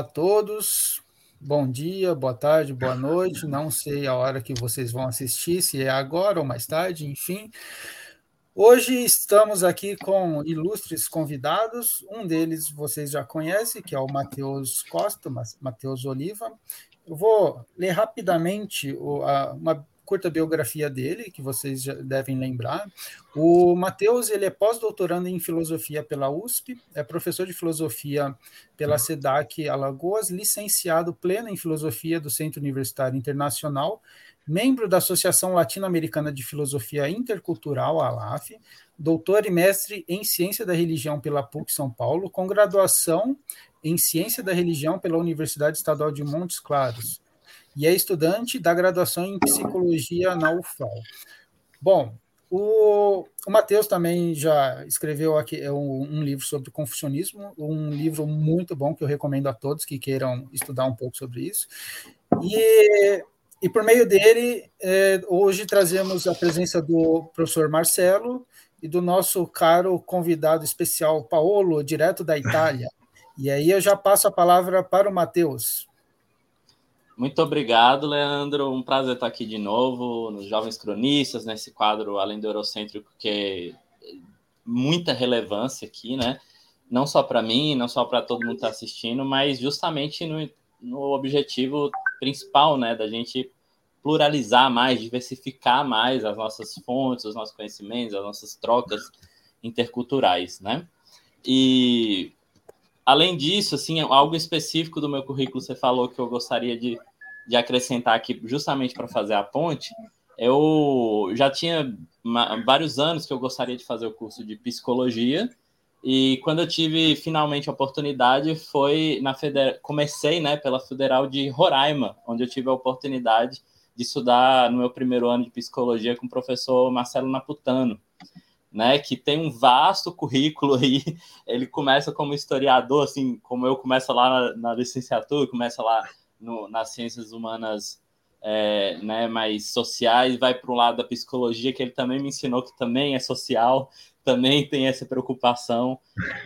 Olá a todos, bom dia, boa tarde, boa noite. Não sei a hora que vocês vão assistir, se é agora ou mais tarde, enfim. Hoje estamos aqui com ilustres convidados. Um deles vocês já conhecem, que é o Matheus Costa, Matheus Oliva. Eu vou ler rapidamente uma curta biografia dele, que vocês já devem lembrar. O Matheus, ele é pós-doutorando em filosofia pela USP, é professor de filosofia pela SEDAC Alagoas, licenciado pleno em filosofia do Centro Universitário Internacional, membro da Associação Latino-Americana de Filosofia Intercultural, ALAF, doutor e mestre em Ciência da Religião pela PUC São Paulo, com graduação em Ciência da Religião pela Universidade Estadual de Montes Claros e é estudante da graduação em psicologia na UFAL. Bom, o, o Matheus também já escreveu aqui é um, um, livro sobre confucionismo, um livro muito bom que eu recomendo a todos que queiram estudar um pouco sobre isso. E, e por meio dele, é, hoje trazemos a presença do professor Marcelo e do nosso caro convidado especial, Paolo, direto da Itália. E aí eu já passo a palavra para o Matheus. Muito obrigado, Leandro. Um prazer estar aqui de novo nos Jovens Cronistas, nesse quadro Além do Eurocêntrico, que é muita relevância aqui, né? Não só para mim, não só para todo mundo que está assistindo, mas justamente no, no objetivo principal, né? Da gente pluralizar mais, diversificar mais as nossas fontes, os nossos conhecimentos, as nossas trocas interculturais, né? E além disso, assim, algo específico do meu currículo, você falou que eu gostaria de de acrescentar aqui, justamente para fazer a ponte, eu já tinha vários anos que eu gostaria de fazer o curso de psicologia, e quando eu tive finalmente a oportunidade, foi na feder... comecei né, pela Federal de Roraima, onde eu tive a oportunidade de estudar no meu primeiro ano de psicologia com o professor Marcelo Naputano, né, que tem um vasto currículo aí. Ele começa como historiador, assim, como eu começo lá na, na licenciatura, começa lá no, nas ciências humanas é, né, mais sociais, vai para o lado da psicologia, que ele também me ensinou que também é social, também tem essa preocupação,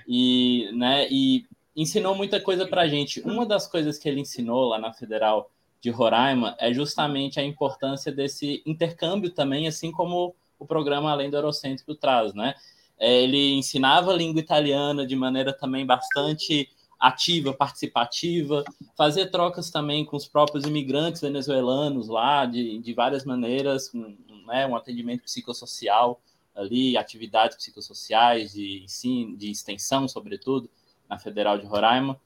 e, né, e ensinou muita coisa para a gente. Uma das coisas que ele ensinou lá na Federal de Roraima é justamente a importância desse intercâmbio também, assim como o programa Além do Eurocêntrico traz, né? É, ele ensinava língua italiana de maneira também bastante ativa, participativa, fazer trocas também com os próprios imigrantes venezuelanos lá, de, de várias maneiras, um, né, um atendimento psicossocial ali, atividades psicossociais, de ensino, de extensão, sobretudo, na Federal de Roraima.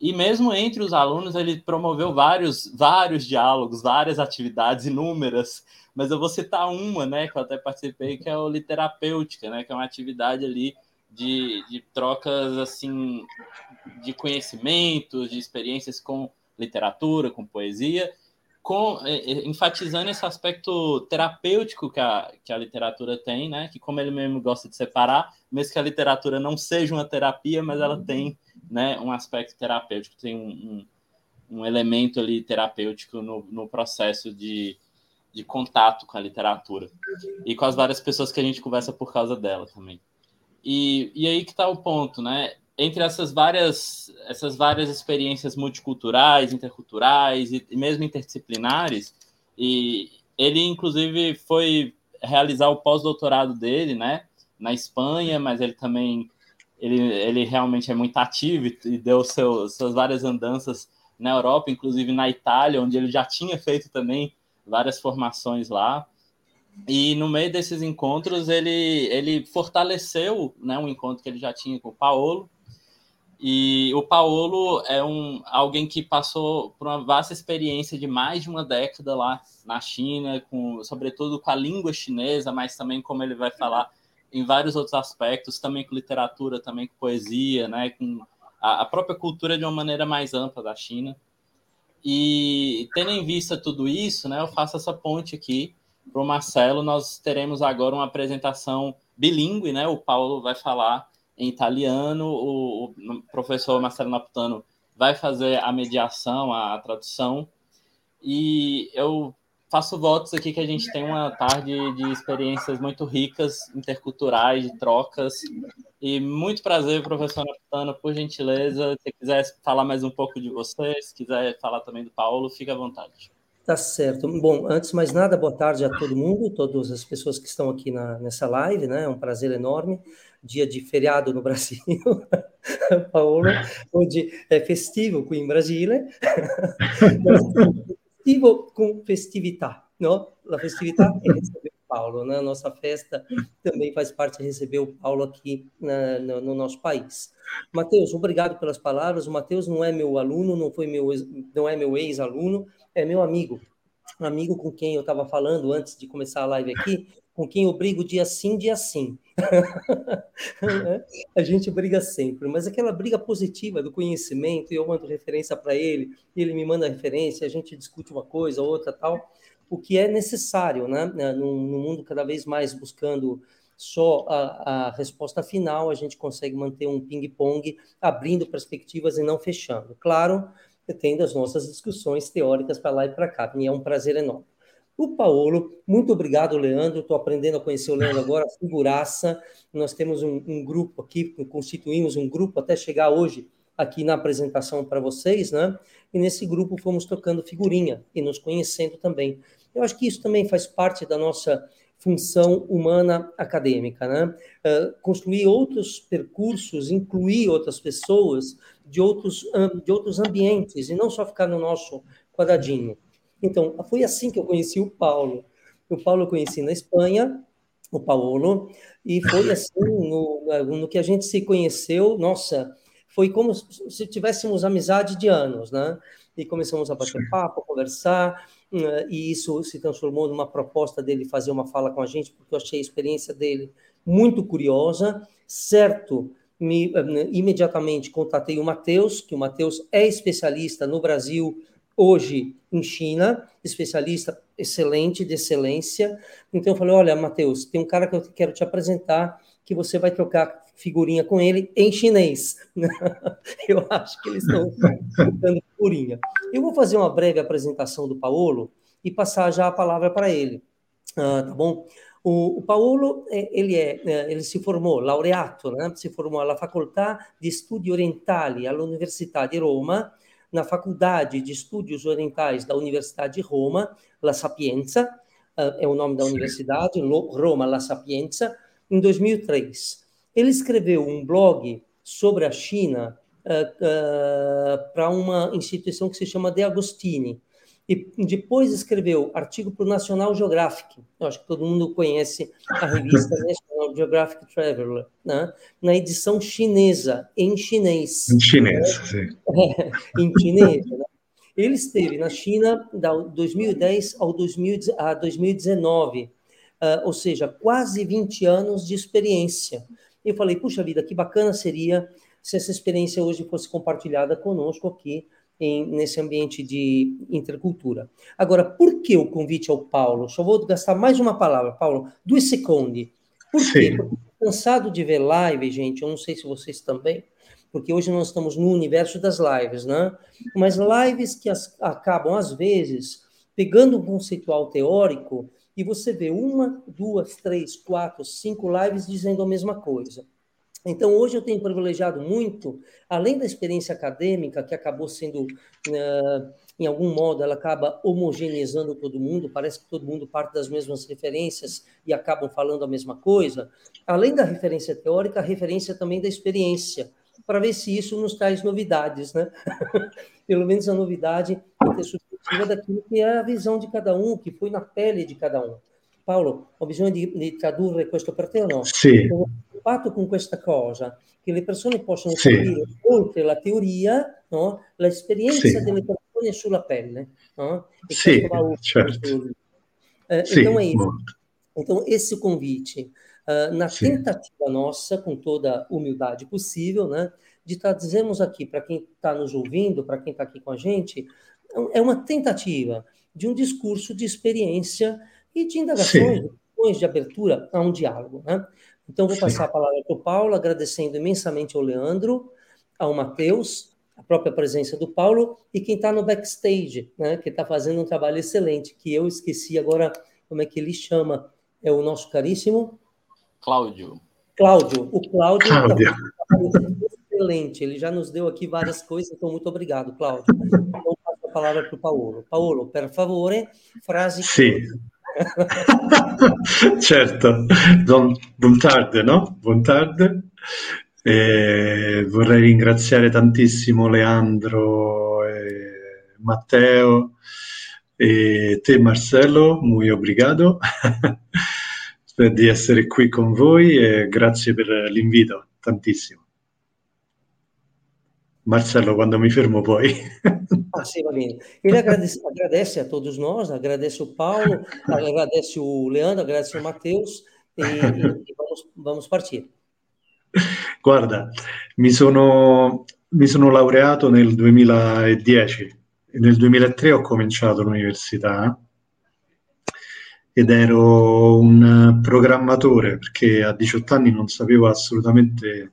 E mesmo entre os alunos, ele promoveu vários, vários diálogos, várias atividades inúmeras, mas eu vou citar uma, né, que eu até participei, que é o Literapêutica, né, que é uma atividade ali de, de trocas assim de conhecimentos, de experiências com literatura, com poesia, com, é, é, enfatizando esse aspecto terapêutico que a, que a literatura tem, né? Que como ele mesmo gosta de separar, mesmo que a literatura não seja uma terapia, mas ela tem, né, um aspecto terapêutico, tem um, um, um elemento ali terapêutico no, no processo de, de contato com a literatura e com as várias pessoas que a gente conversa por causa dela também. E, e aí que está o ponto, né? Entre essas várias, essas várias experiências multiculturais, interculturais e, mesmo interdisciplinares, e ele inclusive foi realizar o pós-doutorado dele, né, na Espanha, mas ele também ele, ele realmente é muito ativo e deu seu, suas várias andanças na Europa, inclusive na Itália, onde ele já tinha feito também várias formações lá. E no meio desses encontros, ele, ele fortaleceu né, um encontro que ele já tinha com o Paolo. E o Paolo é um, alguém que passou por uma vasta experiência de mais de uma década lá na China, com, sobretudo com a língua chinesa, mas também, como ele vai falar, em vários outros aspectos, também com literatura, também com poesia, né, com a, a própria cultura de uma maneira mais ampla da China. E tendo em vista tudo isso, né, eu faço essa ponte aqui para o Marcelo, nós teremos agora uma apresentação bilíngue, né? O Paulo vai falar em italiano, o, o professor Marcelo Naputano vai fazer a mediação, a, a tradução, e eu faço votos aqui que a gente tem uma tarde de experiências muito ricas, interculturais, de trocas. E muito prazer, professor Napitano, por gentileza. Se quiser falar mais um pouco de você, se quiser falar também do Paulo, fique à vontade. Tá certo. Bom, antes de mais nada, boa tarde a todo mundo, todas as pessoas que estão aqui na, nessa live, né? É um prazer enorme. Dia de feriado no Brasil, Paulo, hoje é festivo aqui em Brasília. festivo com festività, não? A festività é receber o Paulo, né? Nossa festa também faz parte de receber o Paulo aqui na, no, no, nosso país. Mateus, obrigado pelas palavras. O Mateus não é meu aluno, não foi meu, não é meu ex-aluno, é meu amigo, um amigo com quem eu estava falando antes de começar a live aqui, com quem eu brigo dia sim, dia sim. a gente briga sempre, mas aquela briga positiva do conhecimento, e eu mando referência para ele, ele me manda referência, a gente discute uma coisa, outra, tal, o que é necessário, né? No, no mundo cada vez mais buscando só a, a, resposta final, a gente consegue manter um ping-pong, abrindo perspectivas e não fechando. Claro, tendo as nossas discussões teóricas para lá e para cá, e é um prazer enorme. O Paulo, muito obrigado, Leandro. Estou aprendendo a conhecer o Leandro agora, figuraça. Nós temos um, um, grupo aqui, constituímos um grupo até chegar hoje aqui na apresentação para vocês, né? E nesse grupo fomos tocando figurinha e nos conhecendo também. Eu acho que isso também faz parte da nossa função humana acadêmica, né? Uh, construir outros percursos, incluir outras pessoas de outros, de outros ambientes e não só ficar no nosso quadradinho. Então, foi assim que eu conheci o Paulo. O Paulo eu conheci na Espanha, o Paulo, e foi assim, no, no que a gente se conheceu, nossa, foi como se tivéssemos amizade de anos, né? E começamos a bater papo, a conversar, e isso se transformou numa proposta dele fazer uma fala com a gente, porque eu achei a experiência dele muito curiosa, certo? Me, eh, imediatamente contatei o Matheus, que o Matheus é especialista no Brasil hoje em China, especialista excelente, de excelência. Então eu falei: olha, Matheus, tem um cara que eu quero te apresentar que você vai trocar figurinha com ele em chinês. eu acho que eles estão trocando figurinha. Eu vou fazer uma breve apresentação do Paulo e passar já a palavra para ele. Ah, tá bom? O, o Paulo, é, ele, é, é, ele se formou, laureato, né? se formou alla Facoltà di Studi Orientali all'Università di Roma, na Faculdade de Estudos Orientais da Universidade de Roma, La Sapienza, uh, é o nome da universidade, Roma La Sapienza, em 2003. Ele escreveu um blog sobre a China uh, uh, para uma instituição que se chama De Agostini, e depois escreveu artigo para o National Geographic. Eu acho que todo mundo conhece a revista National Geographic Traveler, né? na edição chinesa, em chinês. Em chinês, né? sim. É, em chinês. Né? Ele esteve na China da 2010 ao 2000, a 2019, uh, ah, ou seja, quase 20 anos de experiência. Eu falei, puxa vida, que bacana seria se essa experiência hoje fosse compartilhada conosco aqui em, nesse ambiente de intercultura. Agora, por que o convite ao Paulo? Só vou gastar mais uma palavra, Paulo, dois segundos. Por quê? Porque cansado de ver live, gente, eu não sei se vocês também, porque hoje nós estamos no universo das lives, né? Mas lives que as, acabam, às vezes, pegando um conceitual teórico e você vê uma, duas, três, quatro, cinco lives dizendo a mesma coisa. Então, hoje eu tenho privilegiado muito, além da experiência acadêmica, que acabou sendo, uh, em algum modo, ela acaba homogeneizando todo mundo, parece que todo mundo parte das mesmas referências e acabam falando a mesma coisa. Além da referência teórica, a referência também da experiência, para ver se isso nos traz novidades, né? Pelo menos a novidade intersubjetiva daquilo que é a visão de cada um, que foi na pele de cada um. Paolo, ho bisogno di, di tradurre questo per te o no? Sì. Ho preoccupato con questa cosa, che le persone possono sì. capire, oltre la teoria, no? l'esperienza sì. delle persone sulla pelle. No? E sì, certo. Eh, sì, então é isso. Então, esse convite, uh, na Sim. tentativa nossa, com toda humildade possível, né, de trazermos aqui para quem está nos ouvindo, para quem está aqui com a gente, é uma tentativa de um discurso de experiência e de indagações, de abertura a um diálogo. Né? Então, vou passar Sim. a palavra para o Paulo, agradecendo imensamente ao Leandro, ao Matheus, a própria presença do Paulo e quem está no backstage, né, que está fazendo um trabalho excelente, que eu esqueci agora como é que ele chama, é o nosso caríssimo Cláudio. Cláudio, o Cláudio, Cláudio. Tá excelente, ele já nos deu aqui várias coisas, então muito obrigado, Cláudio. Então passo a palavra para o Paulo. Paulo, per favore, frasi. Sì. certo, buon tardi, no? Buon tardi. E vorrei ringraziare tantissimo Leandro e Matteo e te Marcello, muy obrigado di essere qui con voi e grazie per l'invito, tantissimo. Marcelo, quando mi fermo poi. ah, sim, Valino. Ele agradece, agradece, a todos nós, agradece o Paulo, agradece o Leandro, agradece o Matheus e, e vamos, vamos partir. Guarda, mi sono, mi sono laureato nel 2010 e nel 2003 ho cominciato l'università ed ero un programmatore perché a 18 anni non sapevo assolutamente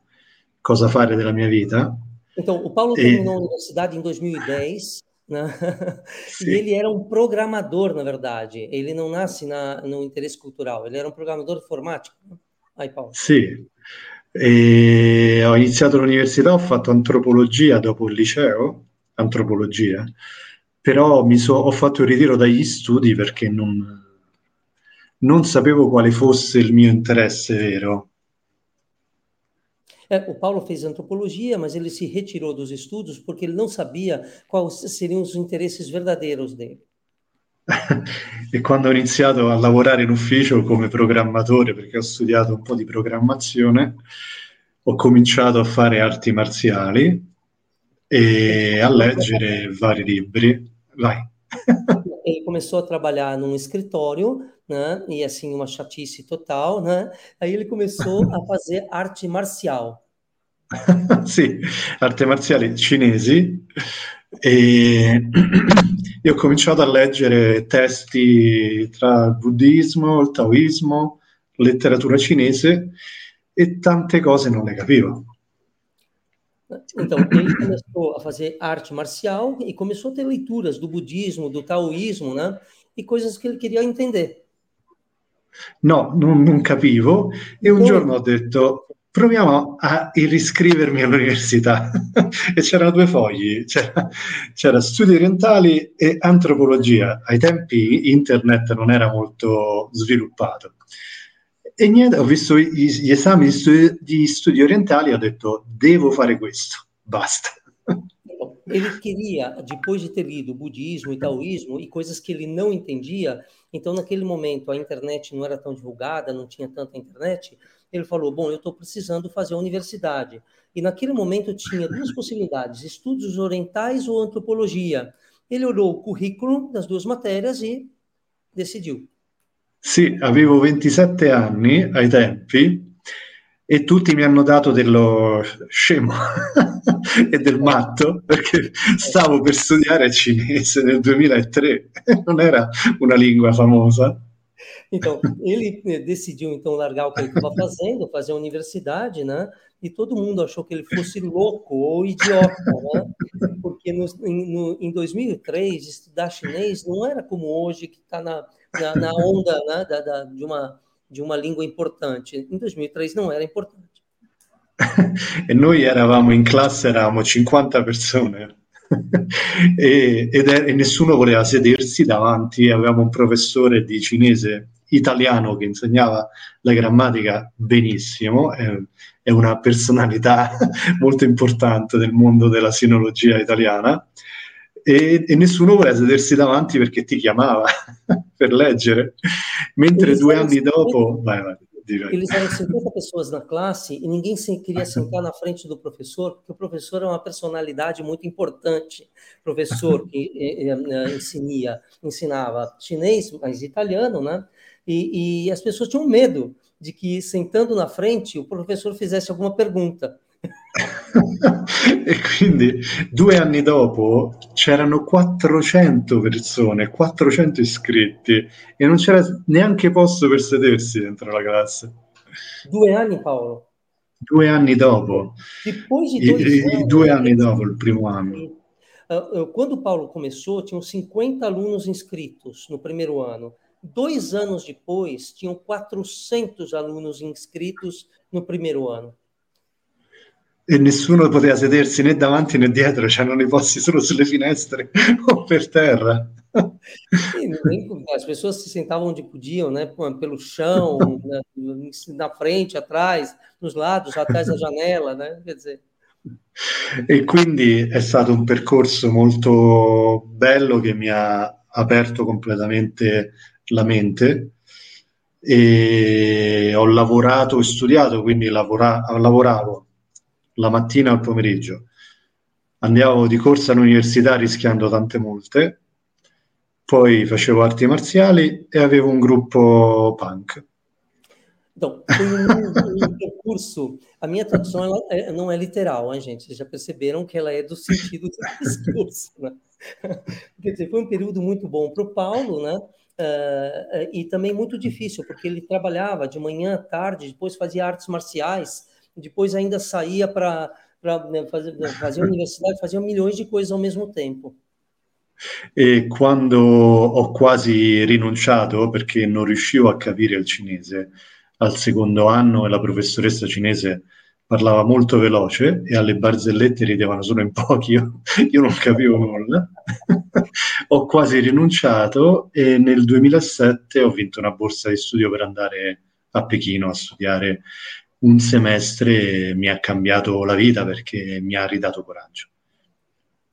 cosa fare della mia vita. Então, o Paulo e... terminou a universidade em 2010 né? e ele era um programador, na verdade. Ele não nasce na, no interesse cultural, ele era um programador informático. Aí, Paulo. Sì, E ho iniziato l'università, ho fatto antropologia dopo il liceo, antropologia, però mi so, ho fatto il ritiro dagli studi perché non, non sapevo quale fosse il mio interesse vero. É, o Paulo fez antropologia, mas ele se retirou dos estudos porque ele não sabia quais seriam os interesses verdadeiros dele. e quando ho iniziato a lavorare in ufficio come programmatore, perché ho studiato un po' di programmazione, ho cominciato a fare arti marziali e a leggere vari libri. Vai. Ele começou a trabalhar num escritório, né? E assim, uma chatice total, né? Aí ele começou a fazer arte marcial. sì, arte marziali cinesi e io ho cominciato a leggere testi tra il buddismo, il taoismo, letteratura cinese e tante cose non le capivo. Então, ele começou a fazer arte marcial e começou a ter leituras do budismo, do taoísmo, né? E coisas que ele queria entender. No, non, non capivo. E un giorno ho detto, proviamo a riscrivermi all'università e c'erano due fogli, c'era, c'era, studi orientali e antropologia. Ai tempi internet non era molto sviluppato. E niente, ho visto gli, gli esami di studi, di studi orientali e ho detto devo fare questo, basta. Ele queria, depois de ter lido budismo e taoísmo e coisas que ele não entendia, então naquele momento a internet não era tão divulgada, não tinha tanta internet, ele falou: Bom, eu estou precisando fazer a universidade. E naquele momento tinha duas possibilidades: estudos orientais ou antropologia. Ele olhou o currículo das duas matérias e decidiu. Sì, avevo 27 anni ai tempi e tutti mi hanno dato dello scemo e del matto perché stavo per studiare cinese nel 2003, non era una lingua famosa. Então, ele eh, decidiu então largar o que ele estava fazendo, fazer a universidade, né? E todo mundo achou que ele fosse louco ou idiota, né? Porque no, no, em 2003 estudar chinês não era como hoje que está na, na, na, onda né? da, da, de uma de uma língua importante. Em 2003 não era importante. e noi eravamo in classe, eravamo 50 persone e, è, e nessuno voleva sedersi davanti, avevamo un professore di cinese italiano che insegnava la grammatica benissimo, è, è una personalità molto importante nel mondo della sinologia italiana. E, e, nessuno voleva sedersi davanti perché ti chiamava per leggere, mentre due anni dopo... Vai, vai. Eles eram 50 pessoas na classe e ninguém queria sentar na frente do professor, porque o professor é uma personalidade muito importante. Professor que ensinia, ensinava chinês, mas italiano, né? E, e as pessoas tinham medo de que, sentando na frente, o professor fizesse alguma pergunta. e quindi due anni dopo c'erano 400 persone, 400 iscritti e non c'era neanche posto per sedersi dentro la classe. Due anni Paolo? due anni dopo. Depois de dois I, anos, due anni dopo, il primo anno. Eh, quando o Paulo começou, tinham 50 alunos inscritos no primeiro ano. Dois anos depois, tinham 400 alunos inscritos no primeiro ano. E nessuno poteva sedersi né davanti né dietro, c'erano i posti solo sulle finestre o per terra. as pessoas se sentavam onde podiam, né? Pelo chão, na, na, frente, atrás, nos lados, atrás da janela, né? Quer dizer. E quindi è stato un percorso molto bello che mi ha aperto completamente la mente e ho lavorato e studiato, quindi lavora, lavoravo la mattina al pomeriggio. Andavo di corsa all'università rischiando tante multe, poi facevo arti marziali e avevo um grupo punk. Então, foi um, percurso. A minha tradução ela é, não é literal, hein, gente? Vocês já perceberam que ela é do sentido do discurso, né? Quer dizer, foi um período muito bom para o Paulo, né? Uh, e também muito difícil, porque ele trabalhava de manhã, tarde, depois fazia artes marciais, depois ainda saía para né, fazer, fazer universidade, fazia milhões de coisas ao mesmo tempo. E quando ho quasi rinunciato perché non riuscivo a capire il cinese, al secondo anno e la professoressa cinese parlava molto veloce e alle barzellette ridevano solo in pochi, io, io non capivo nulla. ho quasi rinunciato e nel 2007 ho vinto una borsa di studio per andare a Pechino a studiare un semestre mi ha cambiato la vita perché mi ha ridato coraggio.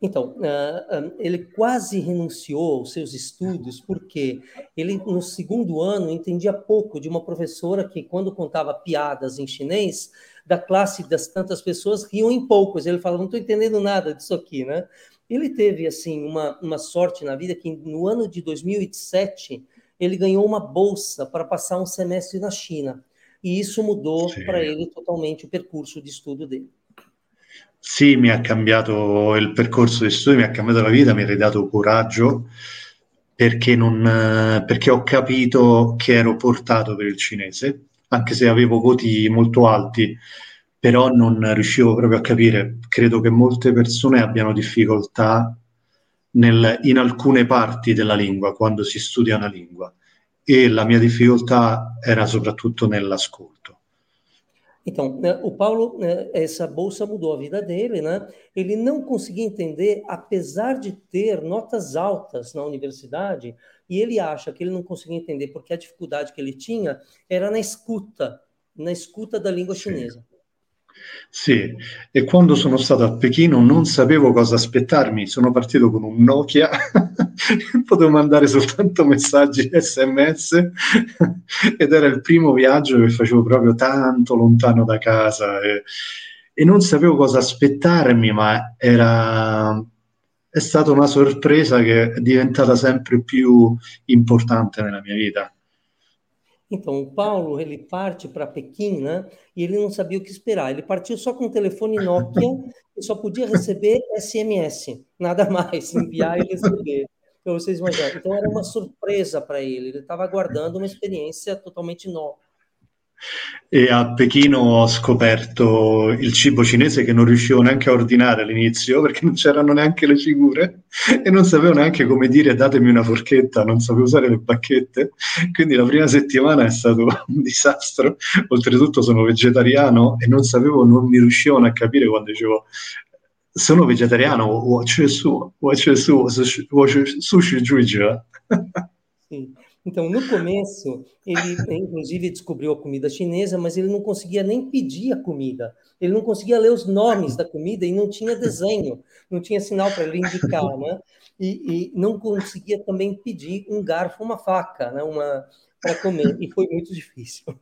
Então, uh, ele quase renunciou aos seus estudos porque ele, no segundo ano, entendia pouco de uma professora que, quando contava piadas em chinês, da classe das tantas pessoas riam em poucos. Ele falava, não estou entendendo nada disso aqui, né? Ele teve, assim, uma, uma sorte na vida que, no ano de 2007, ele ganhou uma bolsa para passar um semestre na China. E isso mudou para ele totalmente o percurso de estudo dele. Sì, mi ha cambiato il percorso di studio, mi ha cambiato la vita, mi ha ridato coraggio perché, non, perché ho capito che ero portato per il cinese, anche se avevo voti molto alti, però non riuscivo proprio a capire. Credo che molte persone abbiano difficoltà nel, in alcune parti della lingua quando si studia una lingua e la mia difficoltà era soprattutto nell'ascolto. Então, né, o Paulo, né, essa bolsa mudou a vida dele, né? Ele não conseguia entender, apesar de ter notas altas na universidade, e ele acha que ele não conseguia entender porque a dificuldade que ele tinha era na escuta, na escuta da língua chinesa. Sì, e quando sono stato a Pechino non sapevo cosa aspettarmi, sono partito con un Nokia, potevo mandare soltanto messaggi sms ed era il primo viaggio che facevo proprio tanto lontano da casa. E, e non sapevo cosa aspettarmi, ma era, è stata una sorpresa che è diventata sempre più importante nella mia vita. Então, o Paulo, ele parte para Pequim, né? E ele não sabia o que esperar. Ele partiu só com o telefone Nokia e só podia receber SMS, nada mais, enviar e receber. Para vocês imaginarem. Então, era uma surpresa para ele. Ele estava aguardando uma experiência totalmente nova. e a Pechino ho scoperto il cibo cinese che non riuscivo neanche a ordinare all'inizio perché non c'erano neanche le figure e non sapevo neanche come dire datemi una forchetta, non sapevo usare le bacchette, quindi la prima settimana è stato un disastro, oltretutto sono vegetariano e non sapevo, non mi riuscivano a capire quando dicevo sono vegetariano, watch su, watch su, sushi, sushi, sushi, sushi, sushi, sushi, sushi, sushi, sushi, sushi, sushi, sushi, sushi, Então, no começo, ele inclusive descobriu a comida chinesa, mas ele não conseguia nem pedir a comida. Ele não conseguia ler os nomes da comida e não tinha desenho, não tinha sinal para ele indicar, né? E, e, não conseguia também pedir um garfo, uma faca, né? Uma para comer. E foi muito difícil.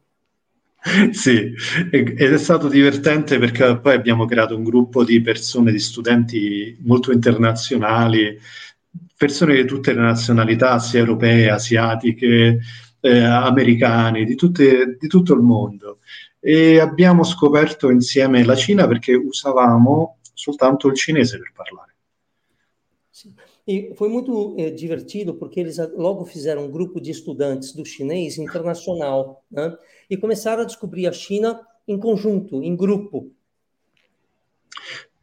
Sì, ed è stato divertente perché poi abbiamo creato un gruppo di persone, di studenti molto internazionali, persone di tutte le nazionalità, sia europee, asiatiche, eh, americane, di, tutte, di tutto il mondo. E abbiamo scoperto insieme la Cina perché usavamo soltanto il cinese per parlare. E foi muito é, divertido porque eles logo fizeram um grupo de estudantes do chinês internacional né? e começaram a descobrir a China in congiunto, in gruppo.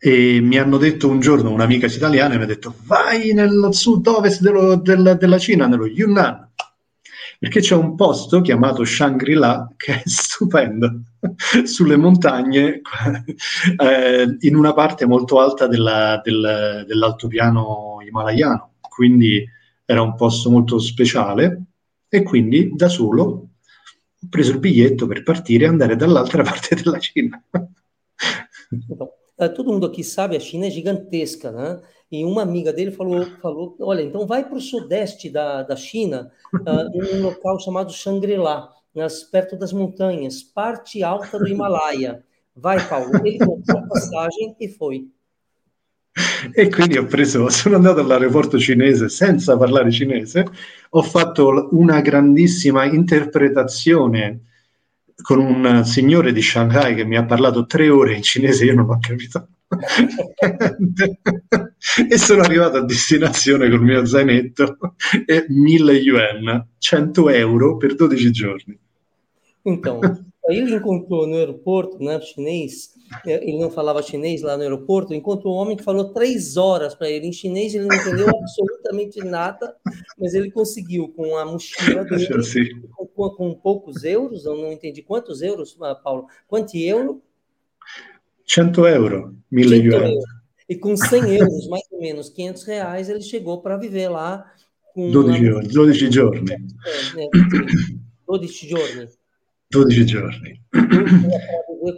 E mi hanno detto un giorno un'amica italiana mi ha detto vai nello sud-ovest dello, del, della Cina, nello Yunnan, perché c'è un posto chiamato Shangri-La che è stupendo, sulle montagne, eh, in una parte molto alta della, del, dell'altopiano himalayano, quindi era un posto molto speciale e quindi da solo ho preso il biglietto per partire e andare dall'altra parte della Cina. Uh, todo mundo aqui sabe, a China é gigantesca, né? E uma amiga dele falou, falou olha, então vai para o sudeste da, da China, uh, em um local chamado Shangri-La, perto das montanhas, parte alta do Himalaia. Vai, Paulo. Ele comprou a passagem e foi. E quindi ho preso, sono andato all'aeroporto cinese senza parlare cinese, ho fatto una grandissima interpretazione con un signore di Shanghai che mi ha parlato tre ore in cinese, io non ho capito. e sono arrivato a destinazione col mio zainetto e 1000 yuan, 100 euro per 12 giorni. Então, ele encontrou no aeroporto, né, chinês, ele não falava chinês lá no aeroporto, encontrou um homem que falou três horas para ele em chinês, ele não entendeu absolutamente nada, mas ele conseguiu com a mochila dele, com, com, poucos euros, eu não entendi quantos euros, ah, Paulo, quanto euro? 100 euro, mil euros. E com 100 euros, mais ou menos 500 reais, ele chegou para viver lá com 12, uma... 12 giorni. É, é, 12 giorni. 12 giorni.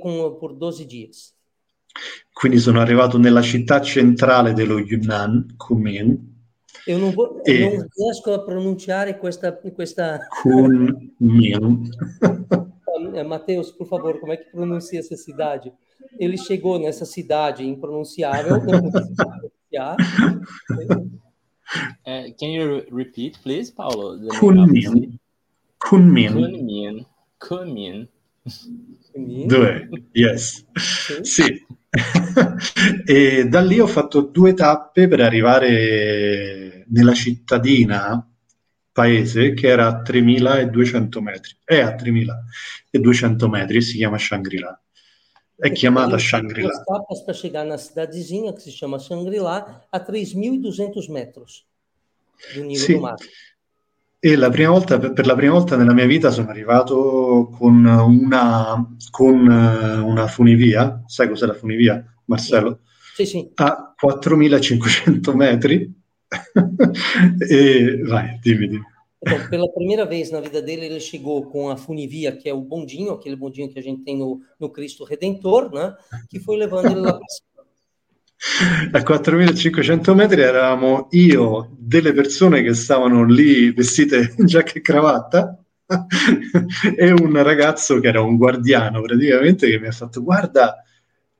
Con, por 12 dias. Quindi sono arrivato nella città centrale dello Yunnan, Kunming. Eu não, vou, e... não riesco a pronunciare questa... questa... Kunming. Matheus, por favor, como é que pronuncia essa cidade? Ele chegou nessa cidade impronunciável, não pronunciar. Uh, can you repeat, please, Paulo? Kunming. Kunming. Kunming. Due, yes. Sì. e da lì ho fatto due tappe per arrivare nella cittadina paese che era a 3200 metri. È a 3200 metri e si chiama Shangri-La. È chiamata Shangri-La. tapas para chegar na cidadezinha que se chama Shangri-La a 3200 metros do nível sì. do mar. E la prima volta, per la prima volta nella mia vita sono arrivato con una, con eh, una funivia, sai cos'è la funivia, Marcello? Sì, sì. A 4500 metri. e vai, dimmi, dimmi. Então, pela primeira vez na vida dele, ele chegou com a funivia, que é o bondinho, aquele bondinho que a gente tem no, no Cristo Redentor, né? Que foi levando ele lá para cima. A 4500 metri eravamo io, delle persone che stavano lì vestite in giacca e cravatta e un ragazzo che era un guardiano praticamente che mi ha fatto guarda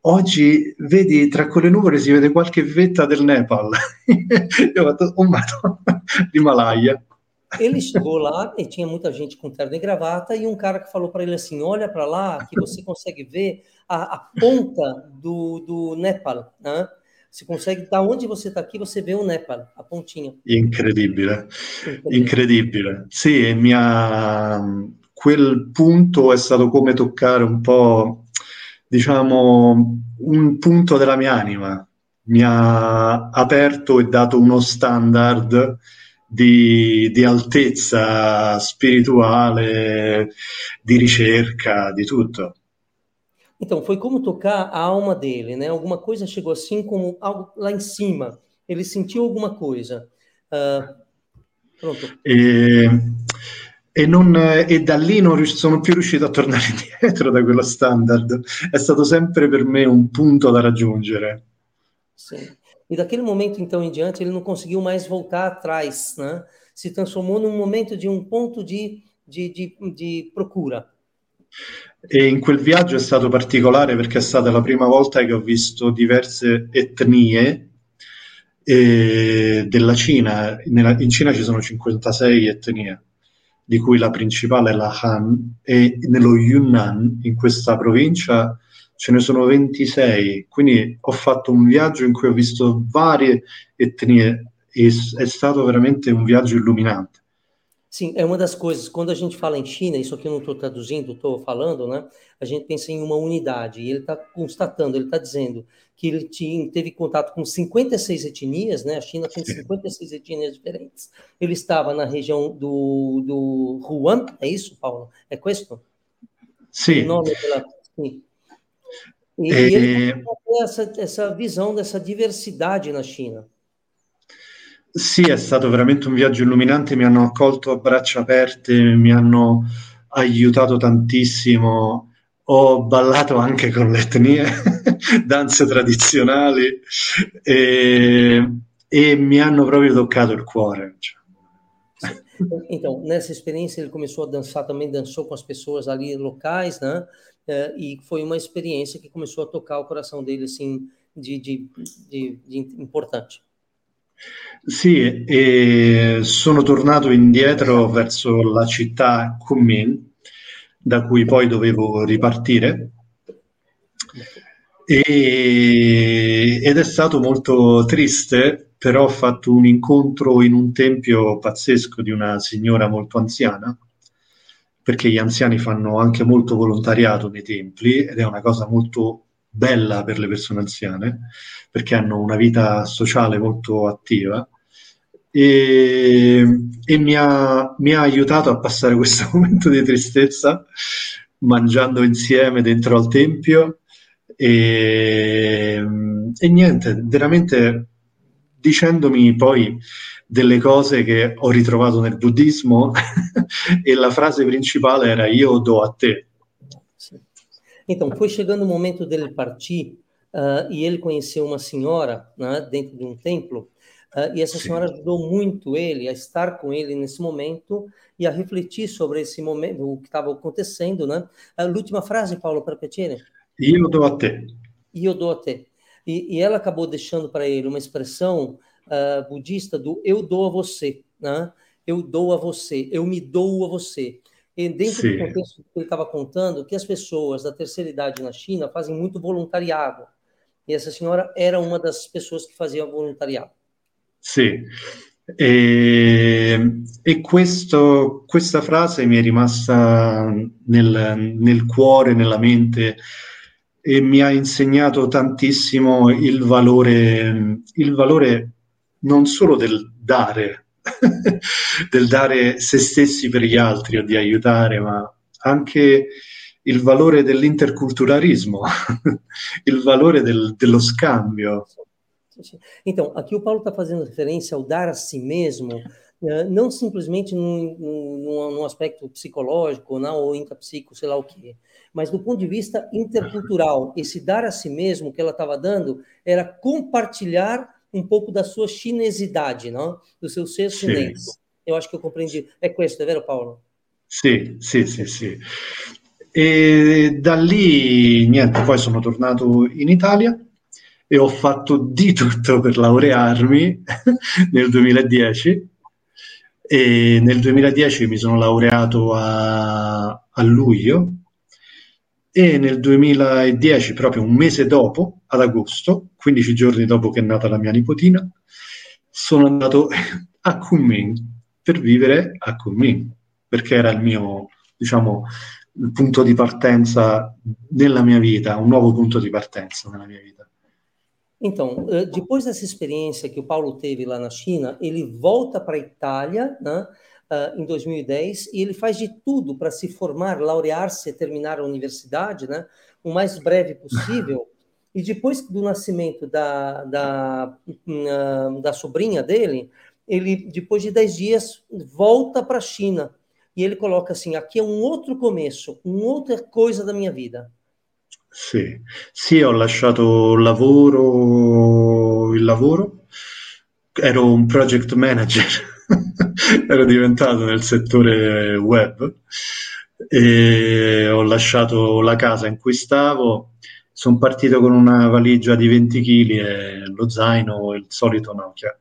oggi vedi tra quelle nuvole si vede qualche vetta del Nepal. Io ho fatto oh madonna l'Himalaya ele chegou lá e tinha muita gente com terno e gravata e um cara que falou para ele assim olha para lá que você consegue ver a, a ponta do, do Nepal, né? Você consegue, da onde você está aqui, você vê o Nepal, a pontinha. Incredibile, incredibile. Sì, mi ha... quel punto è stato come toccare un po', diciamo, un punto della mia anima. Mi ha aperto e dato uno standard di, di altezza spirituale, di ricerca, di tutto. Então, foi como tocar a alma dele, né? Alguma coisa chegou assim como algo lá em cima. Ele sentiu alguma coisa. Uh, pronto. E, e, non, e, da lì non sono più riuscito a tornare indietro da quello standard. È stato sempre per me un punto da raggiungere. Sim. E daquele momento então em diante ele não conseguiu mais voltar atrás, né? Se transformou num momento de um ponto de, de, de, de procura. E in quel viaggio è stato particolare perché è stata la prima volta che ho visto diverse etnie eh, della Cina. Nella, in Cina ci sono 56 etnie, di cui la principale è la Han, e nello Yunnan, in questa provincia, ce ne sono 26. Quindi ho fatto un viaggio in cui ho visto varie etnie e è stato veramente un viaggio illuminante. Sim, é uma das coisas. Quando a gente fala em China, isso aqui eu não estou traduzindo, estou falando, né? A gente pensa em uma unidade. E ele está constatando, ele está dizendo que ele tinha, teve contato com 56 etnias, né? A China tem 56 etnias diferentes. Ele estava na região do, do Wuhan, é isso, Paulo? É questo? Sim. O nome sim. E, e ele tem essa, essa visão dessa diversidade na China. Sì, è stato veramente un viaggio illuminante, mi hanno accolto a braccia aperte, mi hanno aiutato tantissimo. Ho ballato anche con le etnie, danze tradizionali e, e, mi hanno proprio toccato il cuore. Então, nessa experiência, ele começou a dançar também, dançou com as pessoas ali locais, né? E foi uma experiência que começou a tocar o coração dele, assim, de, de, de, de importante. Sì, e sono tornato indietro verso la città Kunming, da cui poi dovevo ripartire. E, ed è stato molto triste, però ho fatto un incontro in un tempio pazzesco di una signora molto anziana, perché gli anziani fanno anche molto volontariato nei templi ed è una cosa molto bella per le persone anziane, perché hanno una vita sociale molto attiva e, e mi, ha, mi, ha, aiutato a passare questo momento di tristezza mangiando insieme dentro al tempio. E, e niente, veramente dicendomi poi delle cose che ho ritrovato nel buddismo e la frase principale era io do a te Então, foi chegando o momento dele partir uh, e ele conheceu uma senhora né, dentro de um templo, uh, e essa Sim. senhora ajudou muito ele a estar com ele nesse momento e a refletir sobre esse momento, o que estava acontecendo. Né? A última frase, Paulo, para piacere? Io do a te. Io do a te. E, e ela acabou deixando para ele uma expressão uh, budista do eu dou a você. Né? Eu dou a você, eu me dou a você. E dentro Sim. do contexto que ele estava contando, que as pessoas da terceira idade na China fazem muito voluntariado. E essa senhora era uma das pessoas que fazia voluntariado. Sì, e, e questo, questa frase mi è rimasta nel, nel cuore, nella mente e mi ha insegnato tantissimo il valore, il valore non solo del dare, del dare se stessi per gli altri o di aiutare, ma anche il valore dell'interculturalismo, il valore del, dello scambio. Então, aqui o Paulo está fazendo referência ao dar a si mesmo, né, não simplesmente num, num, num aspecto psicológico não, ou intrapsíquico, sei lá o quê, mas do ponto de vista intercultural. Esse dar a si mesmo que ela estava dando era compartilhar um pouco da sua chinesidade, não? do seu ser chinês. Sim. Eu acho que eu compreendi. É questo, è vero Paolo? Sì, sì, sì, sì. E da lì, niente, poi sono tornato in Italia e ho fatto di tutto per laurearmi nel 2010 e nel 2010 mi sono laureato a, a luglio e nel 2010, proprio un mese dopo, ad agosto, 15 giorni dopo che è nata la mia nipotina, sono andato a Kunming per vivere a Kunming, perché era il mio, diciamo, il punto di partenza nella mia vita, un nuovo punto di partenza nella mia vita. Então, eh, depois dessa experiência que o Paulo teve lá na China, ele volta para a Itália, né? uh, em 2010, e ele faz de tudo para se formar, laurear-se, terminar a universidade, né, o mais breve possível. E depois do nascimento da, da, uh, da sobrinha dele, ele, depois de 10 dias, volta para a China. E ele coloca assim: aqui é um outro começo, uma outra coisa da minha vida. Sì, sì, ho lasciato lavoro, il lavoro, ero un project manager. Ero diventato nel settore web. E ho lasciato la casa in cui stavo. Sono partito con una valigia di 20 kg e lo zaino il solito Nokia.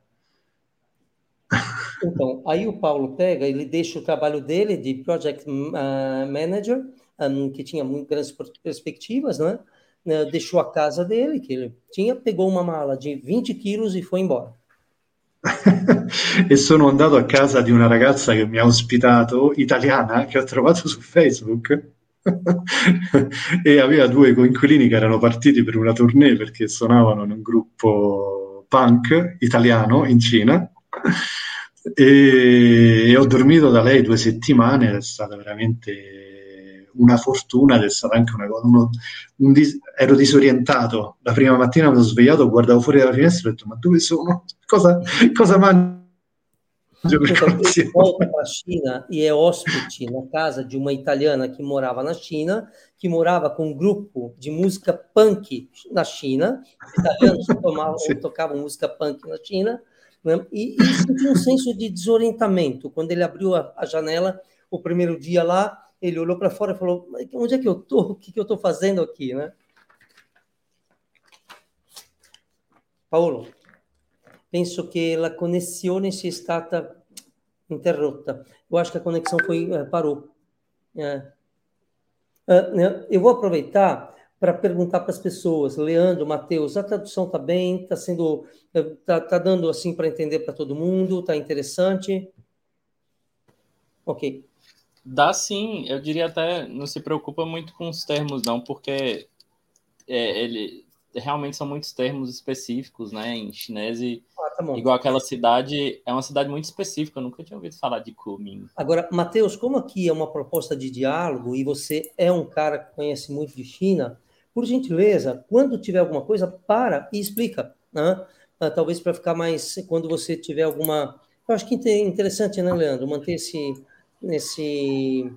Então, aí o Paulo pega, ele deixa o trabalho dele de project uh, manager, um, que tinha muito grandes perspectivas, né? Uh, deixou a casa dele, que ele tinha, pegou uma mala de 20 quilos e foi embora. e sono andato a casa di una ragazza che mi ha ospitato, italiana, che ho trovato su Facebook e aveva due coinquilini che erano partiti per una tournée perché suonavano in un gruppo punk italiano in Cina e, e ho dormito da lei due settimane è stata veramente una fortuna ed è stata anche una cosa. Uno, un dis- ero disorientato. La prima mattina mi sono svegliato, guardavo fuori dalla finestra e ho detto: Ma dove sono? Cosa, cosa mangio? Volta para a China e é hóspede na casa de uma italiana que morava na China, que morava com um grupo de música punk na China. Italianos tomavam, tocavam música punk na China. Né? E, e sentiu um senso de desorientamento quando ele abriu a, a janela o primeiro dia lá ele olhou para fora e falou: onde é que eu estou? O que, que eu estou fazendo aqui, né? Paolo, penso que a conexão sia stata interrotta. Eu acho que a conexão foi eh, parou. É. Uh, eu vou aproveitar para perguntar para as pessoas, Leandro, Matheus, a tradução está bem, está sendo, está tá dando assim para entender para todo mundo, está interessante. Ok. Dá sim, eu diria até, não se preocupa muito com os termos, não, porque é, ele realmente são muitos termos específicos, né? Em chinês, e, ah, tá igual aquela cidade, é uma cidade muito específica, eu nunca tinha ouvido falar de Kunming. Agora, Matheus, como aqui é uma proposta de diálogo e você é um cara que conhece muito de China, por gentileza, quando tiver alguma coisa, para e explica, né? Ah, talvez para ficar mais, quando você tiver alguma. Eu acho que é interessante, né, Leandro, manter esse nesse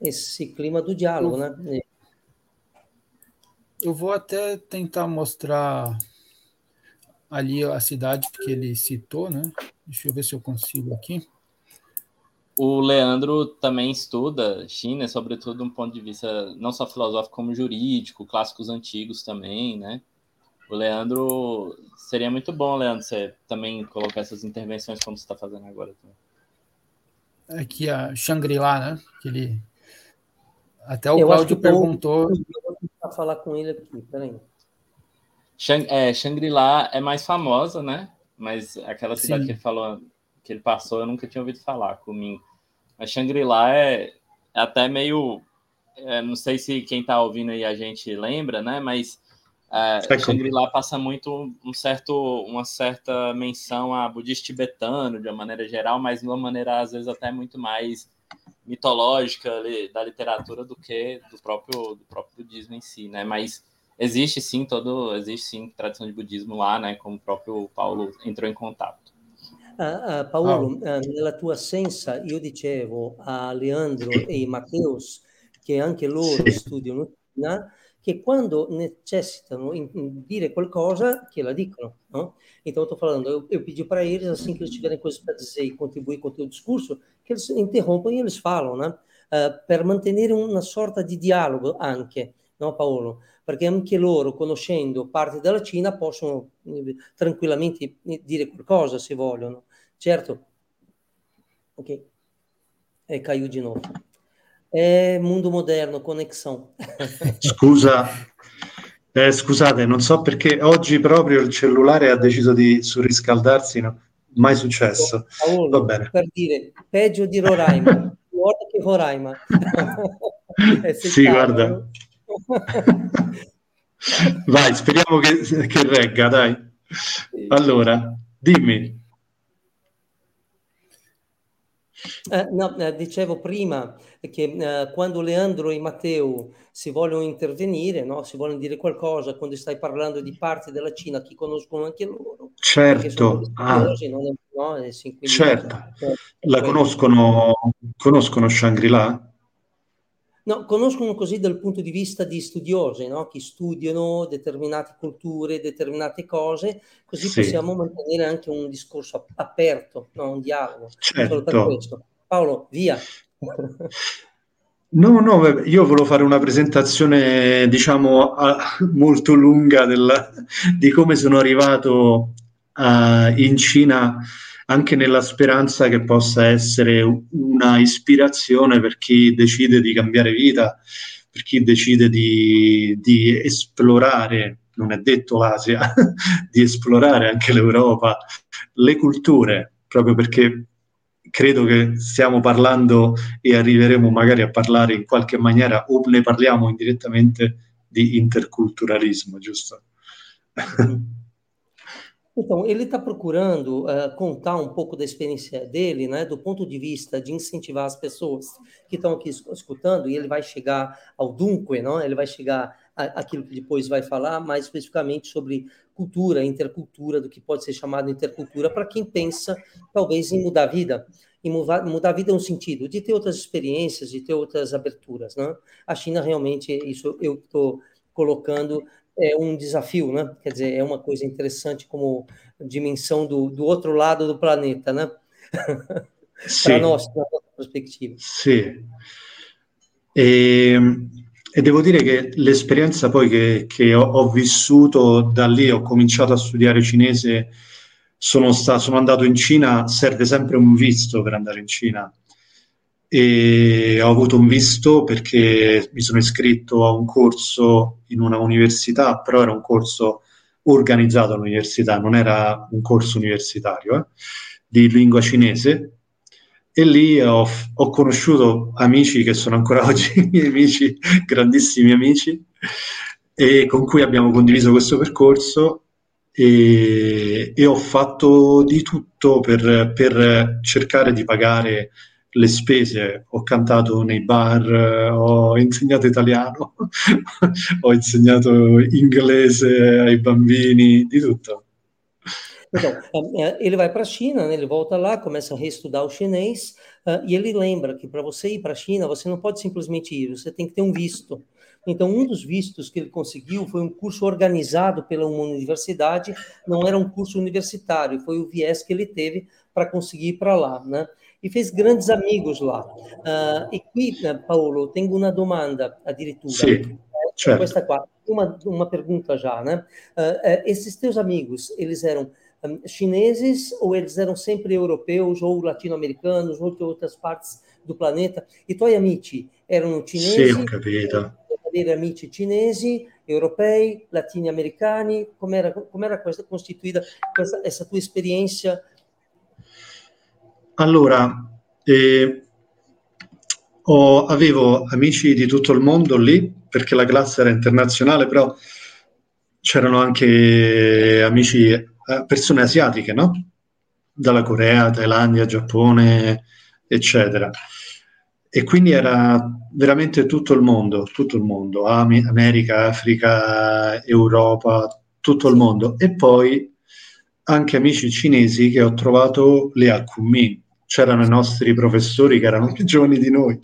esse clima do diálogo, eu, né? Eu vou até tentar mostrar ali a cidade que ele citou, né? Deixa eu ver se eu consigo aqui. O Leandro também estuda China, sobretudo de um ponto de vista não só filosófico como jurídico, clássicos antigos também, né? O Leandro seria muito bom, Leandro, você também colocar essas intervenções como você está fazendo agora. Também aqui a Shangri-La, né? Que ele até o eu Cláudio perguntou. Eu vou falar com ele aqui, peraí. Shang, é, Shangri-La é mais famosa, né? Mas aquela cidade Sim. que ele falou, que ele passou, eu nunca tinha ouvido falar comigo. Mas Shangri-La é, é, até meio. É, não sei se quem está ouvindo aí a gente lembra, né? Mas é, Shangri-La passa muito um certo, uma certa menção a budista tibetano, de uma maneira geral, mas de uma maneira, às vezes, até muito mais mitológica da literatura do que do próprio, do próprio budismo em si, né? Mas existe sim todo, existe sim tradição de budismo lá, né? Como o próprio Paulo entrou em contato. Uh, uh, Paolo, uh, nella tua assenza io dicevo a Leandro e Mateus che anche loro studiano China che quando necessitano di dire qualcosa, che la dicono. No? Então, eu estou falando, eu, eu pedi para eles, assim que eles tiverem coisas para dizer e contribuir com o teu discurso, que eles interrompam e eles falam, né? Uh, per mantenere una sorta di dialogo anche, no Paolo? Perché anche loro, conoscendo parte della Cina, possono eh, tranquillamente dire qualcosa se vogliono. Certo? Ok. E caiu de È mondo moderno, conexão. Scusa, eh, scusate, non so perché oggi proprio il cellulare ha deciso di surriscaldarsi, no? mai successo. Paolo, Va bene. Per dire, peggio di Roraima, guarda che Roraima. sì, guarda. Vai, speriamo che, che regga, dai. Allora, dimmi. Eh, no, eh, dicevo prima che eh, quando Leandro e Matteo si vogliono intervenire, no? si vogliono dire qualcosa, quando stai parlando di parti della Cina che conoscono anche loro. Certo, ah. no? certo. la conoscono, conoscono Shangri-La? No, conoscono così dal punto di vista di studiosi, no? che studiano determinate culture, determinate cose, così sì. possiamo mantenere anche un discorso aperto, no? un dialogo. Certo. Paolo, via. No, no, io volevo fare una presentazione, diciamo, molto lunga della, di come sono arrivato uh, in Cina anche nella speranza che possa essere una ispirazione per chi decide di cambiare vita, per chi decide di, di esplorare non è detto l'Asia, di esplorare anche l'Europa, le culture, proprio perché credo che stiamo parlando e arriveremo magari a parlare in qualche maniera o ne parliamo indirettamente di interculturalismo, giusto? Então, ele está procurando uh, contar um pouco da experiência dele, né, do ponto de vista de incentivar as pessoas que estão aqui escutando, e ele vai chegar ao dunque, não? ele vai chegar àquilo que depois vai falar, mais especificamente sobre cultura, intercultura, do que pode ser chamado intercultura, para quem pensa, talvez, em mudar a vida. E mudar, a vida no sentido de ter outras experiências, de ter outras aberturas. Né? A China, realmente, isso eu estou colocando é um desafio, né? Quer dizer, é uma coisa interessante como dimensão do, do outro lado do planeta, né? Para nós, da nossa prospettiva. Sì. E, e, devo dire che l'esperienza poi che, che ho, ho, vissuto da lì, ho cominciato a studiare cinese, sono, sta, sono andato in Cina, serve sempre un visto per andare in Cina e ho avuto un visto perché mi sono iscritto a un corso in una università, però era un corso organizzato all'università, non era un corso universitario, eh, di lingua cinese. E lì ho, ho, conosciuto amici che sono ancora oggi miei amici, grandissimi amici, e con cui abbiamo condiviso questo percorso e, e ho fatto di tutto per, per cercare di pagare le spese, ho cantato nei bar, ho insegnato italiano, ho insegnato inglese ai bambini, di tutto. Então, ele vai para a China, né, ele volta lá, começa a reestudar o chinês, uh, e ele lembra que para você ir para a China, você não pode simplesmente ir, você tem que ter um visto. Então, um dos vistos que ele conseguiu foi um curso organizado pela uma universidade, não era um curso universitário, foi o viés que ele teve para conseguir ir para lá, né? E fez grandes amigos lá. Uh, e qui, Paolo, tenho uma domanda addirittura. Sì, certo. Questa qua, uma, uma pergunta já, né? Uh, esses teus amigos, eles eram um, chineses ou eles eram sempre europeus ou latino-americanos ou de outras partes do planeta? I tuoi amici erano cinesi? Ho capito. Avere amici cinesi, europei, latino-americani? Com'era, com'era questa, costituita questa, questa tua esperienza allora, eh, ho, avevo amici di tutto il mondo lì, perché la classe era internazionale, però c'erano anche amici, eh, persone asiatiche, no? Dalla Corea, Thailandia, Giappone, eccetera. E quindi era veramente tutto il mondo, tutto il mondo, America, Africa, Europa, tutto il mondo. E poi anche amici cinesi che ho trovato lì a Kunming c'erano i nostri professori che erano più giovani di noi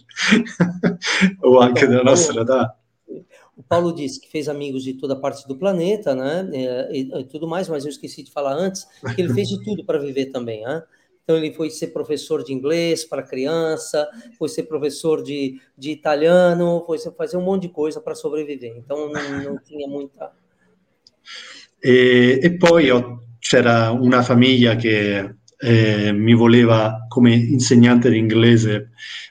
o anche della nostra età. O Paulo disse que fez amigos de toda parte do planeta, né, e, e, tudo mais, mas eu esqueci de falar antes que ele fez de tudo para viver também, né? Então ele foi ser professor de inglês para criança, foi ser professor de, de italiano, foi fazer um monte de coisa para sobreviver. Então não, não tinha muita. E, e poi ho, c'era una famiglia che eh, mi voleva come insegnante di inglese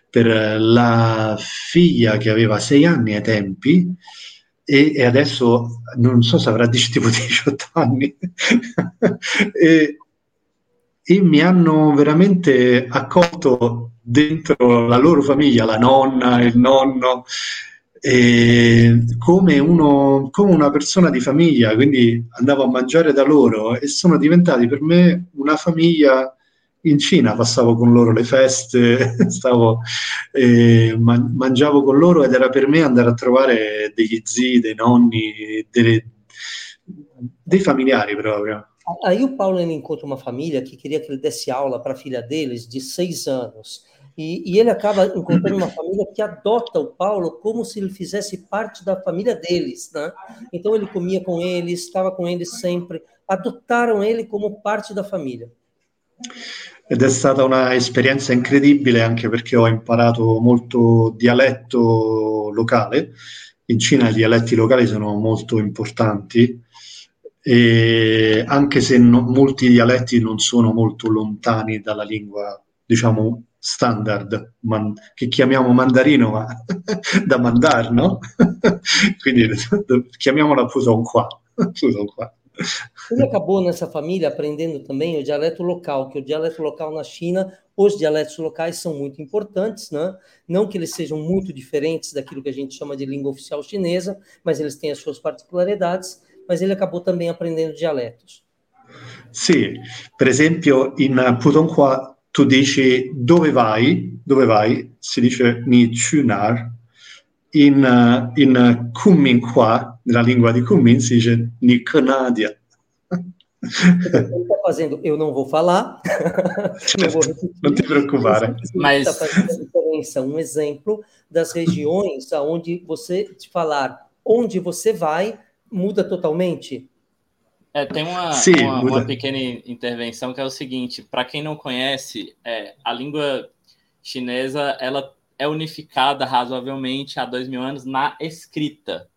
per la figlia che aveva sei anni ai tempi e, e adesso non so se avrà tipo 18 anni. E, e mi hanno veramente accolto dentro la loro famiglia, la nonna, il nonno, come, uno, come una persona di famiglia, quindi andavo a mangiare da loro e sono diventati per me una famiglia in Cina, passavo con loro le feste, stavo, eh, man- mangiavo con loro ed era per me andare a trovare degli zii, dei nonni, delle, dei familiari proprio. Aí o Paulo encontra uma família que queria que ele desse aula para a filha deles de seis anos. E, e, ele acaba encontrando uma família que adota o Paulo como se ele fizesse parte da família deles, né? Então ele comia com eles, estava com eles sempre, adotaram ele como parte da família. Ed è stata un'esperienza incredibile anche perché ho imparato molto dialetto locale. In Cina i dialetti locali sono molto importanti e anche se no, molti dialetti non sono molto lontani dalla lingua, diciamo, standard man, che chiamiamo mandarino ma da mandar, no? Quindi chiamiamola Puson qua. Ele acabou nessa família aprendendo também o dialeto local, que o dialeto local na China, os dialetos locais são muito importantes, né? Não que eles sejam muito diferentes daquilo que a gente chama de língua oficial chinesa, mas eles têm as suas particularidades, mas ele acabou também aprendendo dialetos. Sì, per esempio in Putonghua tu dici dove vai, dove vai, si dice ni chunar, in, uh, in Kunmin qua, nella lingua di Kunmin, si dice ni Canadia. Ele está fazendo, eu não vou falar. não, vou não te preocupar. Mas está fazendo diferença, um exemplo das regiões onde você te falar onde você vai muda totalmente. É, tem uma, Sim, uma, uma, pequena intervenção que é o seguinte: para quem não conhece, é, a língua chinesa ela é unificada razoavelmente há dois mil anos na escrita.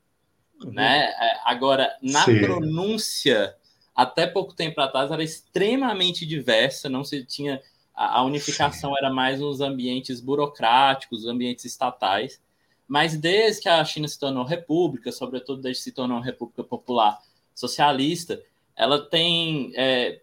Uhum. Né? É, agora, na Sim. pronúncia, até pouco tempo atrás, era extremamente diversa, não se tinha. A, a unificação Sim. era mais nos ambientes burocráticos, ambientes estatais. Mas desde que a China se tornou república, sobretudo desde que se tornou república popular socialista, ela tem é,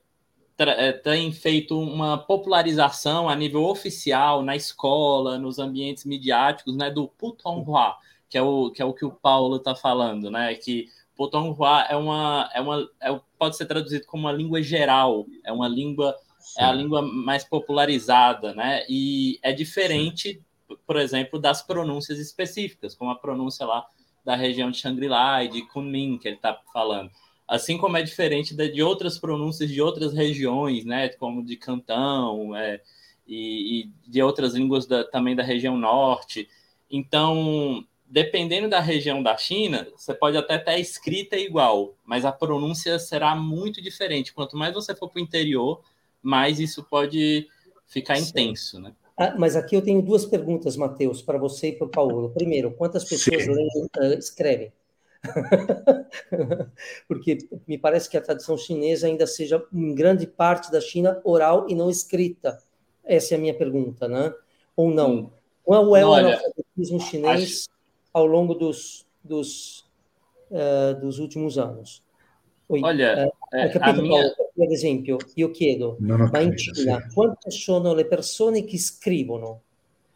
é, tem feito uma popularização a nível oficial na escola, nos ambientes midiáticos, né, do Putonghua, que é o que é o que o Paulo está falando, né, que Putonghua é uma é uma é, pode ser traduzido como uma língua geral, é uma língua Sim. é a língua mais popularizada, né, e é diferente, Sim. por exemplo, das pronúncias específicas, como a pronúncia lá da região de Shangri-La e de Kunming que ele está falando assim como é diferente de, outras pronúncias de outras regiões, né, como de Cantão é, e, e, de outras línguas da, também da região norte. Então, dependendo da região da China, você pode até ter a escrita igual, mas a pronúncia será muito diferente. Quanto mais você for para o interior, mais isso pode ficar Sim. intenso, né? Ah, mas aqui eu tenho duas perguntas, Matheus, para você e para o Paulo. Primeiro, quantas pessoas leem, uh, escrevem? Porque me parece que a tradição chinesa ainda seja, em grande parte da China, oral e não escrita. Essa é a minha pergunta, né? Ou não? Hum. Qual é o analfabetismo chinês acho... ao longo dos, dos, uh, dos últimos anos? Oi, Olha, uh, é, capito, minha... Paulo, per esempio, io chiedo, ma in Cina sì. quante sono le persone che scrivono?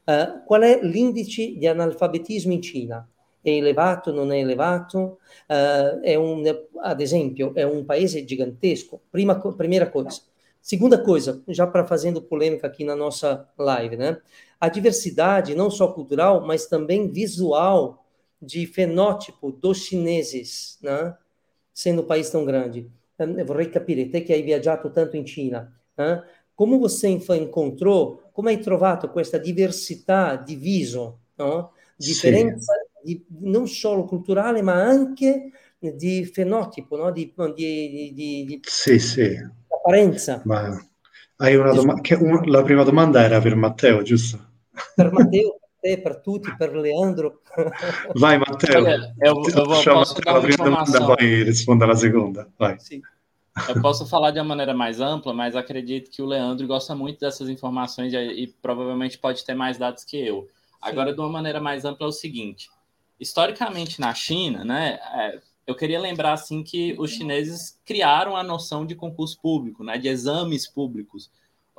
Uh, qual è l'indice di analfabetismo in Cina? È elevato, non è elevato, uh, è un, ad esempio, è um paese gigantesco, prima, primeira coisa. Segunda coisa, já para fazendo polêmica aqui na nossa live, né? A diversidade, não só cultural, mas também visual de fenótipo dos chineses, né? Sendo um país tão grande. Eu vorrei capire, te che hai viaggiato tanto in Cina, né? come você encontrou, come hai trovato questa diversità di viso, no? differenza di, non solo culturale, ma anche di fenotipo, no? di, di, di, sì, sì. apparenza. Ma hai una doma- un, la prima domanda era per Matteo, giusto? Per Matteo, per te, per tutti, per Leandro. Vai Matteo, eu, eu vou, posso dar a prima domanda, poi risponda alla seconda. Vai. Sim. Eu posso falar de uma maneira mais ampla, mas acredito que o Leandro gosta muito dessas informações e, e provavelmente pode ter mais dados que eu. Agora, Sim. de uma maneira mais ampla, é o seguinte: historicamente na China, né, é, eu queria lembrar assim que os chineses criaram a noção de concurso público, né, de exames públicos,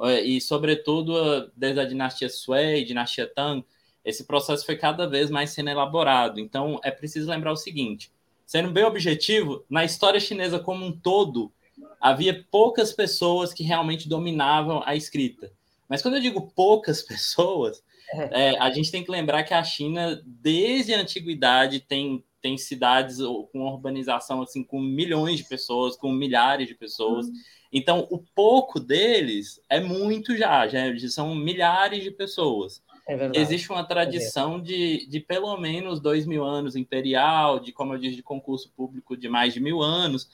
é, e sobretudo desde a dinastia Sui, dinastia Tang, esse processo foi cada vez mais sendo elaborado. Então é preciso lembrar o seguinte: sendo bem objetivo, na história chinesa como um todo havia poucas pessoas que realmente dominavam a escrita. Mas quando eu digo poucas pessoas, é. é, a gente tem que lembrar que a China, desde a antiguidade, tem, tem cidades com urbanização assim, com milhões de pessoas, com milhares de pessoas. Uhum. Então, o pouco deles é muito já, já são milhares de pessoas. É Existe uma tradição de, de pelo menos dois mil anos imperial, de, como eu disse, de concurso público de mais de mil anos,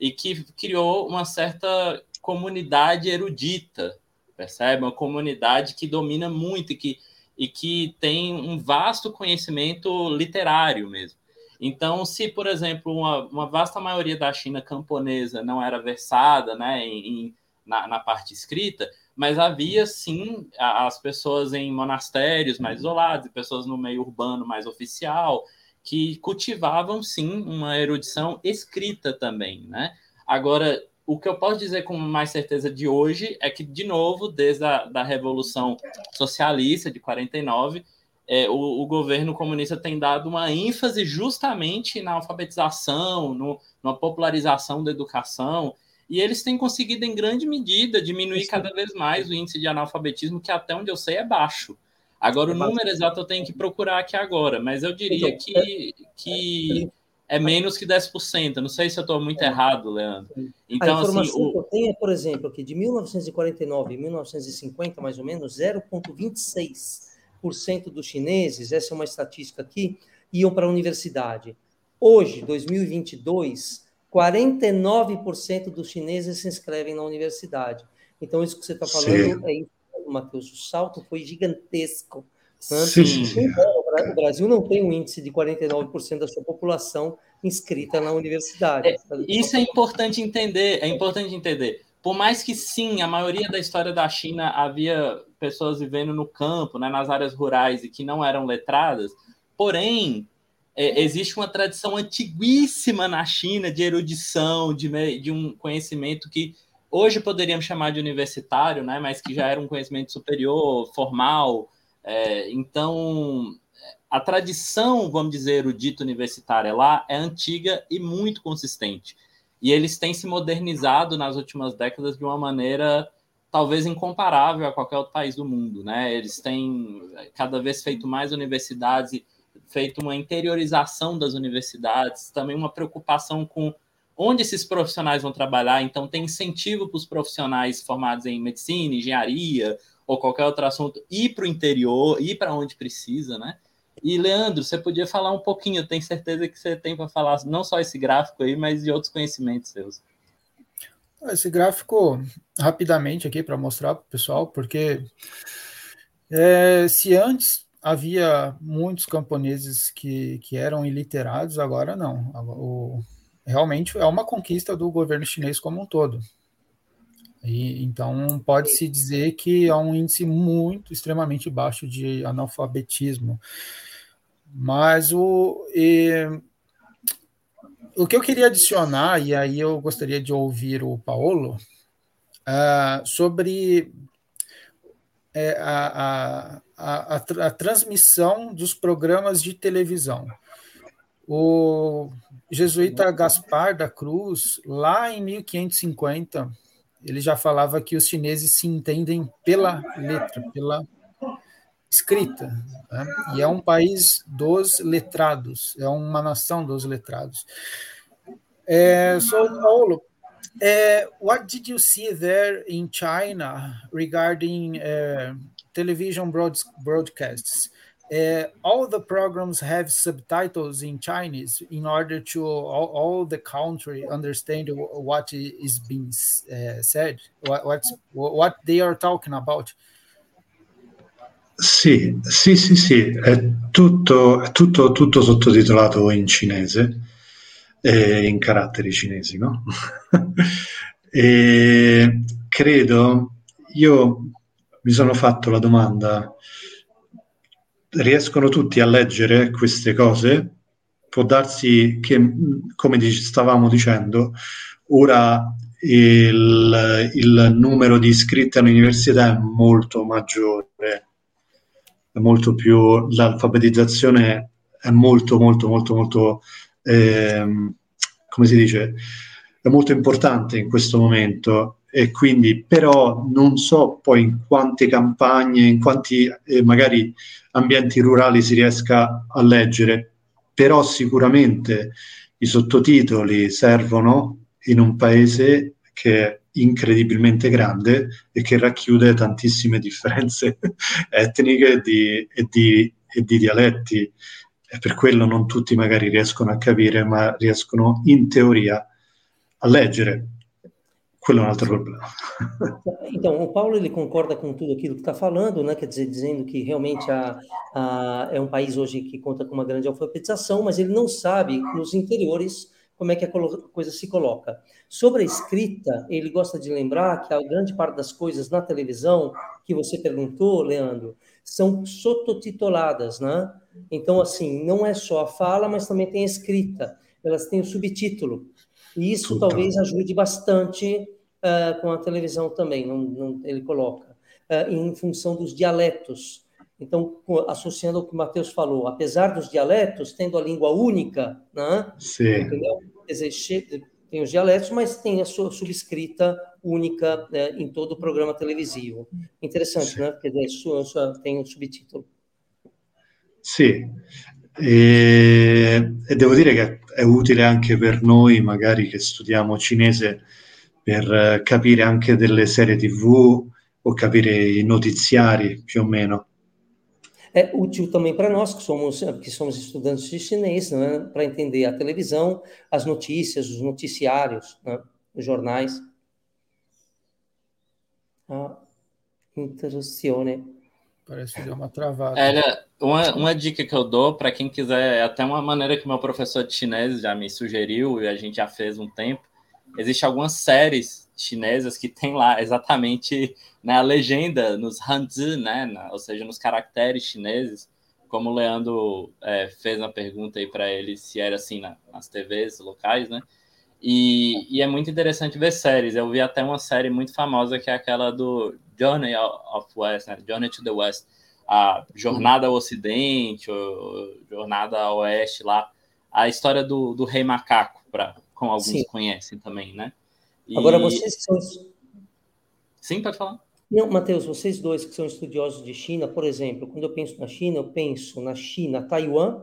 e que criou uma certa comunidade erudita, percebe? Uma comunidade que domina muito e que e que tem um vasto conhecimento literário mesmo. Então, se, por exemplo, uma, uma vasta maioria da China camponesa não era versada né, em, em na, na, parte escrita, mas havia sim as pessoas em monastérios mais isolados, pessoas no meio urbano mais oficial, que cultivavam sim uma erudição escrita também, né? Agora, o que eu posso dizer com mais certeza de hoje é que, de novo, desde a da Revolução Socialista de 49, é, o, o, governo comunista tem dado uma ênfase justamente na alfabetização, no, na popularização da educação, e eles têm conseguido, em grande medida, diminuir cada vez mais o índice de analfabetismo, que até onde eu sei é baixo. Agora, o número exato eu tenho que procurar aqui agora, mas eu diria então, que, que é menos que 10%. Não sei se eu estou muito é. errado, Leandro. Então, a assim, informação assim, o... que eu tenho é, por exemplo, que de 1949 a 1950, mais ou menos, 0,26% dos chineses, essa é uma estatística aqui, iam para a universidade. Hoje, 2022, 49% dos chineses se inscrevem na universidade. Então, isso que você está falando Sim. é isso Matheus, o salto foi gigantesco. Sim. O Brasil não tem um índice de 49% da sua população inscrita na universidade. É, isso é importante entender, é importante entender. Por mais que sim, a maioria da história da China havia pessoas vivendo no campo, né, nas áreas rurais e que não eram letradas, porém é, existe uma tradição antiguíssima na China de erudição, de, de um conhecimento que hoje poderíamos chamar de universitário, né, mas que já era um conhecimento superior, formal. É, então, a tradição, vamos dizer, o dito universitário lá é antiga e muito consistente. E eles têm se modernizado nas últimas décadas de uma maneira talvez incomparável a qualquer outro país do mundo, né? Eles têm cada vez feito mais universidades, feito uma interiorização das universidades, também uma preocupação com onde esses profissionais vão trabalhar. Então, tem incentivo para os profissionais formados em medicina, engenharia ou qualquer outro assunto ir para o interior, ir para onde precisa, né? E, Leandro, você podia falar um pouquinho, eu tenho certeza que você tem para falar não só esse gráfico aí, mas de outros conhecimentos seus. Esse gráfico, rapidamente aqui para mostrar para o pessoal, porque é, se antes havia muitos camponeses que, que eram iliterados, agora não. O, realmente é uma conquista do governo chinês como um todo. E, então, pode-se dizer que há um índice muito, extremamente baixo de analfabetismo. Mas o, e, o que eu queria adicionar, e aí eu gostaria de ouvir o Paulo, uh, sobre é, a, a, a, a, transmissão dos programas de televisão. O jesuíta Gaspar da Cruz, lá em 1550, ele já falava que os chineses se entendem pela letra, pela escrita. Né? E é um país dos letrados, é uma nação dos letrados. É, so, Paulo, uh, what did you see there in China regarding uh, television broad broadcasts? Uh, all the programs have subtitles in Chinese in order to all, all the country understand what is being uh, said, what, what they are talking about. Sì, sì, sì, sì, è tutto, è tutto, tutto sottotitolato in cinese, eh, in caratteri cinesi, no? e credo, io mi sono fatto la domanda riescono tutti a leggere queste cose, può darsi che, come stavamo dicendo, ora il, il numero di iscritti all'università è molto maggiore, è molto più, l'alfabetizzazione è molto, molto, molto, molto, eh, come si dice, è molto importante in questo momento e quindi però non so poi in quante campagne, in quanti eh, magari ambienti rurali si riesca a leggere, però sicuramente i sottotitoli servono in un paese che è incredibilmente grande e che racchiude tantissime differenze etniche di, e, di, e di dialetti. E per quello non tutti magari riescono a capire, ma riescono in teoria a leggere quello é um outro problema. Então, o Paulo ele concorda com tudo aquilo que está falando, né? Quer dizer, dizendo que realmente a, a, é um país hoje que conta com uma grande alfabetização, mas ele não sabe nos interiores como é que a coisa se coloca. Sobre a escrita, ele gosta de lembrar que a grande parte das coisas na televisão, que você perguntou, Leandro, são sototituladas, né? Então, assim, não é só a fala, mas também tem a escrita. Elas têm o subtítulo. E isso talvez ajude bastante uh, com a televisão também, não, não ele coloca, uh, em função dos dialetos. Então, associando ao que o Matheus falou, apesar dos dialetos, tendo a língua única, né? Sim. Entendeu? tem os dialetos, mas tem a sua subscrita única né, em todo o programa televisivo. Interessante, Sim. né? Porque tem um subtítulo. Sì, e, e, devo dire che è utile anche per noi, magari che studiamo cinese, per capire anche delle serie TV o capire i notiziari più o meno. É útil também para nós que somos que somos estudantes de chinês, né, para entender a televisão, as notícias, os noticiários, né, os jornais. A interruzione. Parece que deu uma travada. É, uma, uma dica que eu dou para quem quiser, é até uma maneira que meu professor de chinês já me sugeriu e a gente já fez um tempo. Existem algumas séries chinesas que tem lá exatamente né, a legenda nos hanzi, né, na, ou seja, nos caracteres chineses, como o Leandro é, fez uma pergunta aí para ele se era assim na, nas TVs locais, né? E, e, é muito interessante ver séries. Eu vi até uma série muito famosa que é aquela do Journey of West, né? Journey to the West, a Jornada ao Ocidente, ou Jornada ao Oeste lá, a história do, do Rei Macaco, para como alguns Sim. conhecem também, né? E... Agora, vocês são. Sim, pode falar. Não, Matheus, vocês dois que são estudiosos de China, por exemplo, quando eu penso na China, eu penso na China, Taiwan,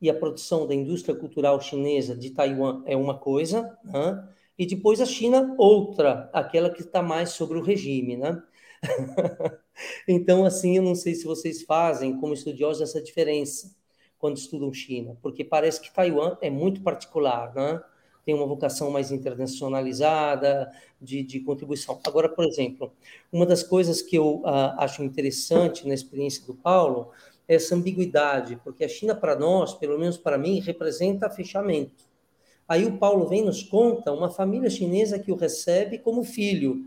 e a produção da indústria cultural chinesa de Taiwan é uma coisa, né? e depois a China, outra, aquela que está mais sobre o regime, né? então, assim, eu não sei se vocês fazem, como estudiosos, essa diferença quando estudam China, porque parece que Taiwan é muito particular, né? Tem uma vocação mais internacionalizada, de, de contribuição. Agora, por exemplo, uma das coisas que eu uh, acho interessante na experiência do Paulo é essa ambiguidade, porque a China, para nós, pelo menos para mim, representa fechamento. Aí o Paulo vem nos conta uma família chinesa que o recebe como filho,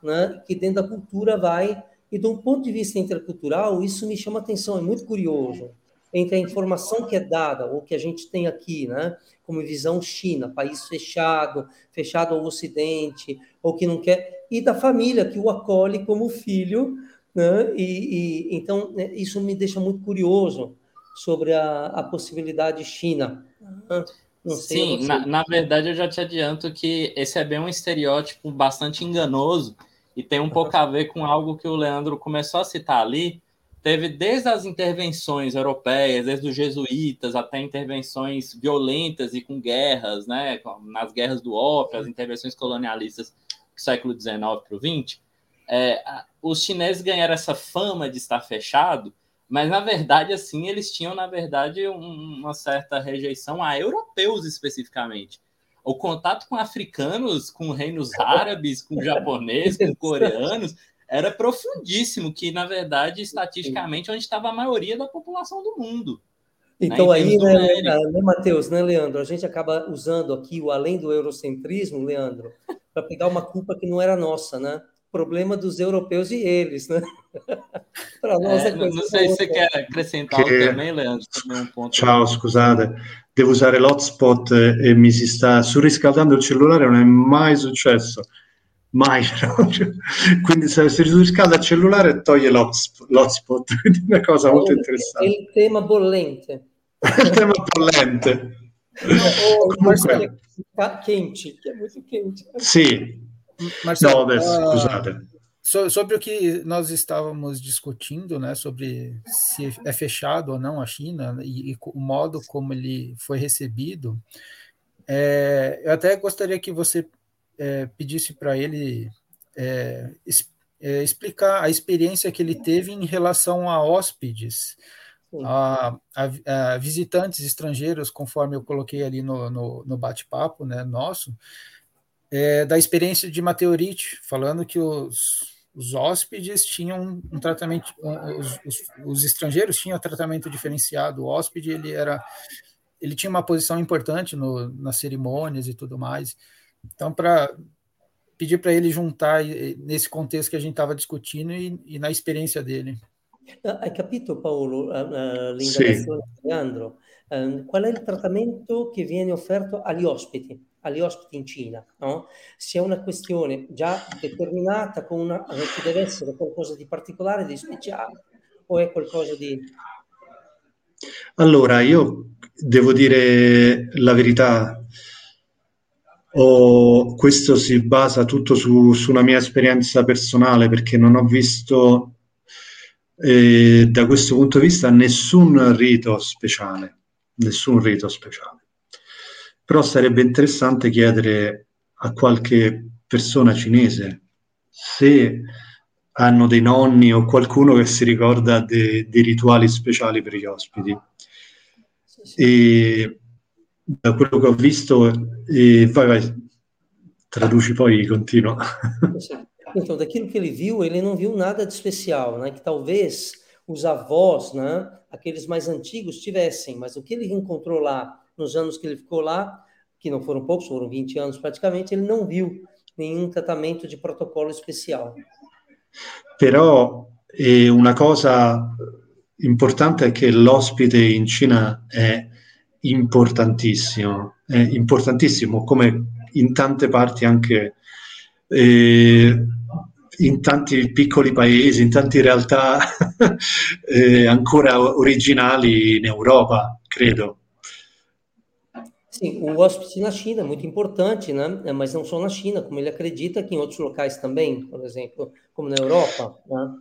né, que dentro da cultura vai. E, de um ponto de vista intercultural, isso me chama atenção, é muito curioso entre a informação que é dada, ou que a gente tem aqui, né, como visão China, país fechado, fechado ao Ocidente, ou que não quer, e da família que o acolhe como filho, né, e, e então né, isso me deixa muito curioso sobre a, a possibilidade China. Sim, na, na verdade eu já te adianto que esse é bem um estereótipo bastante enganoso e tem um pouco a ver com algo que o Leandro começou a citar ali, teve desde as intervenções europeias, desde os jesuítas até intervenções violentas e com guerras, né, nas guerras do ópio, as intervenções colonialistas do século XIX para o XX, é, os chineses ganharam essa fama de estar fechado, mas na verdade assim eles tinham na verdade um, uma certa rejeição a europeus especificamente. O contato com africanos, com reinos árabes, com japoneses, com coreanos era profundíssimo, que na verdade, estatisticamente, onde estava a maioria da população do mundo. Né, então né? aí, né, né, Matheus, né, Leandro? A gente acaba usando aqui o além do eurocentrismo, Leandro, para pegar uma culpa que não era nossa, né? Problema dos europeus e eles, né? para nós é, é coisa Não sei se você quer acrescentar che... também, Leandro. Também um ponto. Ciao, scusate, devo usare l'hotspot e mi si sta surriscaldando il cellulare, non è mai successo. Mai quindi se si riscalda il cellulare e toglie l'hotspot quindi è una cosa molto interessante. il tema bollente. Il tema bollente. No, Comunque... quente che è molto quente sì. Marcelo, no, adesso, uh, scusate. so, sobre o que nós estávamos discutindo, né, sobre se é fechado ou não a China e, e o modo como ele foi recebido, é, eu até gostaria que você é, pedisse para ele é, é, explicar a experiência que ele teve em relação a hóspedes, a, a, a, visitantes estrangeiros, conforme eu coloquei ali no, no, no bate-papo né, nosso, é, da experiência de Mateorite, falando que os, os hóspedes tinham um tratamento, os, os, os, estrangeiros tinham tratamento diferenciado, o hóspede ele era ele tinha uma posição importante no, nas cerimônias e tudo mais. Então, para pedir para ele juntar nesse contexto que a gente estava discutindo e, e, na experiência dele. Hai capito Paolo l'indagazione di Leandro? qual è il trattamento che viene offerto agli ospiti, agli ospiti in Cina? No? Se è una questione già determinata, con una, che deve essere qualcosa di particolare, di speciale, o è qualcosa di... Allora, io devo dire la verità, o questo si basa tutto su, sulla mia esperienza personale perché non ho visto eh, da questo punto di vista nessun rito speciale, nessun rito speciale. Però sarebbe interessante chiedere a qualche persona cinese se hanno dei nonni o qualcuno che si ricorda de, dei rituali speciali per gli ospiti. E da quello che ho visto, e vai, vai, traduci poi continua. Então, daquilo que ele viu, ele não viu nada de especial, né? Que talvez os avós, né? Aqueles mais antigos tivessem, mas o que ele encontrou lá, nos anos que ele ficou lá, que não foram poucos, foram 20 anos praticamente, ele não viu nenhum tratamento de protocolo especial. Però eh, una cosa importante è che l'ospite in Cina è importantissimo, è importantissimo come in tante parti anche eh, in tanti piccoli paesi, in tante realtà eh, ancora originali in Europa, credo. Sim, o ospite na China é muito importante, né? É, mas não só na China, como ele acredita que em outros locais também, por exemplo, como na Europa. Né?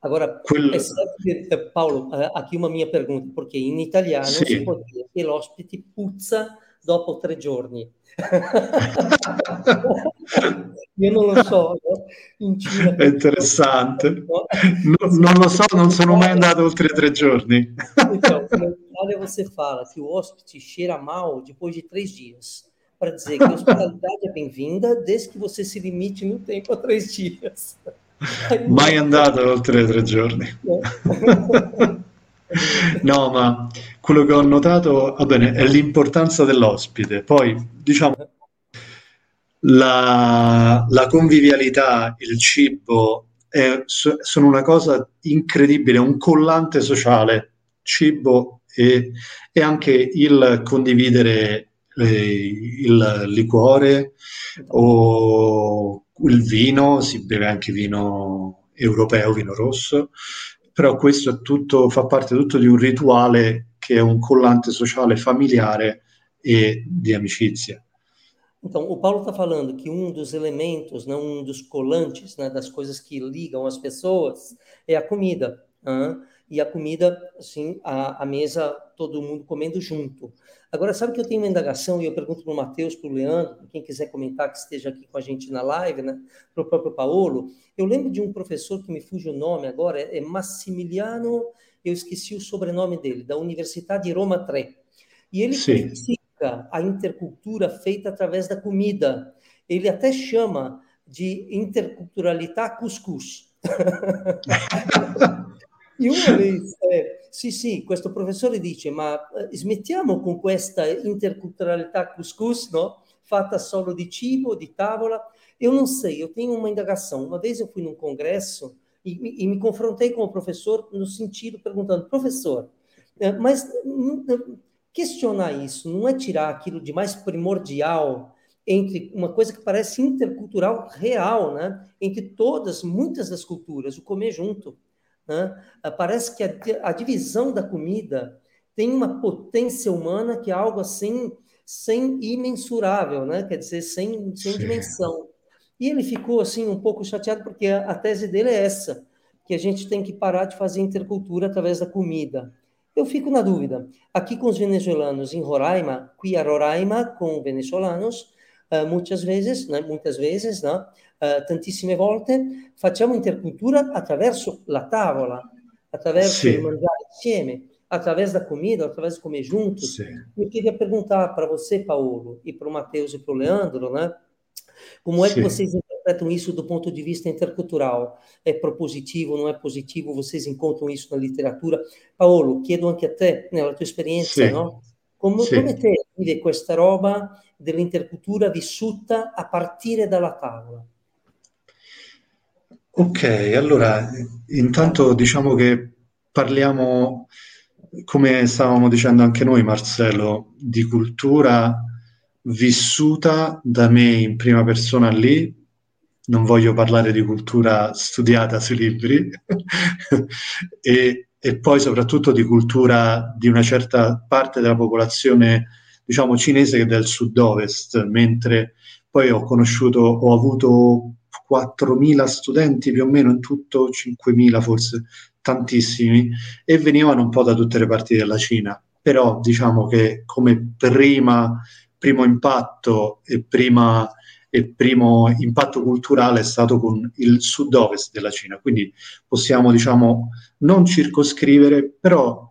Agora, Quello... é eh, Paulo, eh, aqui uma minha pergunta, porque in italiano sì. si può dire che l'ospite puzza dopo tre giorni. Io non lo so, no? in Cina... È interessante. No? Non, non, lo so, non sono mai andato oltre tre giorni. Então, Itália você fala que o hóspede cheira mal depois de três dias. Para dizer que a hospitalidade é bem-vinda, desde que você se limite no tempo a três dias. Mai andato oltre tre giorni. no, ma quello che ho notato va bene, è l'importanza dell'ospite. Poi, diciamo, la, la convivialità, il cibo è, sono una cosa incredibile, un collante sociale, cibo e, e anche il condividere eh, il liquore o il vino, si beve anche vino europeo, vino rosso, però questo tutto, fa parte tutto di un rituale che è un collante sociale familiare e di amicizia. Então, o Paulo está falando que um dos elementos, né, um dos colantes, né, das coisas que ligam as pessoas, é a comida. Né? E a comida, assim, a, a mesa, todo mundo comendo junto. Agora, sabe que eu tenho uma indagação e eu pergunto para o Matheus, para o Leandro, para quem quiser comentar que esteja aqui com a gente na live, né? para o próprio Paulo. Eu lembro de um professor que me fuge o nome agora, é Massimiliano, eu esqueci o sobrenome dele, da Universidade de Roma 3. E ele Sim. critica a intercultura feita através da comida. Ele até chama de interculturalità cuscuz. Una vez, eh, sì, sì, questo professore dice, ma eh, smettiamo con questa interculturalità couscous, no? Fatta solo di cibo, di tavola. Eu não sei, eu tenho uma indagação. Uma vez eu fui num congresso e, e me confrontei com o professor no sentido perguntando, professor, eh, mas questionar isso não é tirar aquilo de mais primordial entre uma coisa que parece intercultural real, né? Entre todas, muitas das culturas, o comer junto. Né? Ah, parece que a, a, divisão da comida tem uma potência humana que é algo assim sem imensurável, né? quer dizer, sem, sem dimensão. E ele ficou assim um pouco chateado porque a, a tese dele é essa, que a gente tem que parar de fazer intercultura através da comida. Eu fico na dúvida. Aqui com os venezuelanos em Roraima, qui a Roraima com venezuelanos, uh, muitas vezes, né, muitas vezes, né, uh, tantissime volte facciamo intercultura attraverso la tavola, attraverso sì. il mangiare insieme, através da comida, através de comer juntos. Sim. Eu queria perguntar para você, Paulo, e para o Matheus e para o Leandro, né? Como é Sim. que vocês interpretam isso do ponto de vista intercultural? É propositivo, não é positivo? Vocês encontram isso na literatura? Paulo, chiedo anche a te, nella tua esperienza, sì. no? Come, come te vive questa roba dell'intercultura vissuta a partire dalla tavola? Ok, allora intanto diciamo che parliamo, come stavamo dicendo anche noi Marcello, di cultura vissuta da me in prima persona lì, non voglio parlare di cultura studiata sui libri, e, e, poi soprattutto di cultura di una certa parte della popolazione, diciamo, cinese che è del sud-ovest, mentre poi ho conosciuto, ho avuto 4.000 studenti più o meno in tutto, 5.000 forse, tantissimi, e venivano un po' da tutte le parti della Cina. Però diciamo che come prima, primo impatto e, prima, e primo impatto culturale è stato con il sud-ovest della Cina. Quindi possiamo, diciamo, non circoscrivere, però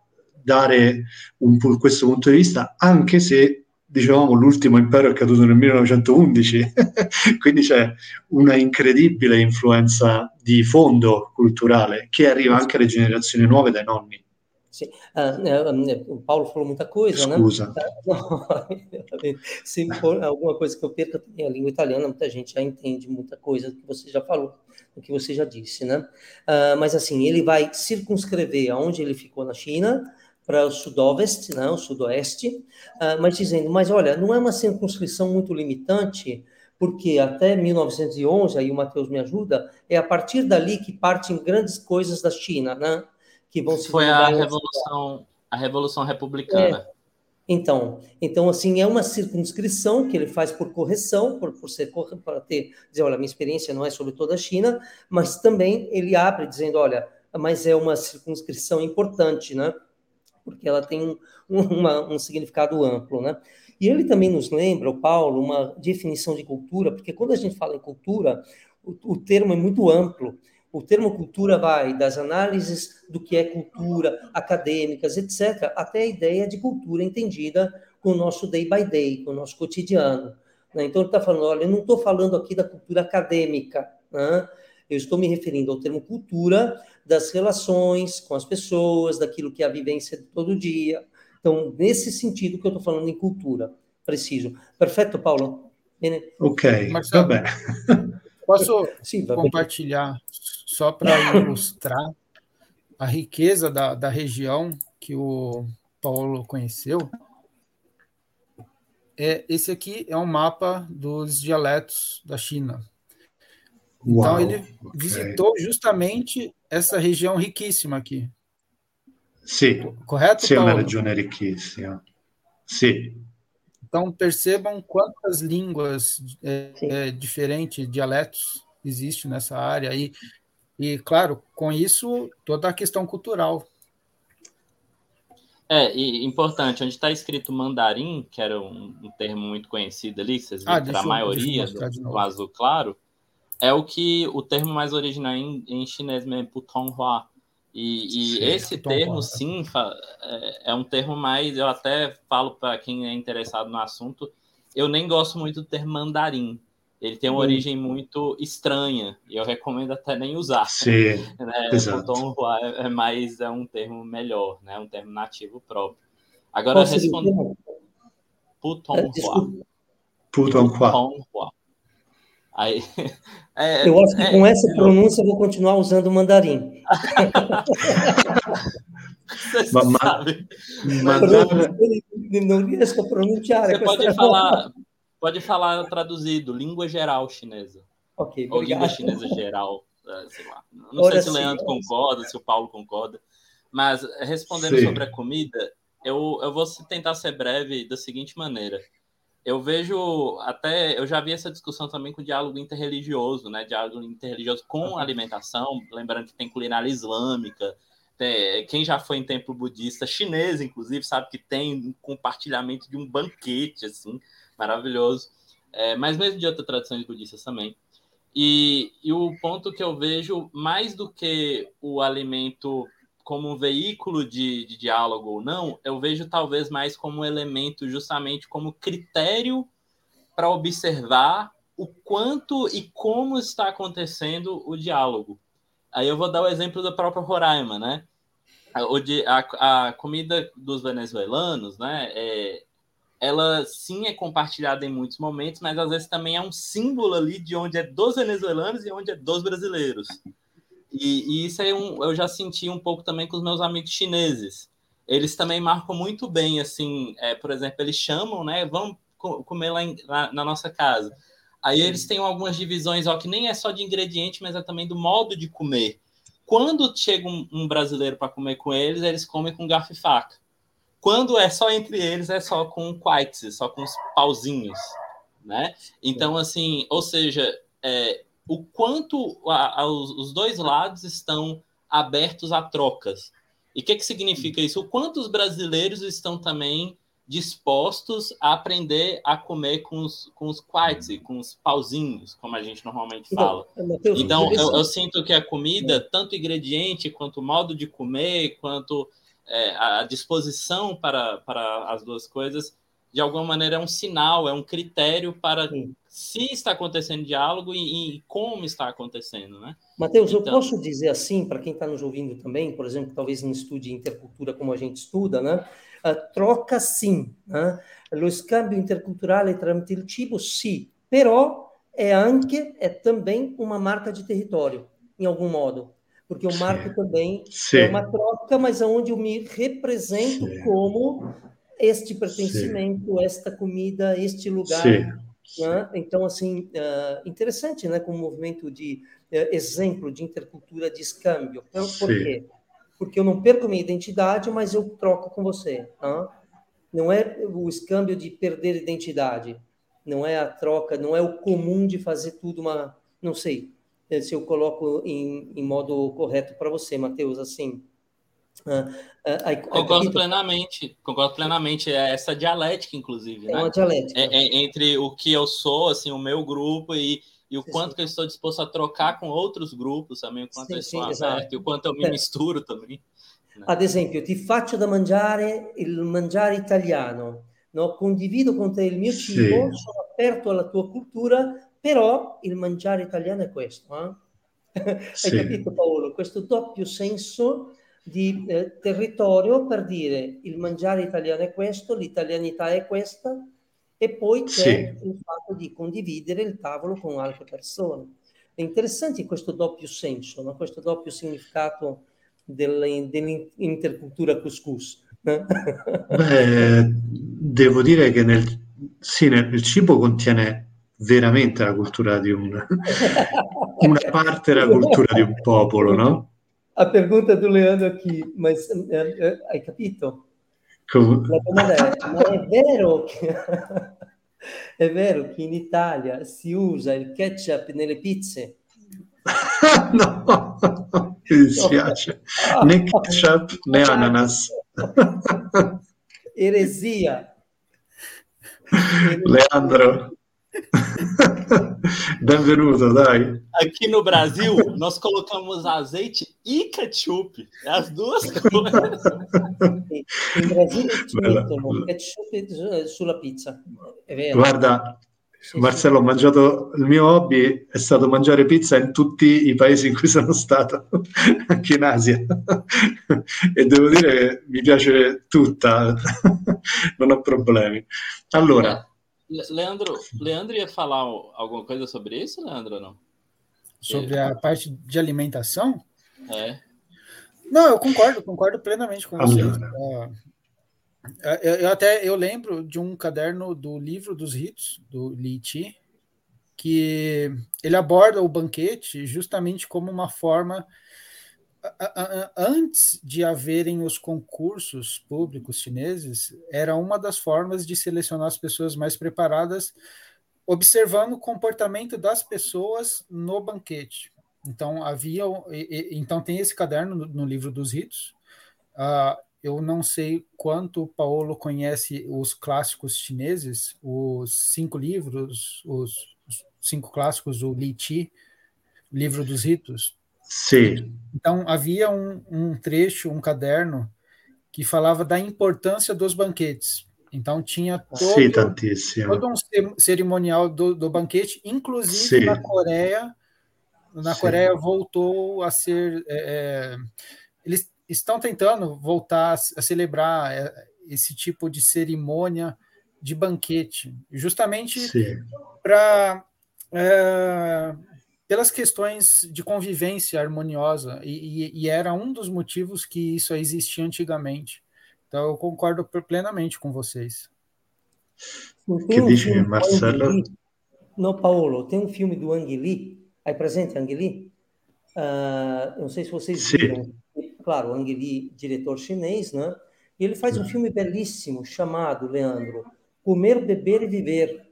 dare un, questo punto di vista, anche se dicevamo l'ultimo impero è caduto nel 1911, quindi c'è una incredibile influenza di fondo culturale che arriva anche alle generazioni nuove dai nonni. Sì. Uh, Paulo falou muita coisa, Scusa. né? Se for alguma coisa que eu perca, a língua italiana, muita gente já entende muita coisa que você já falou, o que você já disse, né? Uh, mas assim, ele vai circunscrever aonde ele ficou na China, para o sudoveste, não, o sudoeste, mas dizendo, mas olha, não é uma circunscrição muito limitante, porque até 1911, aí o Matheus me ajuda, é a partir dali que partem grandes coisas da China, né? Que vão se Foi a revolução, a revolução republicana. É. Então, então assim é uma circunscrição que ele faz por correção, por, por ser para ter dizer, olha, minha experiência não é sobre toda a China, mas também ele abre dizendo, olha, mas é uma circunscrição importante, né? Porque ela tem um, uma, um significado amplo, né? E ele também nos lembra, o Paulo, uma definição de cultura, porque quando a gente fala em cultura, o, o termo é muito amplo. O termo cultura vai das análises do que é cultura, acadêmicas, etc., até a ideia de cultura entendida com o nosso day by day, com o nosso cotidiano. Né? Então, ele está falando: olha, eu não estou falando aqui da cultura acadêmica, né? Eu estou me referindo ao termo cultura das relações com as pessoas, daquilo que é a vivência de todo dia. Então, nesse sentido que eu estou falando em cultura, preciso. Perfeito, Paulo? Bene? Ok, Marcelo, bem. Posso Sim, compartilhar só para ilustrar a riqueza da, da região que o Paulo conheceu? É, esse aqui é um mapa dos dialetos da China. Então Uau, ele okay. visitou justamente essa região riquíssima aqui. Sim. Correto, Sim, Paulo? é uma região riquíssima. Sim. Então percebam quantas línguas é, é, diferentes, dialetos existem nessa área e, e claro, com isso toda a questão cultural. É, e importante, onde está escrito mandarim, que era um, um, termo muito conhecido ali, que vocês viram ah, era a maioria do, do azul claro, é o que o termo mais original em, em chinês mesmo, putonghua. E, e sim, esse termo, sim, é, é, um termo mais. Eu até falo para quem é interessado no assunto, eu nem gosto muito do termo mandarim. Ele tem uma hum. origem muito estranha e eu recomendo até nem usar. Sim, né? Putonghua é, é mais é um termo melhor, né? Um termo nativo próprio. Agora respondendo. Putonghua. Putonghua. Putonghua. Aí, é, eu acho que é, com essa pronúncia eu vou continuar usando mandarim. Você sabe. Não riesco a pronunciar. Você pode falar, pode falar traduzido, língua geral chinesa. Ok, Ou língua chinesa geral, é, sei lá. Não Ora sei se o Leandro sim, concorda, se o Paulo concorda. Mas respondendo sim. sobre a comida, eu, eu vou tentar ser breve da seguinte maneira eu vejo até eu já vi essa discussão também com o diálogo interreligioso, né? Diálogo interreligioso com alimentação, lembrando que tem culinária islâmica, tem, quem já foi em templo budista chinês, inclusive, sabe que tem um compartilhamento de um banquete assim maravilhoso, é, mas mesmo de outras tradições budistas também. E, e o ponto que eu vejo mais do que o alimento como um veículo de, de diálogo ou não, eu vejo talvez mais como um elemento, justamente como critério para observar o quanto e como está acontecendo o diálogo. Aí eu vou dar o exemplo da própria Roraima, né? a, a comida dos venezuelanos, né? É, ela sim é compartilhada em muitos momentos, mas às vezes também é um símbolo ali de onde é dos venezuelanos e onde é dos brasileiros. E, e isso aí um, eu já senti um pouco também com os meus amigos chineses. Eles também marcam muito bem, assim, é, por exemplo, eles chamam, né? Vamos comer lá em, na, na, nossa casa. Aí eles têm algumas divisões, ó, que nem é só de ingrediente, mas é também do modo de comer. Quando chega um, um brasileiro para comer com eles, eles comem com garfo e faca. Quando é só entre eles, é só com quaits, só com os pauzinhos, né? Então, assim, ou seja, é, o quanto a, a, os, dois lados estão abertos a trocas. E o que, que significa isso? O quanto os brasileiros estão também dispostos a aprender a comer com os, com os quartz, com os pauzinhos, como a gente normalmente fala. Então, eu, eu, sinto que a comida, tanto ingrediente, quanto modo de comer, quanto é, a disposição para, para as duas coisas, de alguma maneira é um sinal, é um critério para Sim. se está acontecendo diálogo e, e, como está acontecendo, né? Mateus, então... eu posso dizer assim, para quem está nos ouvindo também, por exemplo, talvez não estude intercultura como a gente estuda, né? Uh, troca sim, né? lo scambio interculturale tramite il cibo sì, però è anche, è também uma marca de território, em algum modo, porque o marco também sim. é uma troca, mas onde eu me represento sim. como este pertencimento, sim. esta comida, este lugar. Né? Então, assim, uh, interessante, né? Como movimento de uh, exemplo de intercultura de escâmbio. Por quê? porque eu não perco minha identidade, mas eu troco com você. Não é o escâmbio de perder identidade, não é a troca, não é o comum de fazer tudo uma. Não sei eh, se eu coloco em, em modo correto para você, Matheus, assim. Uh, uh, concordo plenamente, concordo plenamente. É essa dialética, inclusive, é né? uma dialética. É, é, entre o que eu sou, assim, o meu grupo e, e o sim, quanto sim. que eu estou disposto a trocar com outros grupos também, o quanto sim, eu estou aberto, e o quanto eu me misturo também. Né? Ad esempio, ti faccio da mangiare il mangiare italiano, no? condivido con te il mio cibo, sono aperto alla tua cultura, però il mangiare italiano è questo. Eh? Hai capito Paolo? Questo doppio senso di eh, territorio per dire il mangiare italiano è questo, l'italianità è questa, e poi c'è sì. il fatto di condividere il tavolo con altre persone. È interessante questo doppio senso, no? questo doppio significato dell'intercultura couscous. Beh, devo dire che nel, sì, nel, il cibo contiene veramente la cultura di un, una parte della cultura di un popolo, no? A pergunta do Leandro aqui, mas eh, eh, hai capito? Com... La domanda è, ma è vero, che, è vero che in Italia si usa il ketchup nelle pizze? no, mi dispiace. Né ketchup né ananas. Eresia. Leandro, Benvenuto, dai. Aqui no Brasil, nós colocamos azeite e ketchup. É as duas coisas. In Brasile ci mettono ketchup sulla pizza. È vero. Guarda, sì, Marcello, ho mangiato il mio hobby è stato mangiare pizza in tutti i paesi in cui sono stato, anche in Asia. e devo dire che mi piace tutta, non ho problemi. Allora, Leandro, Leandro ia falar alguma coisa sobre isso, Leandro, não? Sobre a parte de alimentação? É. Não, eu concordo, concordo plenamente com vocês. Eu, eu, até eu lembro de um caderno do livro dos ritos do Li Chi, que ele aborda o banquete justamente como uma forma antes de haverem os concursos públicos chineses, era uma das formas de selecionar as pessoas mais preparadas, observando o comportamento das pessoas no banquete. Então havia, então tem esse caderno no, livro dos ritos. Uh, eu não sei quanto o Paulo conhece os clássicos chineses, os cinco livros, os, cinco clássicos, o Li Chi, livro dos ritos. Sim. Então, havia um, um, trecho, um caderno, que falava da importância dos banquetes. Então, tinha todo, Sim, todo um cerimonial do, do banquete, inclusive Sim. na Coreia. Na Sim. Coreia voltou a ser. É, é, eles estão tentando voltar a celebrar é, esse tipo de cerimônia de banquete, justamente para é, pelas questões de convivência harmoniosa e, e, e, era um dos motivos que isso existia antigamente. Então eu concordo plenamente com vocês. Que dice Marcelo? No, Paulo, tem um filme do Ang Lee, aí presente Ang Lee? Uh, não sei se vocês Sim. viram. Claro, Ang Lee, diretor chinês, né? E ele faz um filme belíssimo chamado, Leandro, Comer, Beber e Viver,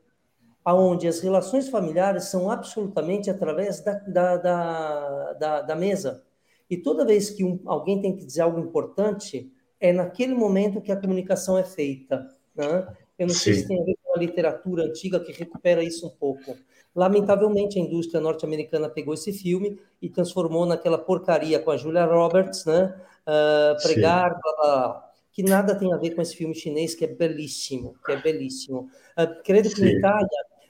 aonde as relações familiares são absolutamente através da, da, da, da, da mesa. E toda vez que um, alguém tem que dizer algo importante, é naquele momento que a comunicação é feita. Né? Eu não Sim. sei se tem a ver com a literatura antiga que recupera isso um pouco. Lamentavelmente, a indústria norte-americana pegou esse filme e transformou naquela porcaria com a Julia Roberts, né? Uh, pregar, blá, blá, que nada tem a ver com esse filme chinês que é belíssimo, que é belíssimo. Uh, credo que in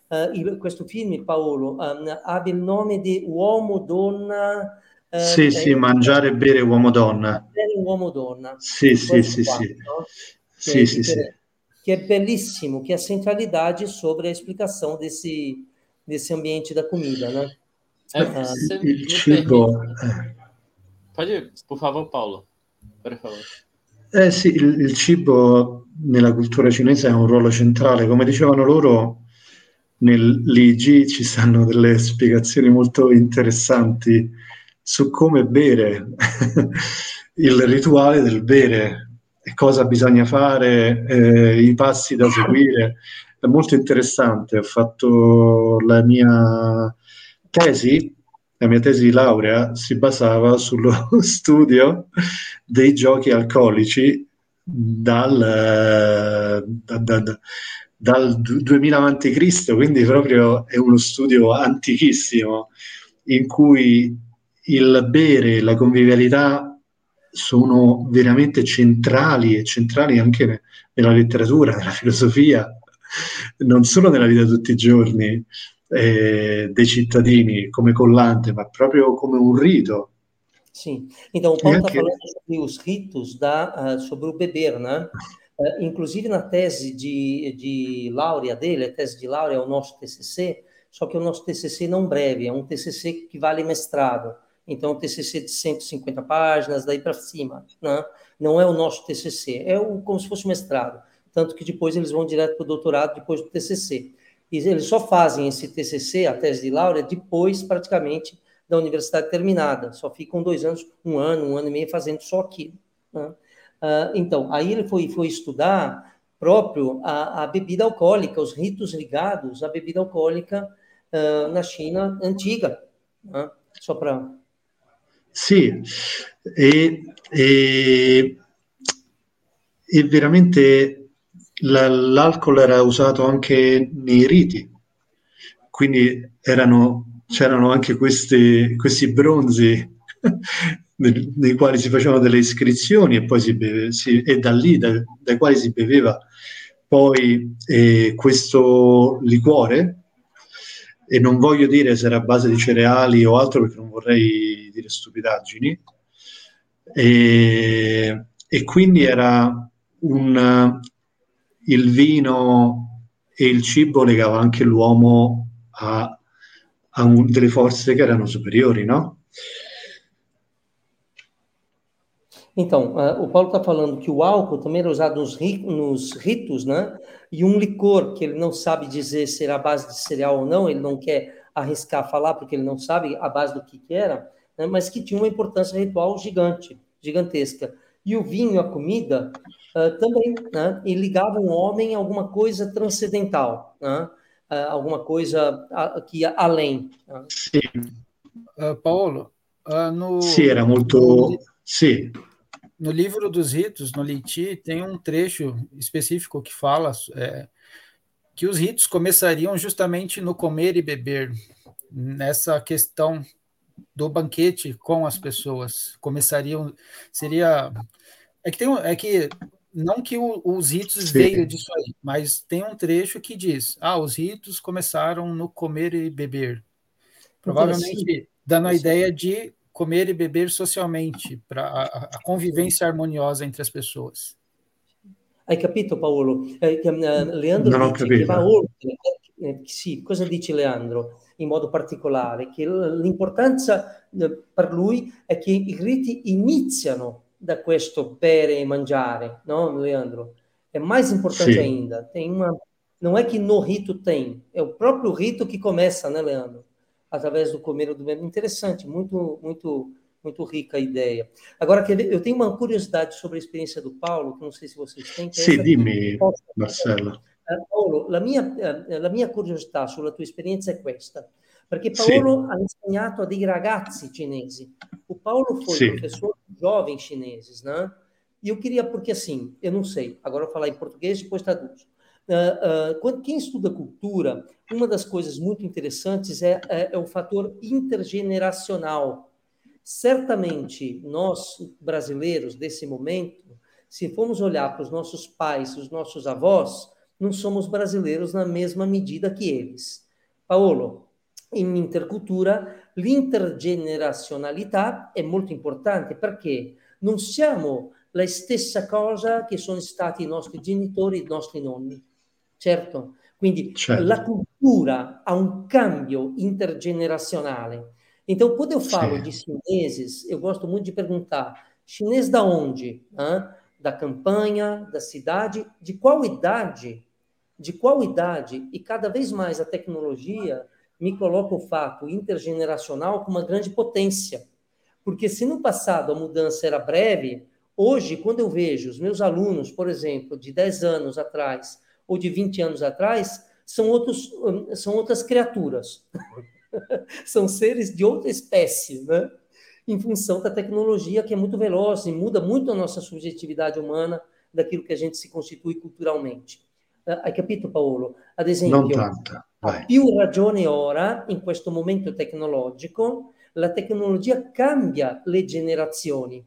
Italia uh, questo film, Paolo, um, abbia il nome di Uomo Donna. Uh, sì, sì, mangiare e bere uomo donna. Bere uomo donna. Sì, sì, sì, qua, sì. No? Sì, sì, sì. Que é belíssimo, que é a centralidade sobre a explicação desse, desse ambiente da comida, né? É, uh, il cibo... Pode, por favor, Paulo. Per favore. Eh sì, il, il, cibo nella cultura cinese ha un ruolo centrale. Come dicevano loro, nell'IG ci stanno delle spiegazioni molto interessanti su come bere, il rituale del bere, cosa bisogna fare, eh, i passi da seguire. È molto interessante. Ho fatto la mia tesi, la mia tesi di laurea si basava sullo studio dei giochi alcolici dal, da, da, da, dal 2000 a.C., quindi proprio è uno studio antichissimo in cui il bere e la convivialità sono veramente centrali e centrali anche nella letteratura, nella filosofia, non solo nella vita di tutti i giorni eh, dei cittadini come collante, ma proprio come un rito. Sim, então o Paulo está anche... falando sobre os ritos da, uh, sobre o beber, né? Uh, inclusive na tese de, de Laura dele, a tese de Laura é o nosso TCC, só que o nosso TCC não breve, é um TCC que vale mestrado. Então, um TCC de 150 páginas, daí para cima. Né? Não é o nosso TCC, é o, como se fosse mestrado. Tanto que depois eles vão direto para o doutorado, depois do TCC. E eles só fazem esse TCC, a tese de Laura, depois, praticamente, da universidade terminada. Só ficam dois anos, um ano, um ano e meio fazendo só aquilo. Né? Uh, então, aí ele foi, foi estudar próprio a, a, bebida alcoólica, os ritos ligados à bebida alcoólica uh, na China antiga. Né? Só para. Sì, e, e, e veramente l'alcol era usato anche nei riti, quindi erano, c'erano anche questi, questi bronzi nei quali si facevano delle iscrizioni e poi si beve, si, e da lì da, dai quali si beveva poi eh, questo liquore e non voglio dire se era a base di cereali o altro perché non vorrei dire stupidaggini e, e quindi era un il vino e il cibo legava anche l'uomo a, a un, delle forze che erano superiori, no? Então, uh, o Paulo está falando que o álcool também era usado nos, ri nos, ritos, né? E um licor que ele não sabe dizer se era a base de cereal ou não, ele não quer arriscar falar porque ele não sabe a base do que, que era, né? mas que tinha uma importância ritual gigante, gigantesca. E o vinho, a comida, uh, também, né? E ligava o homem a alguma coisa transcendental, né? Uh, alguma coisa que ia além. Né? Sim. Paulo, no... Sim, era muito... Sim no livro dos ritos, no Leiti, tem um trecho específico que fala é, que os ritos começariam justamente no comer e beber, nessa questão do banquete com as pessoas. Começariam, seria. É que, tem, é que não que o, os ritos Sim. veio disso aí, mas tem um trecho que diz: ah, os ritos começaram no comer e beber. Provavelmente dando a ideia de comer e beber socialmente, para a, a convivência harmoniosa entre as pessoas. Hai capito Paolo? Eh, Leandro non dice che va oltre. Eh, sì, cosa dice Leandro in modo particolare? Che l'importanza eh, per lui è che i riti iniziano da questo bere e mangiare, no Leandro? É mais importante Sim. ainda. Tem uma, não é que no rito tem, é o próprio rito que começa, né, Leandro? Através do comer ou do beber. Interessante, muito, muito muito rica a ideia. Agora, eu tenho uma curiosidade sobre a experiência do Paulo, que não sei se vocês têm. Sì, dimmi, Marcelo. Eh, Paolo, la mia, eh, la mia, curiosità sulla tua esperienza è questa, perché Paolo sì. ha insegnato a dei ragazzi cinesi. O Paulo foi sì. professor de jovens chineses, né? E eu queria, porque assim, eu não sei, agora eu vou falar em português e depois traduzo. Uh, uh, quem estuda cultura, uma das coisas muito interessantes é, é, é o fator intergeneracional Certamente, nós brasileiros desse momento, se formos olhar para os nossos pais, os nossos avós, não somos brasileiros na mesma medida que eles. Paolo, in intercultura l'intergenerazionalità è molto importante perché non siamo la stessa cosa che sono stati i nostri genitori, i nostri nonni. Certo? Quindi certo. la cultura ha un cambio intergenerazionale Então, quando eu falo de chineses, eu gosto muito de perguntar: chinês da onde? Hã? Da campanha, da cidade, de qual idade? De qual idade? E cada vez mais a tecnologia me coloca o fato intergeneracional com uma grande potência. Porque se no passado a mudança era breve, hoje, quando eu vejo os meus alunos, por exemplo, de 10 anos atrás ou de 20 anos atrás, são, outros, hum, são outras criaturas. São seres de outra espécie, né? Em função da tecnologia que é muito veloz e muda muito a nossa subjetividade humana daquilo que a gente se constitui culturalmente. Uh, hai capito Paolo? Ad esempio, ha più ragione ora, in questo momento tecnologico, la tecnologia cambia le generazioni.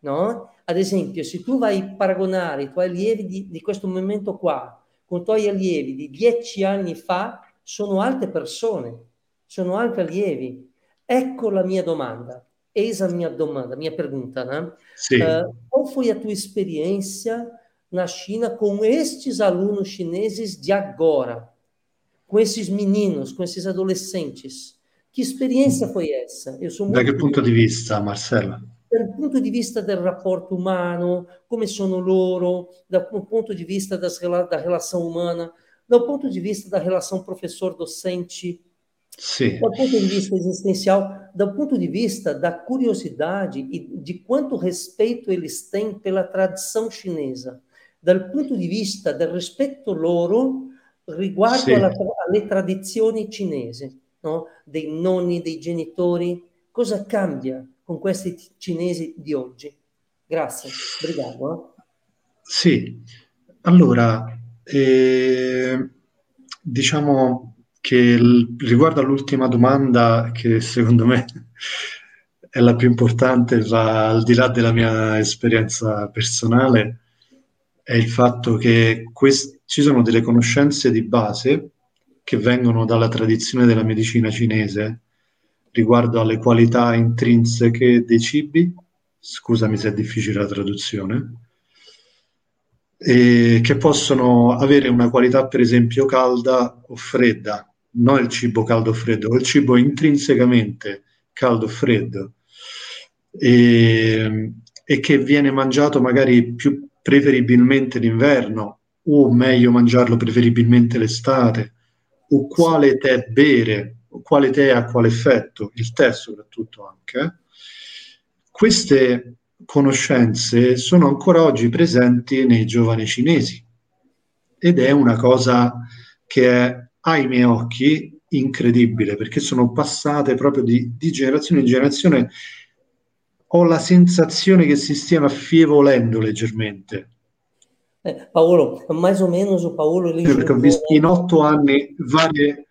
No? Ad esempio, se tu vai a paragonare i tuoi allievi di, di questo momento qua con tuoi allievi di dieci anni fa, sono altre persone sono anche allievi. Ecco la mia domanda, eis a minha domanda, minha pergunta, né? Sim. Uh, qual foi a tua experiência na China com estes alunos chineses de agora? Com esses meninos, com esses adolescentes? Que experiência foi essa? Eu sou da che punto di vista, Marcella? Dal punto di vista del rapporto umano, come sono loro, dal punto di vista das, da relação humana, dal ponto di vista da relação professor-docente. Do ponto de vista existencial, do ponto de vista da curiosidade e de quanto respeito eles têm pela tradição chinesa, dal ponto di vista del rispetto loro riguardo alle tradizioni cinesi, no? dei nonni, dei genitori, cosa cambia con questi cinesi di oggi? Grazie, obrigado. Eh? Sì, allora, eh, diciamo che riguardo all'ultima domanda, che secondo me è la più importante, va al di là della mia esperienza personale, è il fatto che quest- ci sono delle conoscenze di base che vengono dalla tradizione della medicina cinese riguardo alle qualità intrinseche dei cibi, scusami se è difficile la traduzione, che possono avere una qualità per esempio calda o fredda, non il cibo caldo o freddo, il cibo intrinsecamente caldo o freddo e, e che viene mangiato magari più preferibilmente d'inverno o meglio mangiarlo preferibilmente l'estate o quale tè bere quale ha quale effetto, il tè soprattutto anche. Queste conoscenze sono ancora oggi presenti nei giovani cinesi ed è una cosa che è ai miei occhi incredibile perché sono passate proprio di, di generazione in generazione. Ho la sensazione che si stiano affievolendo leggermente. Eh, Paolo, mais ou menos o Paolo... Perché ho visto in otto anni varie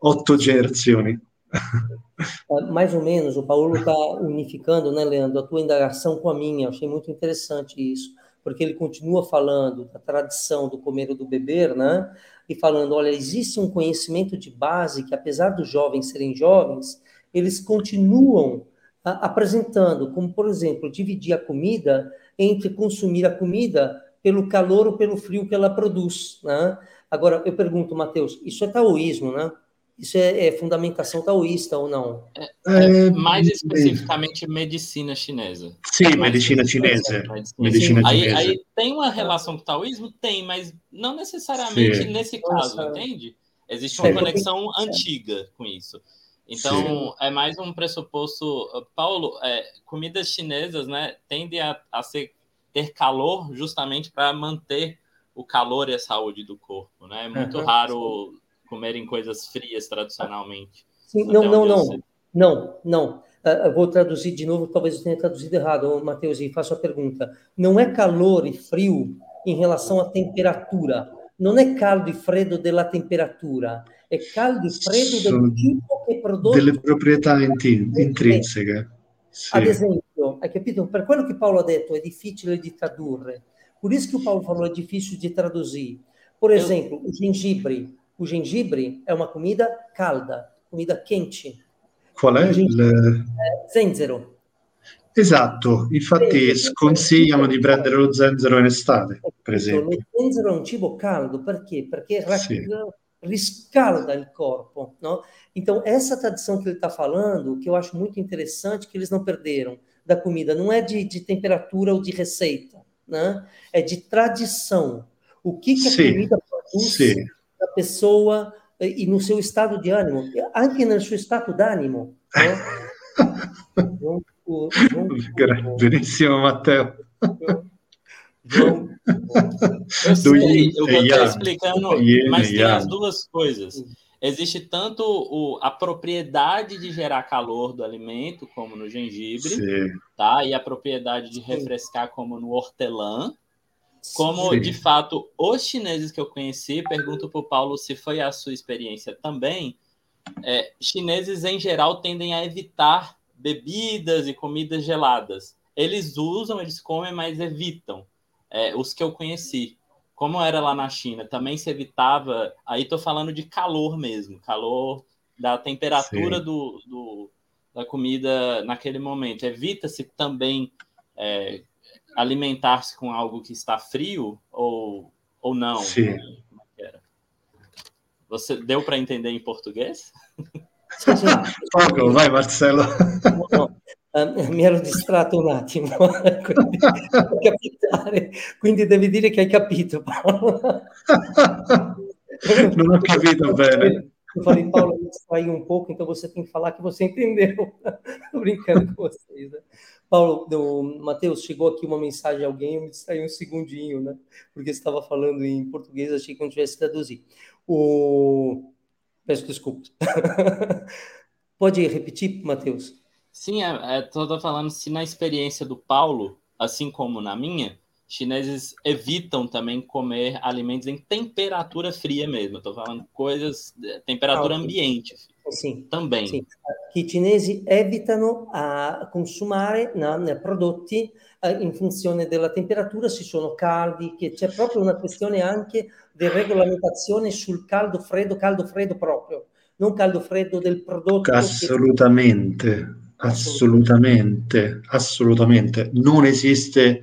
otto generazioni. Eh, mais ou menos, o Paulo está unificando, né, Leandro, a tua indagação com a minha. Eu achei muito interessante isso, porque ele continua falando da tradição do comer ou do beber, né? e falando: olha, existe um conhecimento de base que, apesar dos jovens serem jovens, eles continuam apresentando, como por exemplo, dividir a comida entre consumir a comida pelo calor ou pelo frio que ela produz. Né? Agora, eu pergunto, Matheus, isso é taoísmo, né? Isso é, é fundamentação taoísta ou não? É, é, é mais especificamente medicina chinesa. Sim, medicina chinesa. Medicina aí, chinesa. Aí, tem uma relação com o taoísmo? Tem, mas não necessariamente Sim. nesse caso, Nossa. entende? Existe uma conexão antiga com isso. Então, Sim. é mais um pressuposto. Paulo, é, comidas chinesas né, tendem a, a ser, ter calor justamente para manter o calor e a saúde do corpo. Né? É muito uhum. raro comerem coisas frias tradicionalmente. Sim, não, não, não, não, não. Uh, vou traduzir de novo, talvez eu tenha traduzido errado, Matheus, e faço a pergunta. Não é calor e frio em relação à temperatura. Não é caldo e freddo della temperatura, è caldo e freddo del tipo che prodotto. Delle proprietà intrinseche. Sì. Ad esempio, hai capito? Per quello che Paolo ha detto è difficile di tradurre. Por isso que o Paulo falou é difícil de traduzir. Por exemplo, o gengibre. O gengibre é uma comida calda, comida quente. Qual è? Il... É zenzero. Esatto, infatti sconsigliano di prendere lo zenzero in estate, per esempio. Lo zenzero è un cibo caldo, perché? Perché sì riscalda o corpo, não? Então, essa tradição que ele está falando, que eu acho muito interessante, que eles não perderam da comida, não é de, de temperatura ou de receita, né? É de tradição. O que, que a comida produz sim. Na pessoa e no seu estado de ânimo, anche no seu estado de ânimo. Né? junto, junto, Benissimo, Matteo. Eu sei, eu vou estar explicando, mas tem as duas coisas. Existe tanto o, a propriedade de gerar calor do alimento, como no gengibre, Sim. tá? E a propriedade de refrescar, como no hortelã. Como, Sim. de fato, os chineses que eu conheci, pergunto para o Paulo se foi a sua experiência também. É, chineses, em geral, tendem a evitar bebidas e comidas geladas. Eles usam, eles comem, mas evitam é, os que eu conheci. Como era lá na China, também se evitava. Aí estou falando de calor mesmo, calor da temperatura do, do, da comida naquele momento. Evita-se também é, alimentar-se com algo que está frio ou, ou não? Sim. É Você deu para entender em português? Poco, vai Marcelo. Mi ero distratto un attimo, quindi, capitare, quindi devi dire che hai capito Paolo. non ho capito bene. Eu falei, Paulo, eu distraí um pouco, então você tem que falar que você entendeu. Tô brincando com vocês, né? Paulo, do Matheus, chegou aqui uma mensagem de alguém, eu me distraí um segundinho, né? Porque você estava falando em português, achei que não tivesse traduzido. O... Peço desculpas. Pode repetir, Matheus? Sim, estou é, falando se na experiência do Paulo, assim como na minha, chineses evitam também comer alimentos em temperatura fria mesmo. Estou falando coisas, temperatura ah, ambiente. Sim, também. Sim. Que chineses evitano a consumare né, prodotti eh, in funzione della temperatura, se sono caldi, che c'è proprio una questione anche di regolamentazione sul caldo freddo, caldo freddo proprio, non caldo freddo del prodotto. Assolutamente. Che Assolutamente, assolutamente. Non esiste,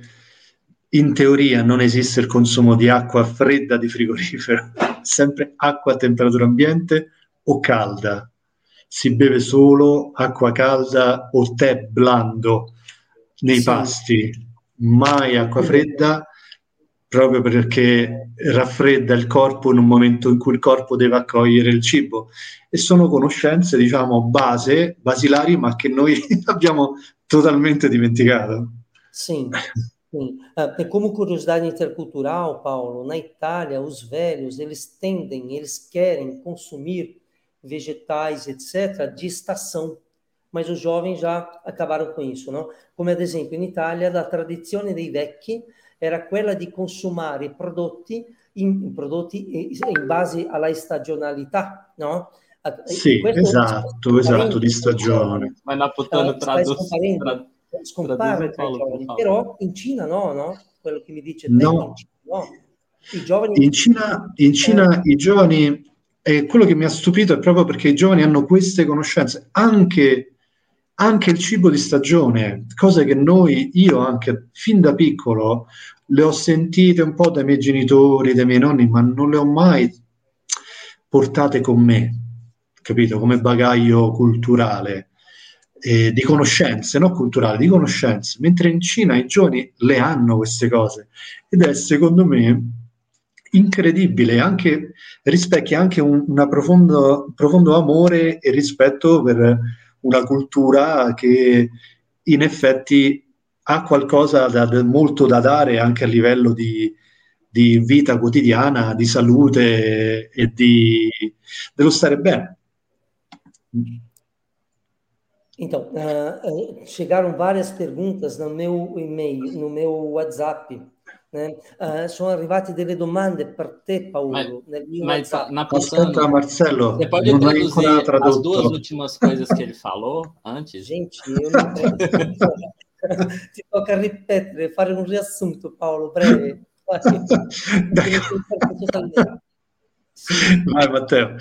in teoria, non esiste il consumo di acqua fredda di frigorifero, sempre acqua a temperatura ambiente o calda. Si beve solo acqua calda o tè blando nei sì. pasti, mai acqua fredda proprio perché raffredda il corpo in un momento in cui il corpo deve accogliere il cibo. E sono conoscenze, diciamo, base, basilari, ma che noi abbiamo totalmente dimenticato. Sim, sim. Uh, como curiosidade intercultural, Paulo, na Itália, os velhos, eles tendem, eles querem consumir vegetais, etc., de estação. Mas os jovens já acabaram com isso, não? Como ad esempio in Italia, la tradizione dei vecchi era quella di consumare prodotti in, prodotti in base alla stagionalità, no? Sì, esatto, esatto, di stagione. Ma Napoletano tradotto. Scompare tra i giovani, però in Cina no, no? Quello che mi dice no. no. I giovani... In Cina, in Cina eh. i giovani, e quello che mi ha stupito è proprio perché i giovani hanno queste conoscenze, anche anche il cibo di stagione, cose che noi, io anche fin da piccolo, le ho sentite un po' dai miei genitori, dai miei nonni, ma non le ho mai portate con me, capito? Come bagaglio culturale, eh, di conoscenze, non culturale, di conoscenze. Mentre in Cina i giovani le hanno queste cose ed è secondo me incredibile, anche, rispecchia anche un una profondo, profondo amore e rispetto per una cultura che in effetti ha qualcosa da, da, molto da dare anche a livello di, di, vita quotidiana, di salute e di, dello stare bene. Então, uh, chegaram várias perguntas no meu e-mail, no meu WhatsApp. Né? Uh, sono arrivate delle domande per te, Paolo. Mas, mas Aspetta, Marcelo, você pode non traduzir as duas últimas coisas que ele falou antes? Gente, eu não Ti tocca ripetere, fare un riassunto, Paolo, breve. Vai, Matteo.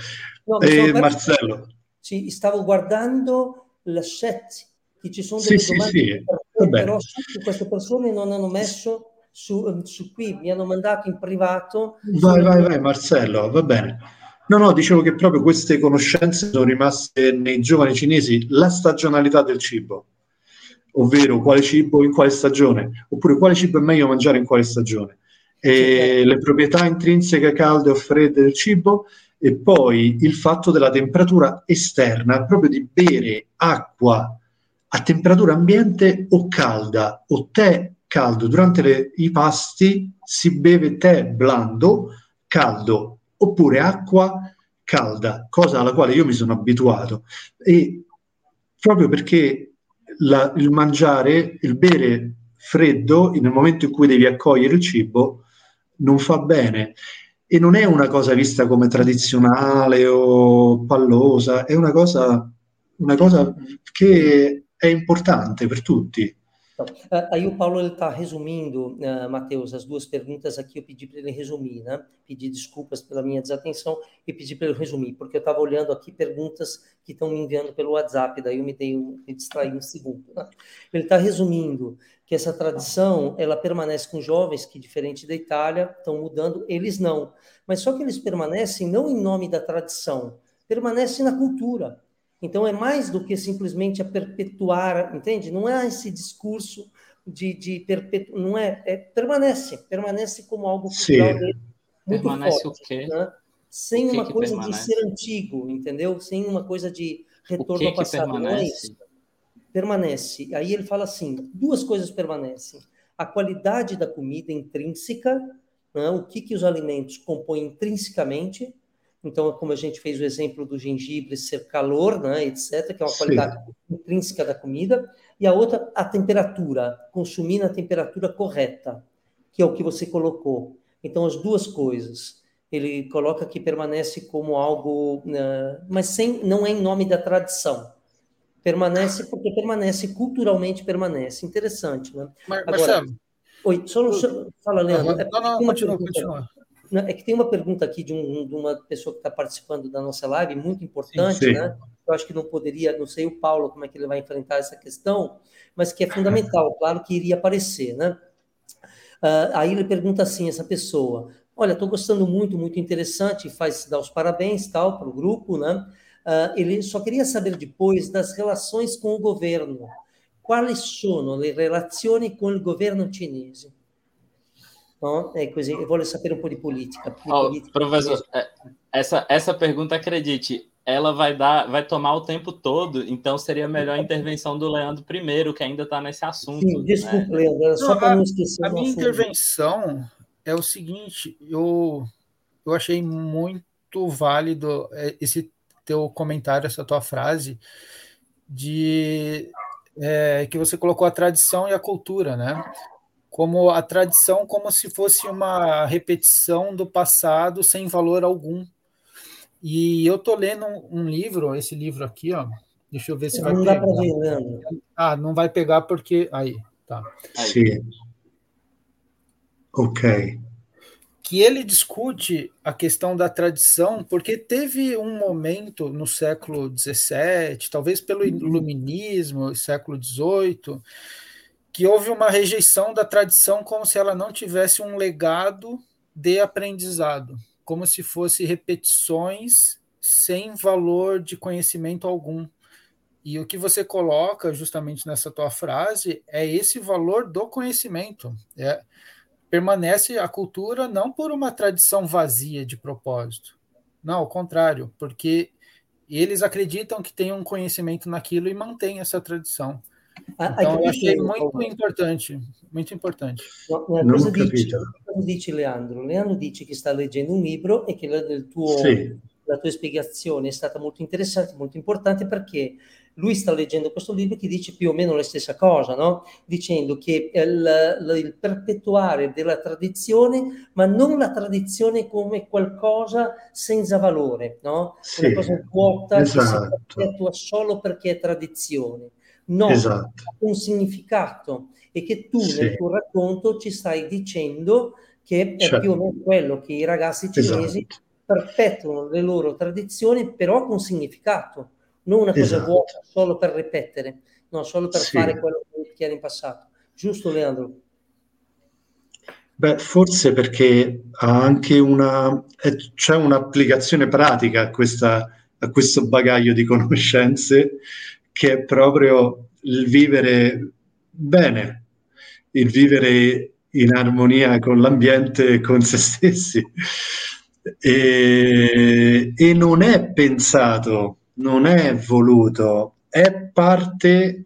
No, e Marcello. Sì, stavo guardando la chat, che ci sono delle sì, domande, sì, sì. però queste persone non hanno messo su, su qui, mi hanno mandato in privato. Vai, vai, vai, Marcello, va bene. No, no, dicevo che proprio queste conoscenze sono rimaste nei giovani cinesi, la stagionalità del cibo, ovvero quale cibo in quale stagione, oppure quale cibo è meglio mangiare in quale stagione, e le proprietà intrinseche calde o fredde del cibo e poi il fatto della temperatura esterna, proprio di bere acqua a temperatura ambiente o calda o tè caldo. Durante le, i pasti si beve tè blando, caldo, oppure acqua calda, cosa alla quale io mi sono abituato. E proprio perché la, il mangiare, il bere freddo nel momento in cui devi accogliere il cibo non fa bene e non è una cosa vista come tradizionale o pallosa, è una cosa, una cosa che è importante per tutti. Então, aí o Paulo está resumindo, uh, Matheus, as duas perguntas aqui eu pedi para ele resumir, né? Pedi desculpas pela minha desatenção e pedi para ele resumir, porque eu estava olhando aqui perguntas que estão me enviando pelo WhatsApp, daí eu me, dei, me distraí um segundo. Né? Ele está resumindo que essa tradição ela permanece com jovens que, diferente da Itália, estão mudando, eles não. Mas só que eles permanecem não em nome da tradição, permanecem na cultura. Então, é mais do que simplesmente a perpetuar, entende? Não é esse discurso de, de perpetuar, não é, é, permanece, permanece como algo cultural dele, muito permanece forte, o quê? Né? Sem o uma coisa permanece? de ser antigo, entendeu? Sem uma coisa de retorno que ao passado. permanece? Não é permanece. Aí ele fala assim, duas coisas permanecem. A qualidade da comida intrínseca, né? o que, que os alimentos compõem intrinsecamente, então, como a gente fez o exemplo do gengibre ser calor, né, etc., que é uma Sim. qualidade intrínseca da comida, e a outra, a temperatura, consumir na temperatura correta, que é o que você colocou. Então, as duas coisas. Ele coloca que permanece como algo, uh, mas sem, não é em nome da tradição. Permanece porque permanece, culturalmente permanece. Interessante, né? Mar Agora, Marcelo. Oi, só, só fala, Leandro. Não, não, não continua, continua. É que tem uma pergunta aqui de, um, de uma pessoa que está participando da nossa live, muito importante, sim, sim. né? Eu acho que não poderia, não sei o Paulo como é que ele vai enfrentar essa questão, mas que é fundamental, claro que iria aparecer, né? Uh, aí ele pergunta assim, essa pessoa, olha, estou gostando muito, muito interessante, faz dar os parabéns tal para o grupo, né? Uh, ele só queria saber depois das relações com o governo. Quais sono le relazioni con il governo cinese? No? É così, eu vou saber um pouco de política. Oh, política professor, é, essa, essa pergunta, acredite, ela vai dar, vai tomar o tempo todo, então seria a melhor intervenção do Leandro primeiro, que ainda está nesse assunto. Sim, desculpa, né? Leandro, só para não esquecer. A minha assunto. intervenção é o seguinte: eu, eu achei muito válido é, esse teu comentário, essa tua frase, de é, que você colocou a tradição e a cultura, né? Como a tradição como se fosse uma repetição do passado sem valor algum. E eu tô lendo um, um livro, esse livro aqui, ó. Deixa eu ver se não vai não pegar. Dá pra ver, Leandro. Ah, não vai pegar porque aí, tá. Sim. Ok. que ele discute a questão da tradição, porque teve um momento no século XVII, talvez pelo iluminismo, século XVIII, que houve uma rejeição da tradição como se ela não tivesse um legado de aprendizado, como se fosse repetições sem valor de conhecimento algum. E o que você coloca justamente nessa tua frase é esse valor do conhecimento. É, permanece a cultura não por uma tradição vazia de propósito. Não, ao contrário, porque eles acreditam que tem um conhecimento naquilo e mantém essa tradição. Então, eu achei muito importante, muito importante. No, no, cosa, dice, cosa dice Leandro? Leandro dice che sta leggendo un libro e che la, tuo, sì. la tua spiegazione è stata molto interessante, molto importante perché lui sta leggendo questo libro che dice più o meno la stessa cosa, no? dicendo che il, il, perpetuare della tradizione, ma non la tradizione come qualcosa senza valore, no? Sì, una cosa vuota esatto. che si perpetua solo perché è tradizione no, esatto. un significato e che tu sì. nel tuo racconto ci stai dicendo che è certo. più o meno quello che i ragazzi cinesi esatto. perpetuano le loro tradizioni però con significato, non una cosa esatto. vuota solo per ripetere, no, solo per sì. fare quello che era in passato. Giusto Leandro? Beh, forse perché ha anche una, c'è un'applicazione pratica a, questa, a questo bagaglio di conoscenze che è proprio il vivere bene, il vivere in armonia con l'ambiente e con se stessi. E, e non è pensato, non è voluto, è parte,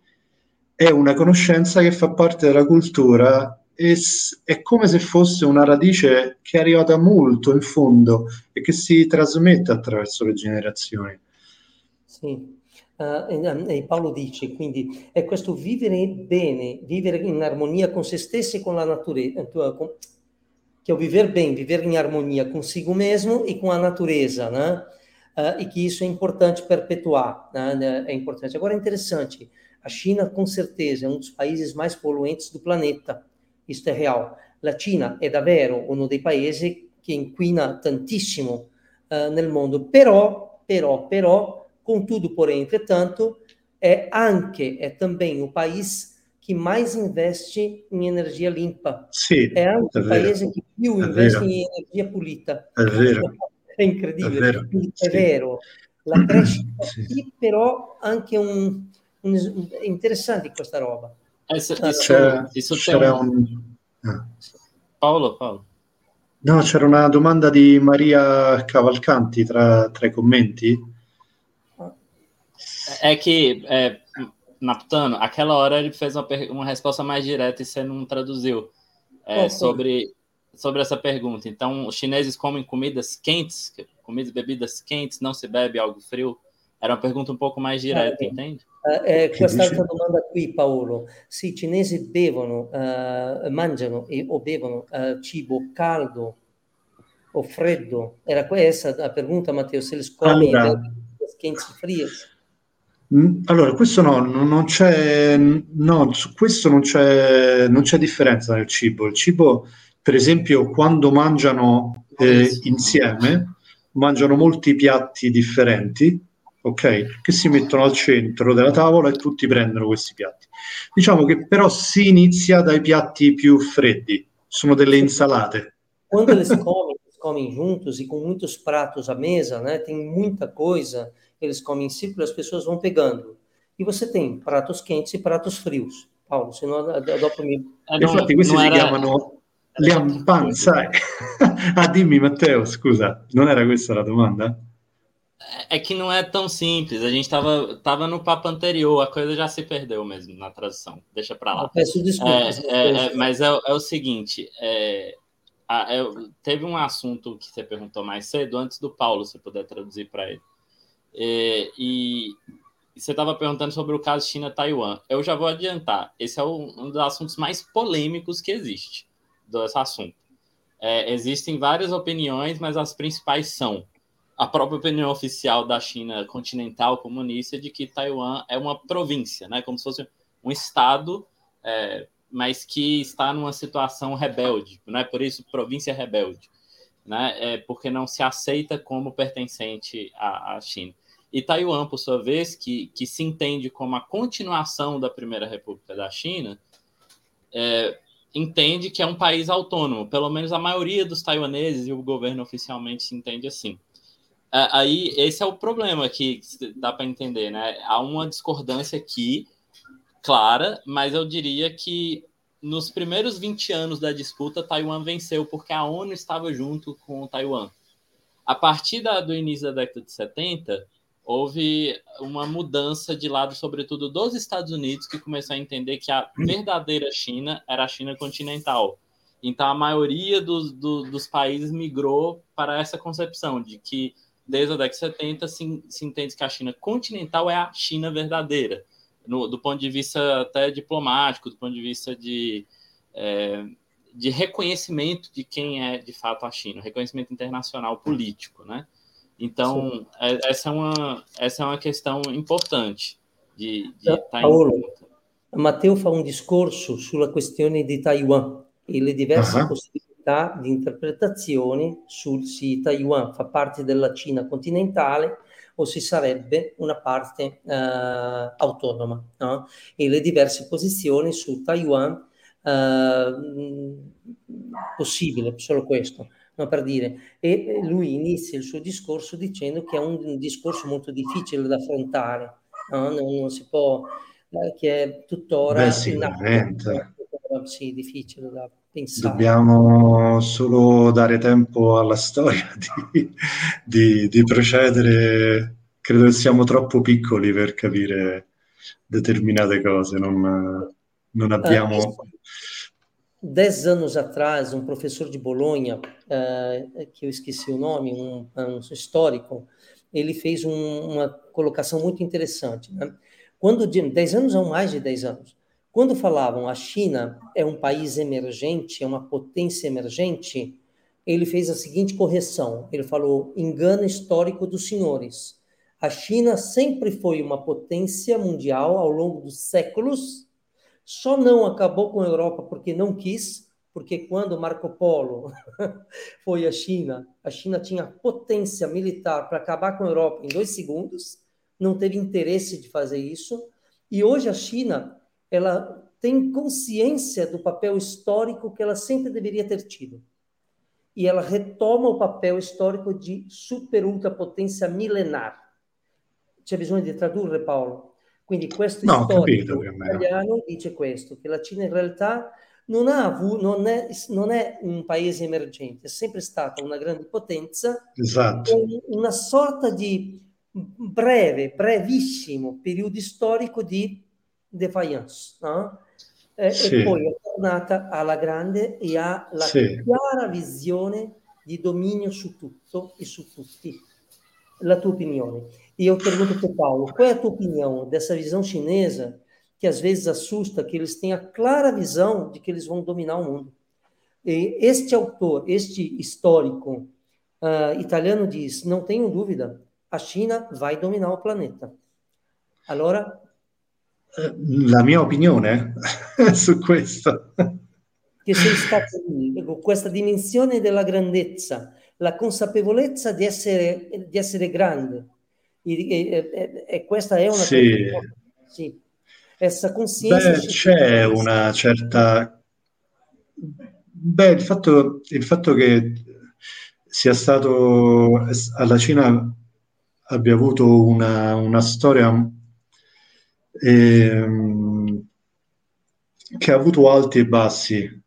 è una conoscenza che fa parte della cultura e è come se fosse una radice che è arrivata molto in fondo e che si trasmette attraverso le generazioni. Sì, Uh, e Paolo dice quindi è questo vivere bene, vivere in armonia con se stessi e con la natureza, que é o viver bem, viver em harmonia consigo mesmo e com a natureza, né? Uh, e que isso é importante perpetuar, né? é importante. Agora é interessante, a China com certeza é um dos países mais poluentes do planeta, isso é real. La Cina è davvero uno dei paesi che inquina tantissimo uh, nel mondo, però, però, però Contudo, porém, entretanto, é anche, é também o país que mais investe em energia limpa. Sì, è anche il paese che più investe vero. in energia pulita. È vero. È incredibile. È vero, è vero. La crescita sì. sì, però anche un, un, è interessante questa roba. Isso, c'era, isso c'era un... Ah. Paolo, Paolo. No, c'era una domanda di Maria Cavalcanti tra, tra i commenti. É que, é, Naputano, aquela hora ele fez uma, uma resposta mais direta e você não traduziu é, sobre, sobre essa pergunta. Então, os chineses comem comidas quentes, comidas e bebidas quentes, não se bebe algo frio? Era uma pergunta um pouco mais direta, ah, entende? Eh, quest'altra domanda qui, Paolo. Sì, i cinesi bevono, uh, mangiano e, o bevono uh, cibo caldo o freddo? Era questa la pergunta, Matteo, se le comem allora, quentes e frias? Mm, allora, questo no, non c'è, no, su questo non c'è, non c'è differenza nel cibo. Il cibo, per esempio, quando mangiano eh, insieme, mangiano molti piatti differenti, ok? Che si mettono al centro della tavola e tutti prendono questi piatti. Diciamo che però si inizia dai piatti più freddi, sono delle insalate. Quando le comem, comem juntos e com muitos pratos à mesa, né? Tem muita coisa eles comem em círculo, as pessoas vão pegando. E você tem pratos quentes e pratos frios. Paulo, se não dopo mi... Eh, Infatti questi si era... chiamano Liampan, sai? ah, dimmi Matteo, scusa, non era questa la domanda? É que não é tão simples. A gente estava tava no papo anterior, a coisa já se perdeu mesmo na tradução. Deixa para lá. Eu peço desculpas. É, é, é, mas é, é, o seguinte: é, a, teve um assunto que você perguntou mais cedo, antes do Paulo, se puder traduzir para ele. É, e você estava perguntando sobre o caso China-Taiwan. Eu já vou adiantar. Esse é um dos assuntos mais polêmicos que existe desse assunto. É, existem várias opiniões, mas as principais são a própria opinião oficial da China continental comunista de que Taiwan é uma província, né? como se fosse um estado, é, mas que está numa situação rebelde, né? por isso província rebelde. né? É porque não se aceita como pertencente à, à China. E Taiwan, por sua vez, que, que se entende como a continuação da Primeira República da China, é, entende que é um país autônomo. Pelo menos a maioria dos taiwaneses e o governo oficialmente se entende assim. É, aí, esse é o problema que dá para entender, né? Há uma discordância aqui, clara, mas eu diria que nos primeiros 20 anos da disputa, Taiwan venceu porque a ONU estava junto com Taiwan. A partir da, do início da década de 70, houve uma mudança de lado, sobretudo dos Estados Unidos, que começou a entender que a verdadeira China era a China continental. Então, a maioria dos, do, dos países migrou para essa concepção de que, desde a década de 70, se, se entende que a China continental é a China verdadeira no, do ponto de vista até diplomático, do ponto de vista de, é, de reconhecimento de quem é de fato a China, reconhecimento internacional político, né? Então, é, essa, é uma, essa é uma questão importante de, de estar tá Paolo. Matteo fa un discorso sulla questione di Taiwan e le diverse uh -huh. possibilità di interpretazione sul se Taiwan fa parte della Cina continentale o si sarebbe una parte eh, autonoma no? e le diverse posizioni su Taiwan eh, possibile, solo questo. No, per dire, e lui inizia il suo discorso dicendo che è un, discorso molto difficile da affrontare, no? non, non, si può, eh, che è tuttora Beh, sicuramente. sì, difficile da pensare. Dobbiamo solo dare tempo alla storia di, di, di procedere. Credo che siamo troppo piccoli per capire determinate cose, non, non abbiamo... Uh, dez anos atrás, um professor de Bolonha, uh, que eu esqueci o nome, um, um histórico, ele fez um, uma colocação muito interessante. Né? Quando, dez anos ou mais de dez anos, quando falavam a China é um país emergente, é uma potência emergente, ele fez a seguinte correção: ele falou, engano histórico dos senhores. A China sempre foi uma potência mundial ao longo dos séculos, só não acabou com a Europa porque não quis, porque quando Marco Polo foi à China, a China tinha potência militar para acabar com a Europa em dois segundos, não teve interesse de fazer isso, e hoje a China ela tem consciência do papel histórico que ela sempre deveria ter tido. E ela retoma o papel histórico de super ultrapotência milenar. C'è bisogno di tradurre, Paolo? Quindi questo no, storico italiano dice questo, che la Cina in realtà non, ha avuto, non, è, non è un paese emergente, è sempre stata una grande potenza, esatto. una sorta di breve, brevissimo periodo storico di defiance, no? Eh, sì. E poi è tornata alla grande e ha la sì. chiara visione di dominio su tutto e su tutti. La tua opinione. E eu pergunto para o Paulo, qual é a tua opinião dessa visão chinesa que às vezes assusta, que eles têm a clara visão de que eles vão dominar o mundo? E este autor, este histórico uh, italiano diz, não tenho dúvida, a China vai dominar o planeta. Allora, la mia opinione su questo. Che sei stato questa dimensione della grandezza, la consapevolezza di essere, di essere grande. E, e, e, questa è una sì. cosa. Sì. Essa coscienza. Beh, c'è una certa. Beh, il fatto, il fatto che sia stato alla Cina abbia avuto una, una storia ehm, che ha avuto alti e bassi,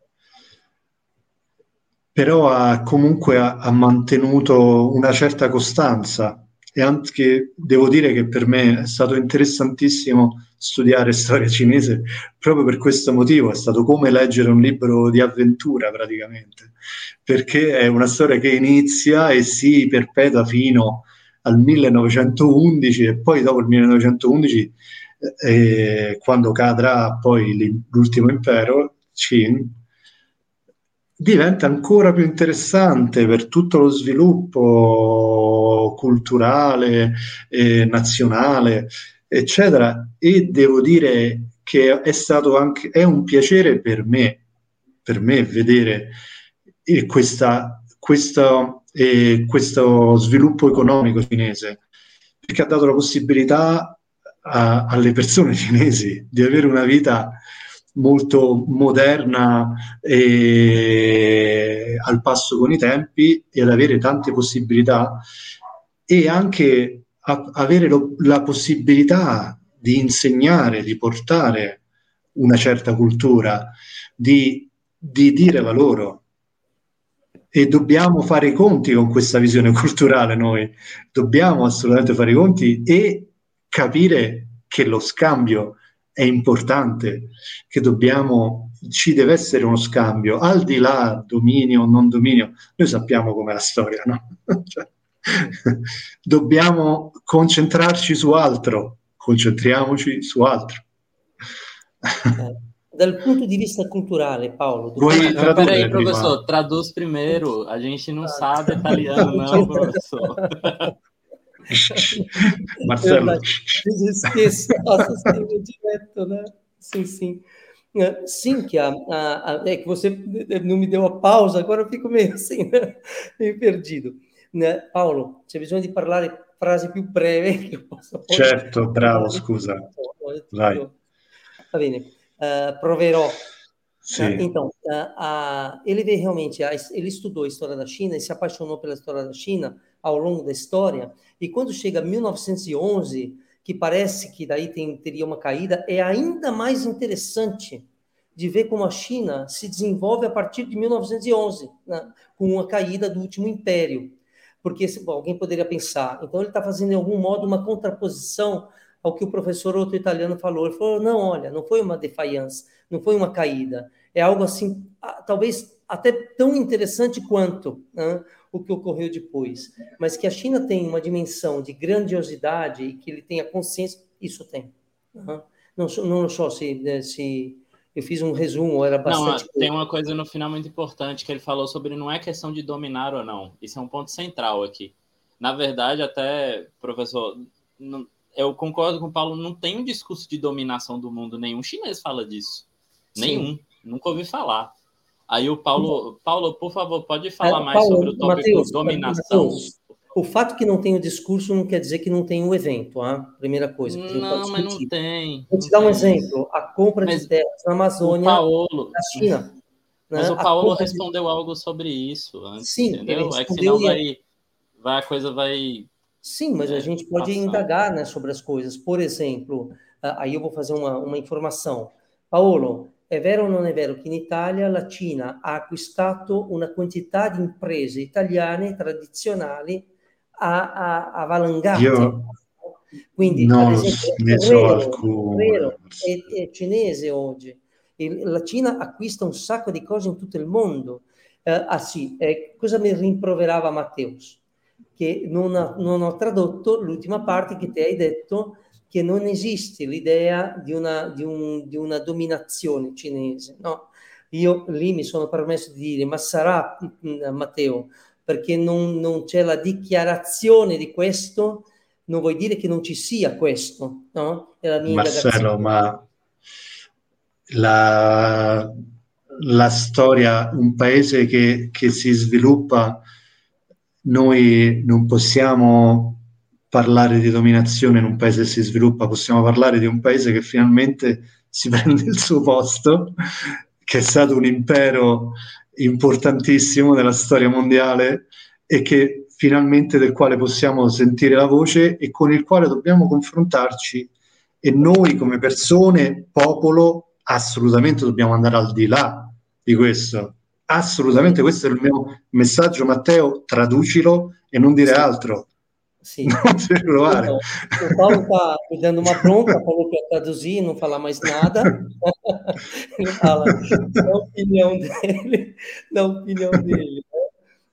però ha comunque ha, ha mantenuto una certa costanza. E anche devo dire che per me è stato interessantissimo studiare storia cinese proprio per questo motivo, è stato come leggere un libro di avventura praticamente, perché è una storia che inizia e si perpetua fino al 1911 e poi dopo il 1911 e quando cadrà poi l'ultimo impero, Qin, diventa ancora più interessante per tutto lo sviluppo culturale, eh, nazionale, eccetera. E devo dire che è stato anche è un piacere per me, per me vedere questa questo, eh, questo sviluppo economico cinese, perché ha dato la possibilità a, alle persone cinesi di avere una vita molto moderna e al passo con i tempi e ad avere tante possibilità e anche avere lo, la possibilità di insegnare, di portare una certa cultura, di, di dire la loro. E dobbiamo fare i conti con questa visione culturale noi, dobbiamo assolutamente fare i conti e capire che lo scambio è importante, che dobbiamo, ci deve essere uno scambio, al di là dominio o non dominio, noi sappiamo com'è la storia, no? cioè, dobbiamo concentrarci su altro, concentriamoci su altro. Eh, dal punto di vista culturale, Paolo. Vuoi tradurre Peraí, professor, traduz primeiro. A gente não sabe italiano, não, professor. Marcelo. Esqueço, assassino direto, né? Sim, sim. É, sim, que a, a, a, é que você não me deu a pausa, agora eu fico meio assim, né? meio perdido. Né? Paulo, c'è bisogno di parlare frasi più breve che Certo, bravo, scusa. Vai. Va bene, uh, proverò. Sì. Uh, então, uh, ele veio realmente, ele estudou a história da China e se apaixonou pela história da China ao longo da história, e quando chega 1911, que parece que daí tem, teria uma caída, é ainda mais interessante de ver como a China se desenvolve a partir de 1911, né, com a caída do último império. Porque bom, alguém poderia pensar, então ele está fazendo de algum modo uma contraposição ao que o professor outro italiano falou. Ele falou: não, olha, não foi uma defiance, não foi uma caída, é algo assim, talvez até tão interessante quanto. Né? O que ocorreu depois. Mas que a China tem uma dimensão de grandiosidade e que ele tenha consciência, isso tem. Uhum. Não, não só se, né, se eu fiz um resumo, era bastante. Não, tem uma coisa no final muito importante que ele falou sobre não é questão de dominar ou não. Isso é um ponto central aqui. Na verdade, até, professor, não, eu concordo com o Paulo, não tem um discurso de dominação do mundo, nenhum chinês fala disso. Nenhum. Sim. Nunca ouvi falar. Aí o Paulo, Paulo, por favor, pode falar é, mais Paulo, sobre o tópico Mateus, dominação. Mateus, o fato que não tem o discurso não quer dizer que não tem o evento, a ah? primeira coisa. não, mas não tem. Vou te dar um exemplo: a compra mas de terras na Amazônia Paulo, na China. Mas né? o Paulo respondeu de... algo sobre isso antes, Sim, entendeu? É que senão vai, vai, a coisa vai. Sim, mas é, a gente pode passar. indagar né, sobre as coisas. Por exemplo, aí eu vou fazer uma, uma informação. Paulo, è vero o non è vero che in Italia la Cina ha acquistato una quantità di imprese italiane tradizionali a, a, a valangate? Io Quindi, non esempio, ne so alcune. Vero, è, è, cinese oggi. La Cina acquista un sacco di cose in tutto il mondo. Eh, ah sì, eh, cosa mi rimproverava Matteus? Che non, ha, non ho tradotto l'ultima parte che ti hai detto che non esiste l'idea di una, di, un, di una dominazione cinese. No? Io lì mi sono permesso di dire, ma sarà mm, Matteo, perché non, non c'è la dichiarazione di questo, non vuol dire che non ci sia questo, no? È la mia Marcello, ma la, la, storia, un paese che, che si sviluppa, noi non possiamo parlare di dominazione in un paese che si sviluppa, possiamo parlare di un paese che finalmente si prende il suo posto, che è stato un impero importantissimo nella storia mondiale e che finalmente del quale possiamo sentire la voce e con il quale dobbiamo confrontarci e noi come persone, popolo, assolutamente dobbiamo andare al di là di questo. Assolutamente, questo è il mio messaggio, Matteo, traducilo e non dire altro. Sim. Então, o Paulo está me dando uma bronca, falou que ia traduzir, não falar mais nada. Ele fala, na opinião dele, na opinião dele, né?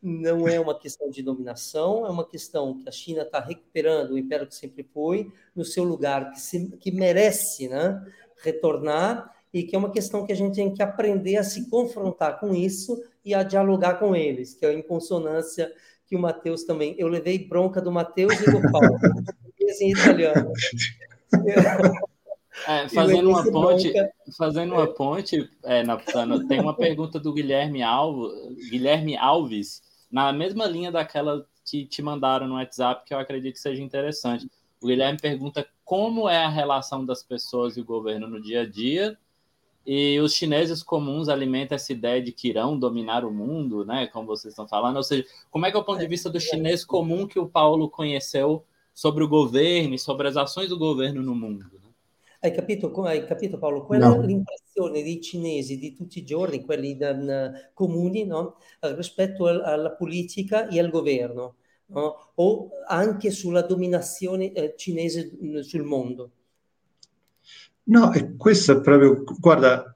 não é uma questão de dominação, é uma questão que a China está recuperando o império que sempre foi, no seu lugar, que, se, que merece né, retornar, e que é uma questão que a gente tem que aprender a se confrontar com isso e a dialogar com eles, que é em consonância que o Matheus também. Eu levei bronca do Matheus e do Paulo, em italiano. É, fazendo uma ponte, fazendo uma ponte, é, tem uma pergunta do Guilherme Alves, Guilherme Alves na mesma linha daquela que te mandaram no WhatsApp, que eu acredito que seja interessante. O Guilherme pergunta como é a relação das pessoas e o governo no dia a dia, e os chineses comuns alimentam essa ideia de que irão dominar o mundo, né? Como vocês estão falando. Ou seja, como é que é o ponto de vista do chinês comum que o Paulo conheceu sobre o governo e sobre as ações do governo no mundo? Né? Hai capito, hai capito Paolo? Qual no. l'impressione dei cinesi di tutti i giorni, quelli comuni, no? rispetto al, alla politica e al governo, no? o anche sulla dominazione eh, cinese sul mondo? No, e questo è proprio, guarda,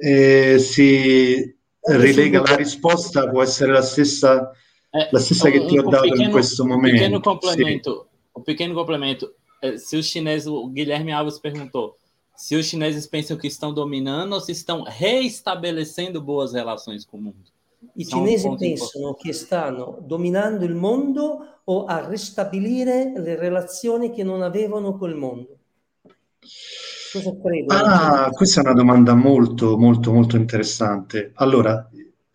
eh, si rilega la risposta, può essere la stessa, eh, la stessa un, che ti ho dato pequeno, in questo momento. Pequeno complemento, sì. Un pequeno complemento. Eh, se os chineses, o Guilherme Alves perguntou, se os chineses pensam que estão dominando ou se estão reestabelecendo boas relações com o mundo. I cinesi um pensano che stanno dominando il mondo o a ristabilire le relazioni che non avevano col mondo. Cosa? Ah, questa è una domanda molto, molto, molto interessante. Allora,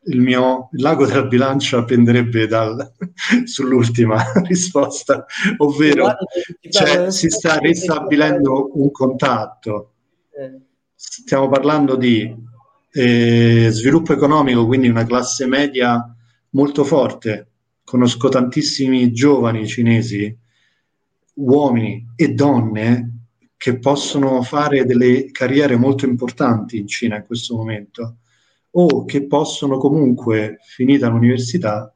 il mio lago della bilancia penderebbe dal, sull'ultima risposta, ovvero cioè, si sta ristabilendo un contatto. Eh. Stiamo parlando di eh, sviluppo economico, quindi una classe media molto forte. Conosco tantissimi giovani cinesi, uomini e donne, che possono fare delle carriere molto importanti in Cina in questo momento o che possono comunque, finita l'università,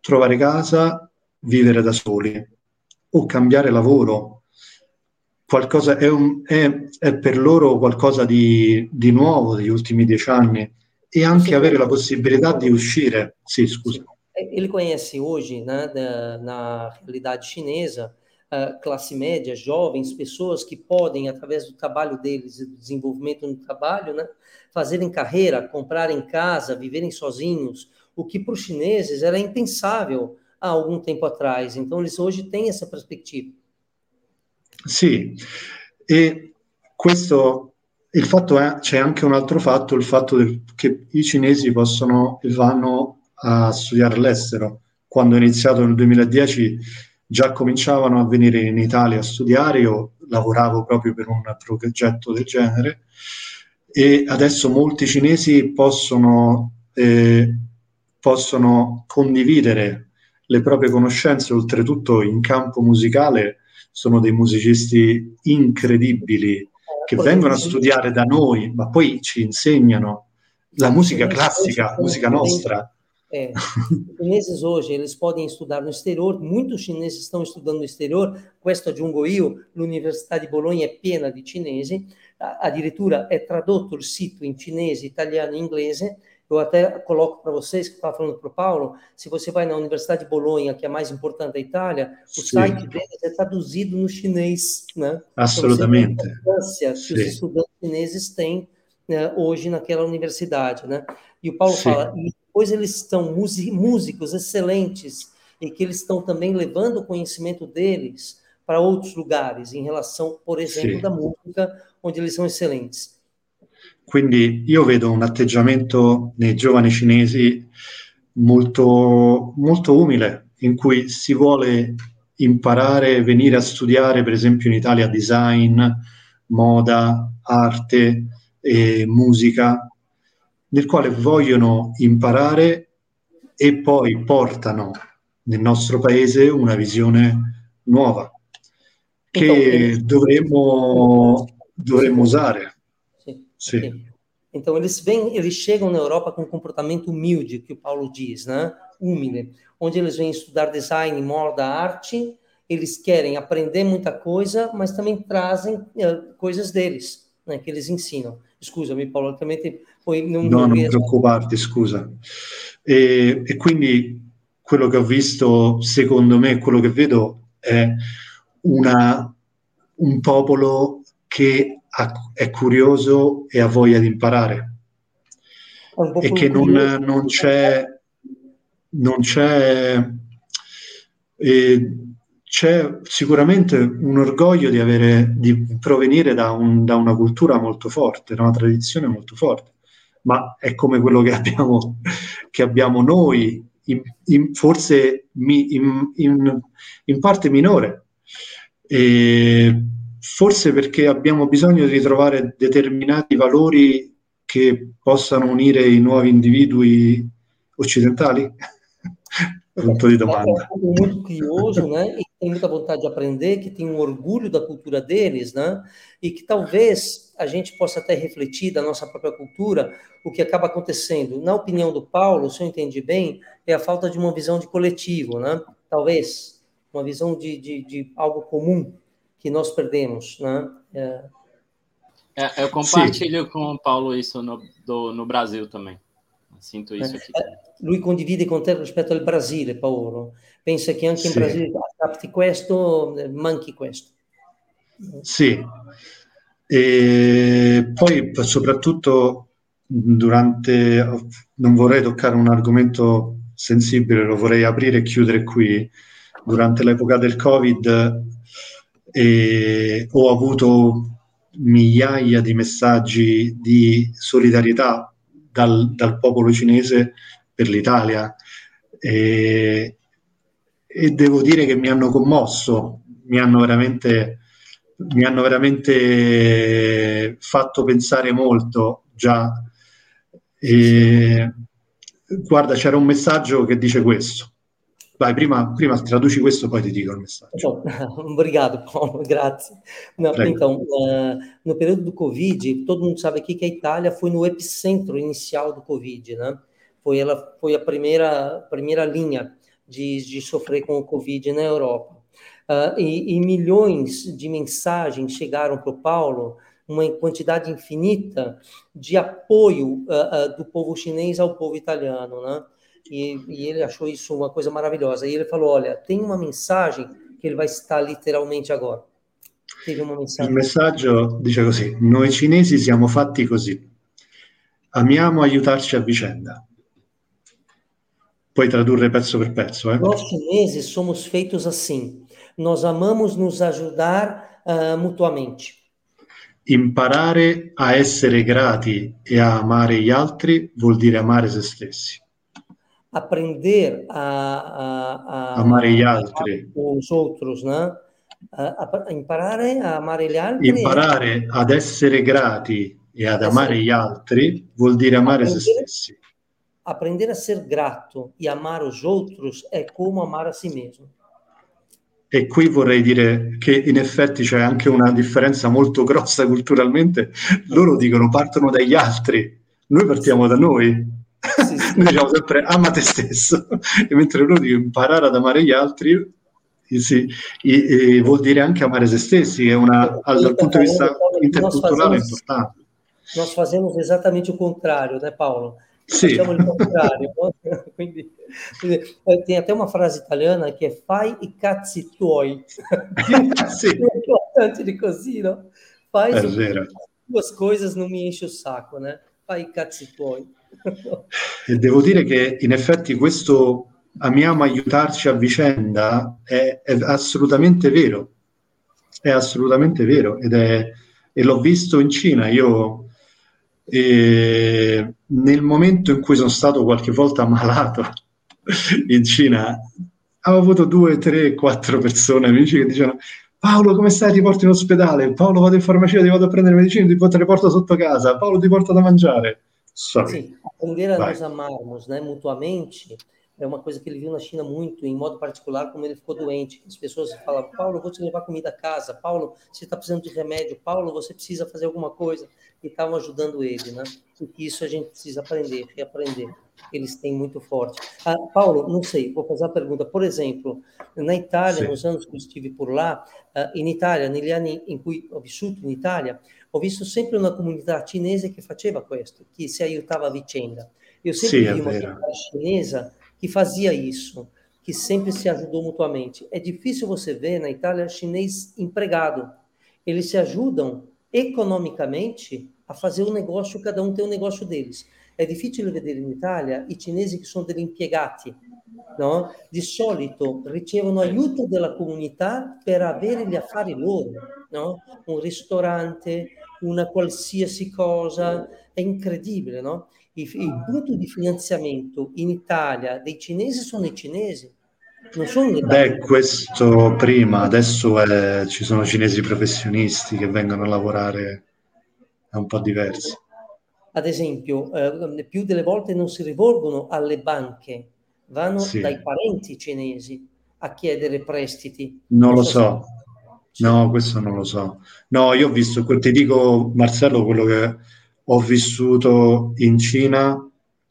trovare casa, vivere da soli o cambiare lavoro. Qualcosa è, un, è, è per loro qualcosa di, di, nuovo degli ultimi dieci anni e anche avere la possibilità di uscire. Sì, scusa. Ele conhece hoje, né, na realidade chinesa, classe média, jovens, pessoas que podem, através do trabalho deles e do desenvolvimento no trabalho, né, fazerem carreira, comprarem casa, viverem sozinhos, o que para os chineses era impensável há algum tempo atrás. Então, eles hoje têm essa perspectiva. Sì, e questo, il fatto è, c'è anche un altro fatto, il fatto che i cinesi possono vanno a studiare all'estero. Quando è iniziato nel 2010 già cominciavano a venire in Italia a studiare, io lavoravo proprio per un progetto del genere e adesso molti cinesi possono, eh, possono condividere le proprie conoscenze, oltretutto in campo musicale sono dei musicisti incredibili che vengono a studiare da noi, ma poi ci insegnano la musica classica, musica nostra. É, os chineses hoje, eles podem estudar no exterior, muitos chineses estão estudando no exterior, questo aggiungo io, l'Università di Bologna è piena di cinesi, addirittura è tradotto il sito in cinese, italiano e inglese, eu até coloco para vocês, que estava falando para o Paulo, se você vai na Universidade de Bolonha, que é a mais importante da Itália, o Sim. site deles é traduzido no chinês, né? Absolutamente. Então, a importância que os estudantes chineses têm né, hoje naquela universidade, né? E o Paulo Sim. fala, pois eles estão músicos excelentes e que eles estão também levando o conhecimento deles para outros lugares, em relação, por exemplo, sì. da música, onde eles são excelentes. Quindi io vedo un atteggiamento nei giovani cinesi molto, molto umile, in cui si vuole imparare, venire a studiare, per esempio in Italia, design, moda, arte, e musica, nel quale vogliono imparare e poi portano nel nostro paese una visione nuova che dovremmo, dovremmo usare. Sim. Sim. Então eles vêm, eles chegam na Europa com um comportamento humilde, que o Paulo diz, né? Humilde, onde eles vêm estudar design, moda, arte, eles querem aprender muita coisa, mas também trazem uh, coisas deles, né? Que eles ensinam. Scusami Paolo, altrimenti poi non... No, non preoccuparti, scusa. E, e, quindi quello che ho visto, secondo me, quello che vedo è una, un popolo che ha, è curioso e ha voglia di imparare. E che non, non, c'è... Non c'è eh, c'è sicuramente un orgoglio di, avere, di provenire da, un, da, una cultura molto forte, da una tradizione molto forte, ma è come quello che abbiamo, che abbiamo noi in, in, forse mi, in, parte minore. E forse perché abbiamo bisogno di trovare determinati valori che possano unire i nuovi individui occidentali? Ponto di domanda. É um muito curioso, né? E tem muita vontade de aprender, que tem um orgulho da cultura deles, né? E que talvez a gente possa até refletir da nossa própria cultura o que acaba acontecendo. Na opinião do Paulo, se eu entendi bem, é a falta de uma visão de coletivo, né? Talvez uma visão de, de, de algo comum que nós perdemos, né? É... É, eu compartilho Sim. com o Paulo isso no, do, no Brasil também. Sinto isso aqui. É, lui condivide con te rispetto al Brasile, Paolo. Pensa che anche in sì. Brasile adapti questo, manchi questo. Sì, e poi soprattutto durante, non vorrei toccare un argomento sensibile, lo vorrei aprire e chiudere qui. Durante l'epoca del Covid eh, ho avuto migliaia di messaggi di solidarietà dal, dal popolo cinese per l'Italia e, e, devo dire che mi hanno commosso, mi hanno veramente, mi hanno veramente fatto pensare molto già. E, guarda, c'era un messaggio che dice questo. Vai, prima, prima traduci questo, poi ti dico il messaggio. Obrigado, Paulo, grazie. Não, então, uh, no período do Covid, todo mundo sabe aqui que a Itália foi no epicentro inicial do Covid, né? Foi, ela foi a primeira, primeira linha de, de sofrer com o Covid na Europa. Uh, e, e, milhões de mensagens chegaram para o Paulo, uma quantidade infinita de apoio uh, uh, do povo chinês ao povo italiano, né? E, e, ele achou isso uma coisa maravilhosa. E ele falou: Olha, tem uma mensagem que ele vai citar literalmente agora. Teve uma mensagem. Il messaggio dice così: Noi cinesi siamo fatti così. Amiamo aiutarci a vicenda. Puoi tradurre pezzo per pezzo, eh? Nós chineses somos feitos assim. Nós amamos nos ajudar uh, mutuamente. Imparare a essere grati e a amare gli altri vuol dire amare se stessi. Aprender a, a, a amare gli altri. Os outros, né? A, a, imparare a amare gli altri. Imparare ad essere grati e ad amare gli altri vuol dire amare se stessi aprender a ser grato e amar os outros è come amare a si mesmo. E qui vorrei dire che in effetti c'è anche una differenza molto grossa culturalmente. Loro dicono partono dagli altri, noi partiamo da noi. Sì, sì. noi diciamo sempre ama te stesso, e mentre loro dicono imparare ad amare gli altri sì, e, e vuol dire anche amare se stessi, che è una, dal punto di vista interculturale importante. Nós fazemos exatamente o contrário, né, Paulo? Sì. facciamo il contrario. Quindi, quindi, tem até uma frase italiana che è fai i cazzi tuoi. sì. più importante di così, no? Fai duas coisas, non mi enche il sacco, né? Fai i cazzi tuoi. e devo dire che in effetti questo amiamo aiutarci a vicenda è, è assolutamente vero. È assolutamente vero ed è, e l'ho visto in Cina. Io e nel momento in cui sono stato qualche volta ammalato in Cina, avevo avuto due, tre, quattro persone, amici che dicevano Paolo come stai? Ti porto in ospedale, Paolo vado in farmacia, ti vado a prendere medicine, ti, te le porto sotto casa, Paolo ti porto da mangiare. Sorry. Sì, aprender a nos amarmos né, mutuamente é uma coisa que ele viu na China muito, em modo particular, como ele ficou doente. As pessoas falavam, Paulo, vou te levar comida a casa, Paulo, você está precisando de remédio, Paulo, você precisa fazer alguma coisa. E estavam ajudando ele, né? E isso a gente precisa aprender, reaprender. Eles têm muito forte. Ah, Paulo, não sei, vou fazer a pergunta. Por exemplo, na Itália, Sim. nos anos que eu estive por lá, uh, in Italia, negli anni in cui ho vissuto in Italia, ho visto sempre una comunità cinese che faceva questo, che si aiutava a vicenda. Io sempre sì, vi uma comunità cinese que fazia isso, que sempre se ajudou mutuamente. É difícil você ver na Itália chinês empregado. Eles se ajudam economicamente a fazer o negócio, cada um tem o negócio deles. É difficile vedere in Italia i cinesi che sono degli impiegati, no? Di solito ricevono aiuto della comunità per avere gli affari loro, no? Un ristorante, una qualsiasi cosa, è incredibile, no? Il punto di finanziamento in Italia dei cinesi sono i cinesi, non sono le Beh, questo prima, adesso è, ci sono cinesi professionisti che vengono a lavorare, è un po' diverso. Ad esempio, eh, più delle volte non si rivolgono alle banche, vanno sì. dai parenti cinesi a chiedere prestiti. Non, lo so, no, questo non lo so. No, io ho visto, ti dico Marcello, quello che ho vissuto in Cina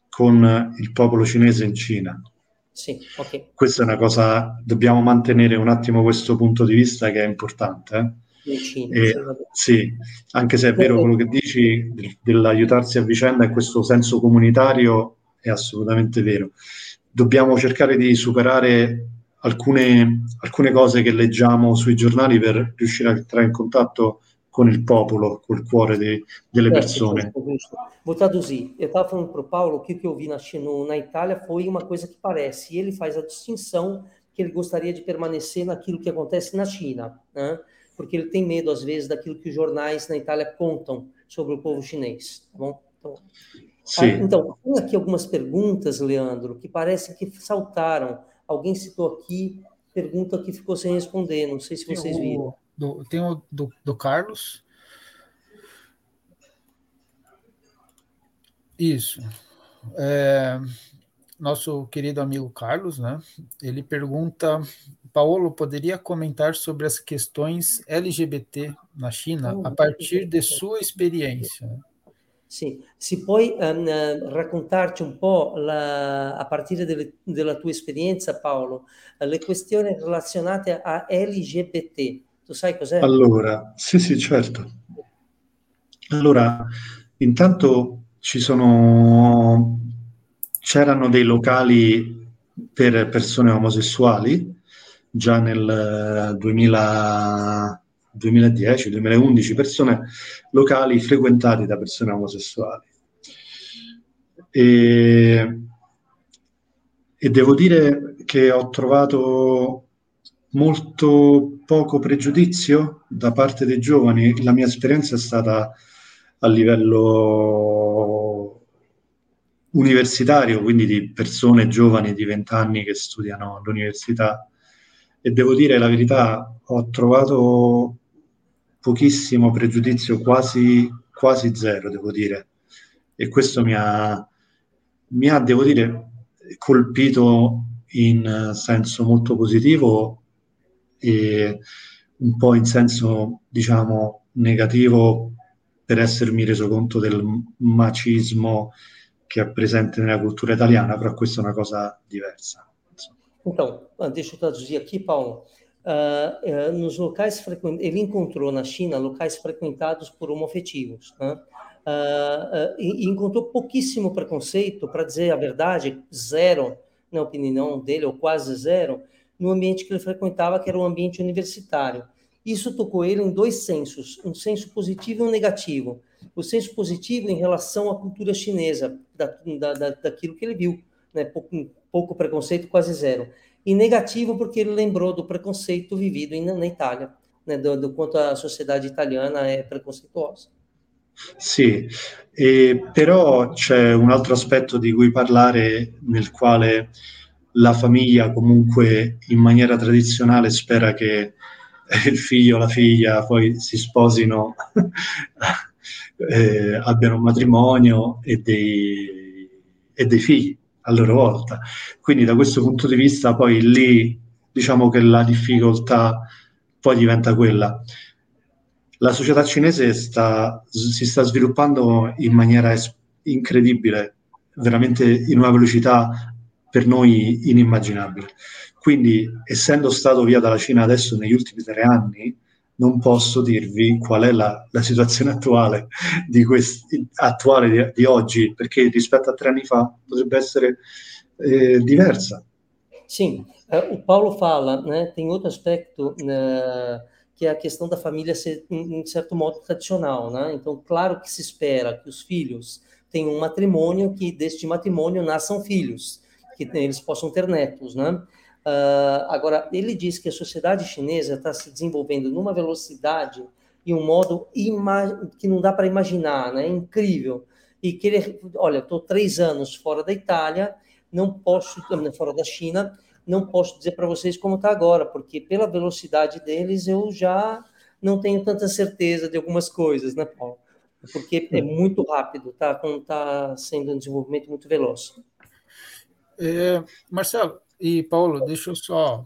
con il popolo cinese in Cina. Sì, ok. Questa è una cosa, dobbiamo mantenere un attimo questo punto di vista che è importante. Eh? Cina, e, sì, anche se è vero quello che dici dell'aiutarsi a vicenda e questo senso comunitario è assolutamente vero. Dobbiamo cercare di superare alcune, alcune cose che leggiamo sui giornali per riuscire a entrare in contatto con il popolo, col cuore de, delle persone. Vou traduzir. Eu estava falando para o Paulo o que, que eu vi na, no, na Itália foi uma coisa que parece. E ele faz a distinção que ele gostaria de permanecer naquilo que acontece na China, né? porque ele tem medo, às vezes, daquilo que os jornais na Itália contam sobre o povo chinês. Tá bom? Então, Sim. Ah, então, tem aqui algumas perguntas, Leandro, que parecem que saltaram. Alguém citou aqui pergunta que ficou sem responder. Não sei se vocês viram do, tem o do, do Carlos. Isso. É, nosso querido amigo Carlos, né? Ele pergunta: Paulo, poderia comentar sobre as questões LGBT na China a partir de sua experiência? Sì, si puoi um, raccontarci un po' la, a partire delle, della tua esperienza, Paolo, le questioni relazionate a LGBT, Tu sai cos'è? Allora, sì, sì, certo. Allora, intanto ci sono, c'erano dei locali per persone omosessuali già nel 2000, 2010-2011, persone locali frequentati da persone omosessuali. E, e devo dire che ho trovato molto poco pregiudizio da parte dei giovani. La mia esperienza è stata a livello universitario, quindi di persone giovani di 20 anni che studiano all'università. E devo dire la verità, ho trovato pochissimo pregiudizio, quasi, quasi zero, devo dire. E questo mi ha, mi ha, devo dire, colpito in senso molto positivo e un po' in senso, diciamo, negativo per essermi reso conto del macismo che è presente nella cultura italiana, però questa è una cosa diversa. Então, deixa eu traduzir aqui, Paulo. Uh, uh, nos locais frequentados, ele encontrou na China locais frequentados por homoafetivos, né? Uh, e encontrou pouquíssimo preconceito, para dizer a verdade, zero, na opinião dele, ou quase zero, no ambiente que ele frequentava, que era o um ambiente universitário. Isso tocou ele em dois sensos, um senso positivo e um negativo. O senso positivo em relação à cultura chinesa, da, da, daquilo que ele viu, né? pouco, pouco preconceito, quase zero. E negativo porque ele lembrou do preconceito vivido na, na Itália, né? do, do quanto a sociedade italiana è preconceituosa. Sì, eh, però c'è un altro aspetto di cui parlare nel quale la famiglia comunque in maniera tradizionale spera che il figlio o la figlia poi si sposino, eh, abbiano un matrimonio e dei, e dei figli a loro volta. Quindi da questo punto di vista poi lì diciamo che la difficoltà poi diventa quella. La società cinese sta, si sta sviluppando in maniera incredibile, veramente in una velocità per noi inimmaginabile. Quindi, essendo stato via dalla Cina adesso negli ultimi tre anni, non posso dirvi qual è la, la situazione attuale, di, questi, attuale di, di, oggi, perché rispetto a tre anni fa potrebbe essere eh, diversa. Sim, uh, o Paulo fala, né, tem outro aspecto uh, que é a questão da família ser, em certo modo, tradicional. Né? Então, claro que se espera que os filhos tenham um matrimônio, que deste matrimônio nasçam filhos que eles possam ter netos, né? Uh, agora, ele diz que a sociedade chinesa está se desenvolvendo numa velocidade e um modo que não dá para imaginar, né? É incrível. e que ele, olha, estou três anos fora da Itália, não posso, fora da China, não posso dizer para vocês como está agora, porque pela velocidade deles eu já não tenho tanta certeza de algumas coisas, né, Paulo? Porque é muito rápido, tá? Está sendo um desenvolvimento muito veloz. É, Marcelo e Paulo, deixa eu só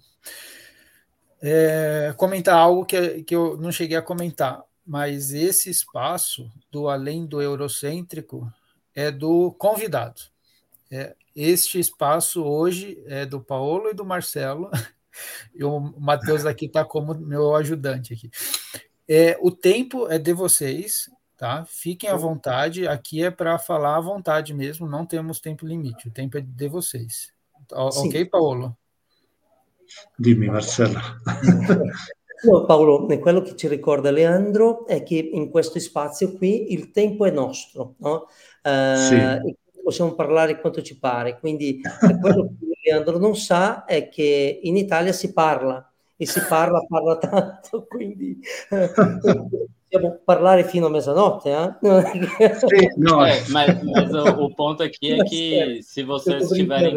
é, comentar algo que, que eu não cheguei a comentar, mas esse espaço do além do eurocêntrico é do convidado. É, este espaço hoje é do Paulo e do Marcelo, e o Matheus aqui está como meu ajudante aqui. É, o tempo é de vocês, tá? Fiquem à vontade, aqui é para falar à vontade mesmo, não temos tempo limite, o tempo é de vocês. Sim. Ok, Paulo? Dimmi Marcelo. No, Paolo, quello che ci ricorda Leandro è che in questo spazio qui il tempo è nostro, no? Uh, sì. possiamo parlare quanto ci pare, quindi quello che Leandro non sa è che in Italia si parla e si parla, parla tanto, quindi possiamo parlare fino a mezzanotte. Eh? Sì, no. É, mas, mas o, o, ponto aqui é que se vocês tiverem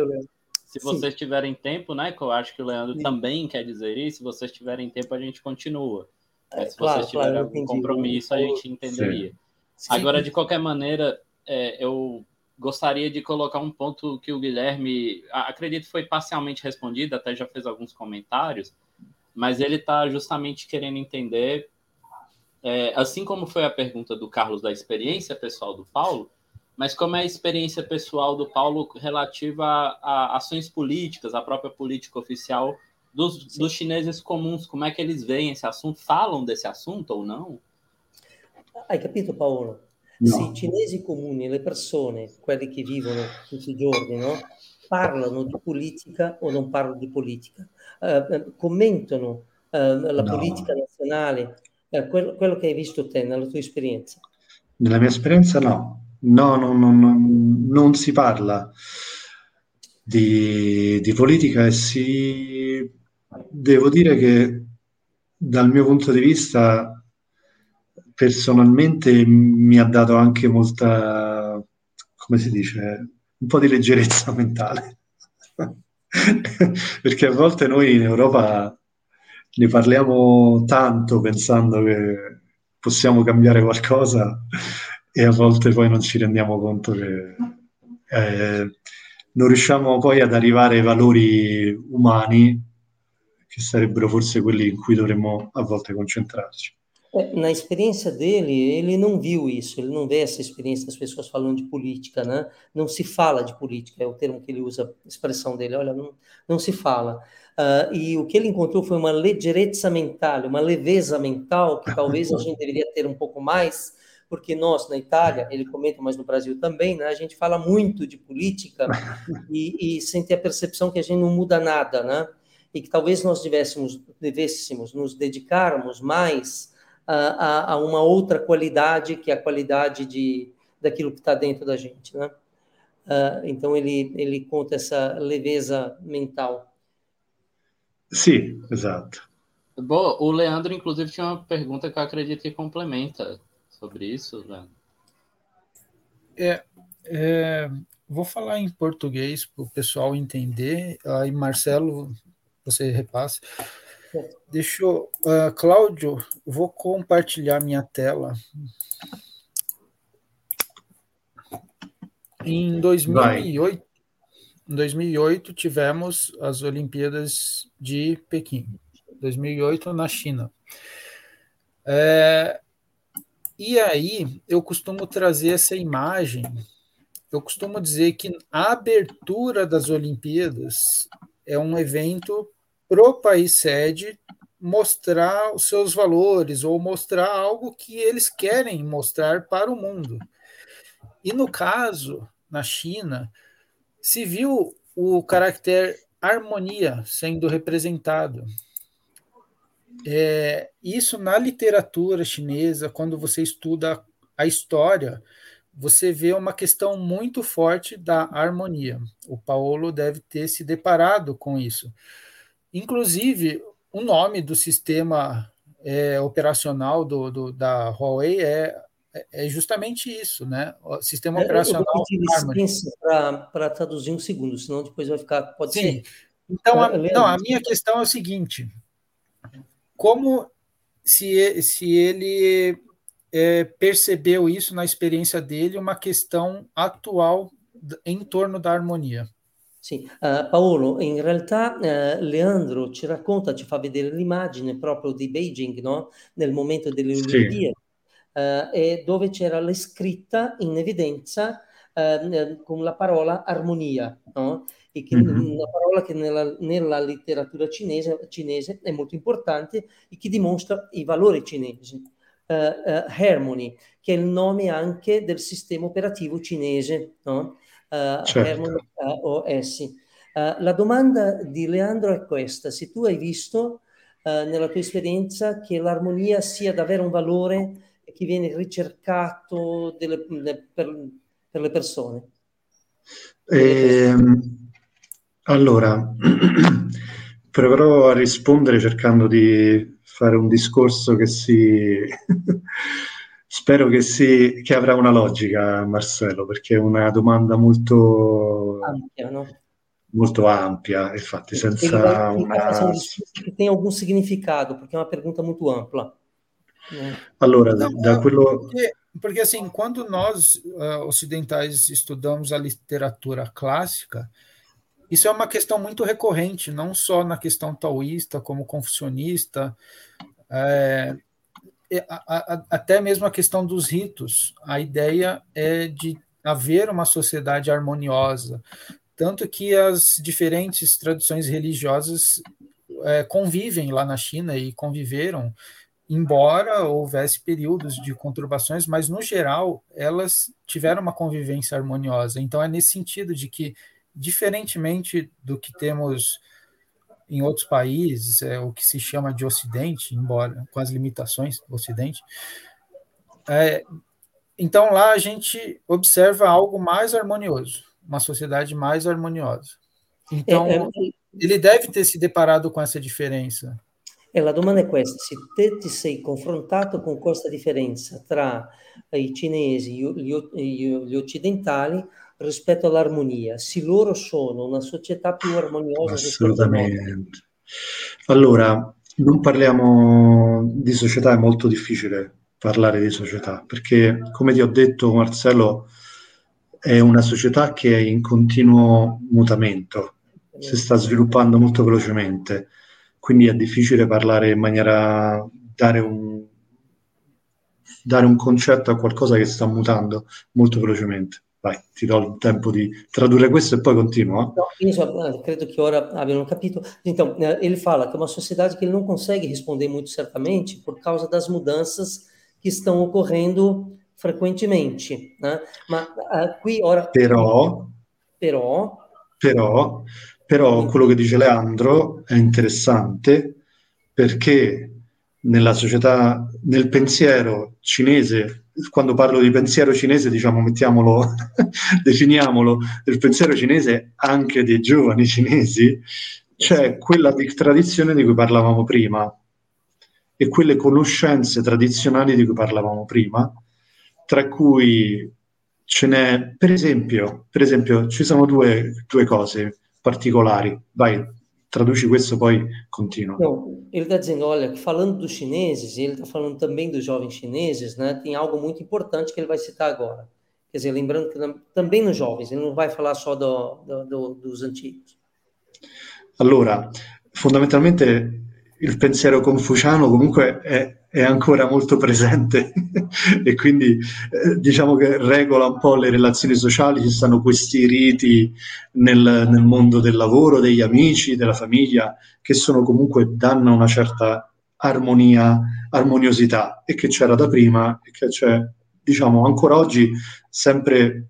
Se vocês Sim. tiverem tempo, né? Que eu acho que o Leandro Sim. também quer dizer isso, se vocês tiverem tempo, a gente continua. É, se claro, vocês tiverem claro, algum compromisso, a gente entenderia. Sim. Agora, de qualquer maneira, é, eu gostaria de colocar um ponto que o Guilherme, acredito foi parcialmente respondido, até já fez alguns comentários, mas ele está justamente querendo entender, é, assim como foi a pergunta do Carlos da experiência pessoal do Paulo, mas como é a experiência pessoal do Paulo relativa a, a ações políticas, a própria política oficial dos, dos, chineses comuns, como é que eles veem esse assunto? Falam desse assunto ou não? Hai capito Paolo? No. Se i cinesi comuni, le persone, quelli che vivono tutti i giorni, no? parlano di politica o non parlano di politica, uh, commentano uh, la no. politica nazionale, uh, quello, quello che hai visto te nella tua esperienza? Nella mia esperienza no, No, no, no, no, non si parla di, di politica e si... Devo dire che dal mio punto di vista personalmente mi ha dato anche molta, come si dice, un po' di leggerezza mentale. Perché a volte noi in Europa ne parliamo tanto pensando che possiamo cambiare qualcosa e a volte poi non ci rendiamo conto che eh, non riusciamo poi ad arrivare ai valori umani che sarebbero forse quelli in cui dovremmo a volte concentrarci. É, na experiência dele, ele não viu isso, ele não vê essa experiência das pessoas falando de política, né? Não se fala de política, é o termo que ele usa, a expressão dele, olha, não, não se fala. Uh, e o que ele encontrou foi uma leggerezza mental, uma leveza mental, que talvez a gente deveria ter um pouco mais, porque nós, na Itália, ele comenta, mas no Brasil também, né, a gente fala muito de política e, e sem ter a percepção que a gente não muda nada, né? E que talvez nós tivéssemos, devêssemos nos dedicarmos mais a, a, uma outra qualidade, que é a qualidade de, daquilo que está dentro da gente, né? Uh, então ele, ele conta essa leveza mental. Sim, exato. Bom, o Leandro, inclusive, tinha uma pergunta que eu acredito que complementa sobre isso, Leandro? É, é, vou falar em português para o pessoal entender. Aí, Marcelo, você repasse. Deixa eu. Uh, Cláudio, vou compartilhar minha tela. Em 2008, em 2008 tivemos as Olimpíadas de Pequim. 2008 na China. É, e aí eu costumo trazer essa imagem. Eu costumo dizer que a abertura das Olimpíadas é um evento pro país sede mostrar os seus valores ou mostrar algo que eles querem mostrar para o mundo. E no caso, na China, se viu o caractere harmonia sendo representado. É, isso na literatura chinesa, quando você estuda a história, você vê uma questão muito forte da harmonia. O Paulo deve ter se deparado com isso. Inclusive, o nome do sistema é, operacional do, do, da Huawei é, é, é justamente isso, né? O sistema operacional. Eu vou pedir licença para traduzir um segundo, senão depois vai ficar. Pode Sim. ser. Então, a, não, a minha questão é o seguinte: como se, se ele é, percebeu isso na experiência dele, uma questão atual em torno da harmonia? Sì, uh, Paolo, in realtà uh, Leandro ci racconta, ci fa vedere l'immagine proprio di Beijing, no? Nel momento delle Olimpiadi, sì. uh, e dove c'era la scritta in evidenza con la parola armonia, no? E che, mm-hmm. una parola che nella, nella letteratura cinese, cinese, è molto importante e che dimostra i valori cinesi. Harmony, che è il nome anche del sistema operativo cinese, no? Uh, certo. Herman uh, eh, OS. Uh, la domanda di Leandro è questa, se tu hai visto nella tua esperienza che l'armonia sia davvero un valore che viene ricercato delle, de, per, per, le persone. Eh, allora, proverò a rispondere cercando di fare un discorso che si Spero che, si, che avrà una logica, Marcello, perché è una domanda molto ampia, no? molto ampia, infatti, senza vai, una... Che tenha algum significado, perché è una pergunta molto ampia. Allora, Não, da quello... Porque, porque, assim, quando nós uh, ocidentais estudamos a literatura clássica, isso é uma questão muito recorrente, não só na questão taoísta, como confucionista, é, é, até mesmo a questão dos ritos. A ideia é de haver uma sociedade harmoniosa, tanto que as diferentes tradições religiosas é, convivem lá na China e conviveram, embora houvesse períodos de conturbações, mas no geral elas tiveram uma convivência harmoniosa. Então é nesse sentido de que, diferentemente do que temos em outros países, é o que se chama de Ocidente, embora com as limitações do Ocidente. É, então lá a gente observa algo mais harmonioso, uma sociedade mais harmoniosa. Então é, é, ele deve ter se deparado com essa diferença. E la domanda è questa, se te ti sei confrontato con questa differenza tra i cinesi, gli, gli occidentali, rispetto all'armonia, se loro sono una società più armoniosa. Assolutamente. Allora, non parliamo di società, è molto difficile parlare di società, perché come ti ho detto Marcello, è una società che è in continuo mutamento, si sta sviluppando molto velocemente, quindi è difficile parlare in maniera, dare un, dare un concetto a qualcosa che sta mutando molto velocemente. Vai, ti do il tempo di tradurre questo e poi continuo. No, io so, credo que ora abbiano capito. Então, ele fala que é uma sociedade que ele não consegue responder muito certamente por causa das mudanças que estão ocorrendo frequentemente. Né? Ma qui ora... Però... Però... Però, però quello che dice Leandro è interessante perché nella società, nel pensiero cinese quando parlo di pensiero cinese, diciamo, mettiamolo, definiamolo, del pensiero cinese anche dei giovani cinesi, c'è quella di tradizione di cui parlavamo prima e quelle conoscenze tradizionali di cui parlavamo prima, tra cui ce n'è, per esempio, per esempio ci sono due, due cose particolari. Vai, traduci questo, poi continuo. Não, ele está dizendo, olha, falando dos chineses, ele está falando também dos jovens chineses, né? Tem algo muito importante que ele vai citar agora. Quer dizer, lembrando que também nos jovens, ele não vai falar só do, do, do, dos antigos. Allora, fondamentalmente il pensiero confuciano comunque è, è ancora molto presente. E quindi eh, diciamo che regola un po' le relazioni sociali, ci stanno questi riti nel, nel, mondo del lavoro, degli amici, della famiglia, che sono comunque danno una certa armonia, armoniosità e che c'era da prima e che c'è, diciamo, ancora oggi sempre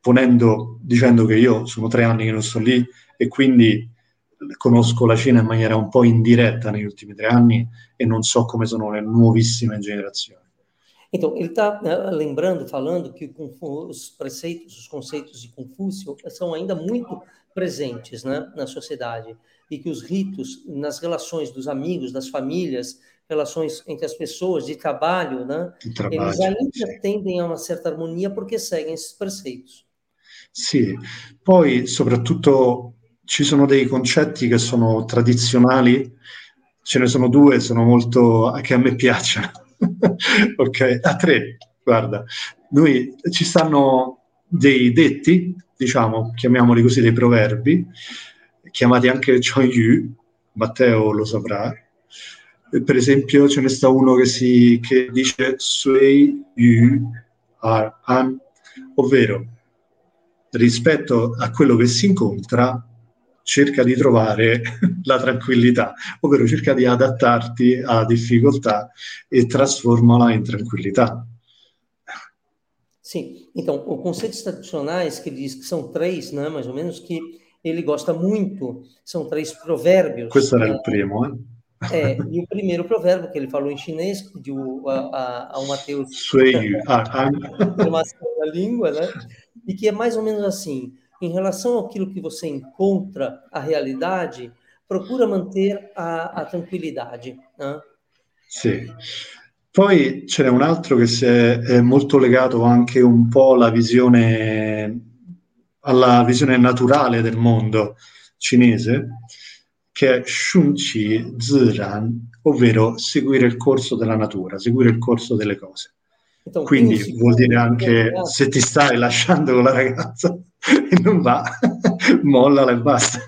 ponendo, dicendo che io sono tre anni che non sto lì e quindi conosco la Cina in maniera un po' indiretta negli ultimi tre anni e non so come sono le nuovissime gerazioni. Então, ele está né, lembrando, falando que os preceitos, os conceitos de Confúcio são ainda muito presentes né, na sociedade e que os ritos nas relações dos amigos, das famílias, relações entre as pessoas, de trabalho, né? De trabalho, eles ainda tendem a uma certa armonia porque seguem esses preceitos. Sì, poi soprattutto ci sono dei concetti che sono tradizionali, ce ne sono due, sono molto che a me piacciono. ok, a tre, guarda, noi ci stanno dei detti, diciamo, chiamiamoli così, dei proverbi, chiamati anche Chong Matteo lo saprà. Per esempio ce ne sta uno che, si, che dice Sui Yu Ar An, ovvero rispetto a quello che si incontra cerca di trovare la tranquillità, ovvero cerca di adattarti alla difficoltà e trasformala in tranquillità. Sim, então, os conceitos tradicionais que ele diz que são três, né, mais ou menos, que ele gosta muito, são três provérbios. Questo era il primo, eh? É, e o primeiro provérbio que ele falou em chinês, que pediu a, a, ao Mateus a informação da língua, né? E que é mais ou menos assim: em relação àquilo que você encontra, a realidade, procura manter a, a tranquillità. Né? Sì. Poi ce n'è un altro che è, molto legato anche un po' alla visione, alla visione naturale del mondo cinese, che è Shunqi Ziran, ovvero seguire il corso della natura, seguire il corso delle cose. Quindi vuol dire anche se ti stai lasciando con la ragazza non va, mollala e basta.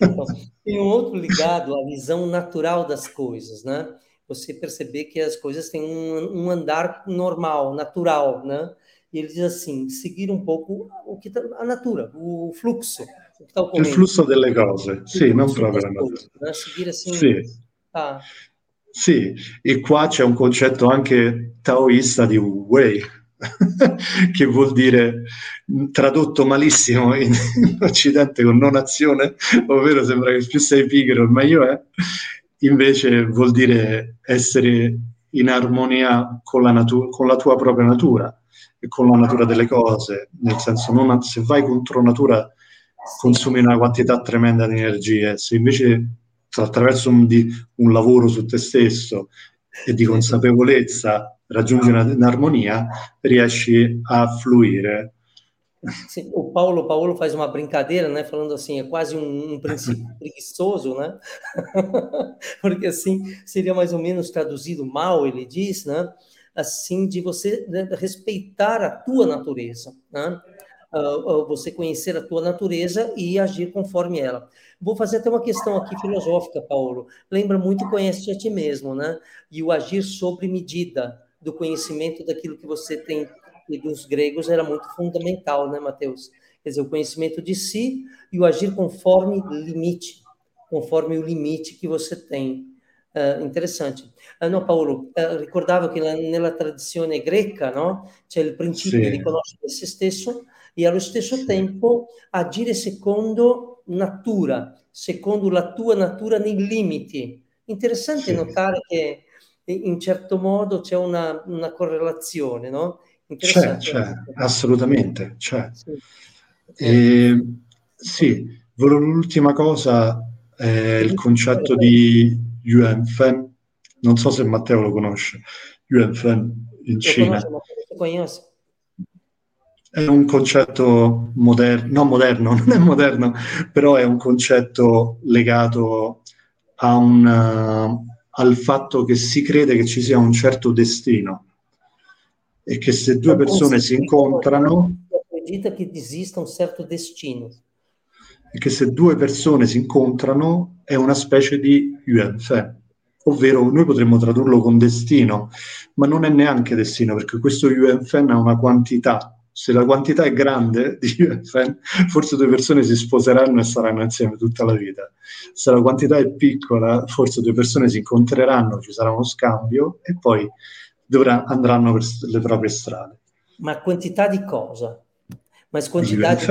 Então, tem um outro ligado à visão natural das coisas, né? Você perceber que as coisas têm um, um andar normal, natural, né? E ele diz assim, seguir um pouco o que tá, a natura, o fluxo. O, que tá o flusso delle cose, sì, non natura. Né? Seguir assim, sì. Tá. Sì, e qua c'è un concetto anche taoista di Wei, che vuol dire tradotto malissimo in, in, Occidente con non azione, ovvero sembra che più sei pigro meglio è, invece vuol dire essere in armonia con la, natu- con la tua propria natura e con la natura delle cose, nel senso non, se vai contro natura consumi una quantità tremenda di energie, se invece attraverso un, di, un lavoro su te stesso e di consapevolezza raggiungi una, un'armonia, riesci a fluire. Sim, o Paulo, Paulo faz uma brincadeira, né, falando assim, é quase um, um princípio preguiçoso, né? Porque assim seria mais ou menos traduzido mal, ele diz, né? Assim de você né, respeitar a tua natureza, né? Uh, você conhecer a tua natureza e agir conforme ela. Vou fazer até uma questão aqui filosófica, Paulo. Lembra muito conhece a ti mesmo, né? E o agir sobre medida do conhecimento daquilo que você tem e dos gregos era muito fundamental, né, Mateus? Quer dizer, o conhecimento de si e o agir conforme limite, conforme o limite que você tem. Uh, interessante. Uh, no, Paolo, uh, ricordavo che la, nella tradizione greca no, c'è il principio sì. di riconoscere se stesso e allo stesso tempo agire secondo natura, secondo la tua natura nei limiti. Interessante sì. notare che in certo modo c'è una, una correlazione, no? C'è, c'è, assolutamente, c'è. Sì. E, sì, l'ultima cosa è il concetto di Yuan Fen, non so se Matteo lo conosce, Yuan Fen in Cina. Conosco, è un concetto moderno, non moderno, non è moderno, però è un concetto legato un, uh, al fatto che si crede che ci sia un certo destino e che se due persone si incontrano... Acredita che esista un certo destino. E che se due persone si incontrano è una specie di Yuan ovvero noi potremmo tradurlo con destino, ma non è neanche destino perché questo Yuan ha una quantità se la quantità è grande di UFN, forse due persone si sposeranno e saranno insieme tutta la vita. Se la quantità è piccola, forse due persone si incontreranno, ci sarà uno scambio e poi dovrà, andranno per le proprie strade. Ma quantità di cosa? Ma quantità di...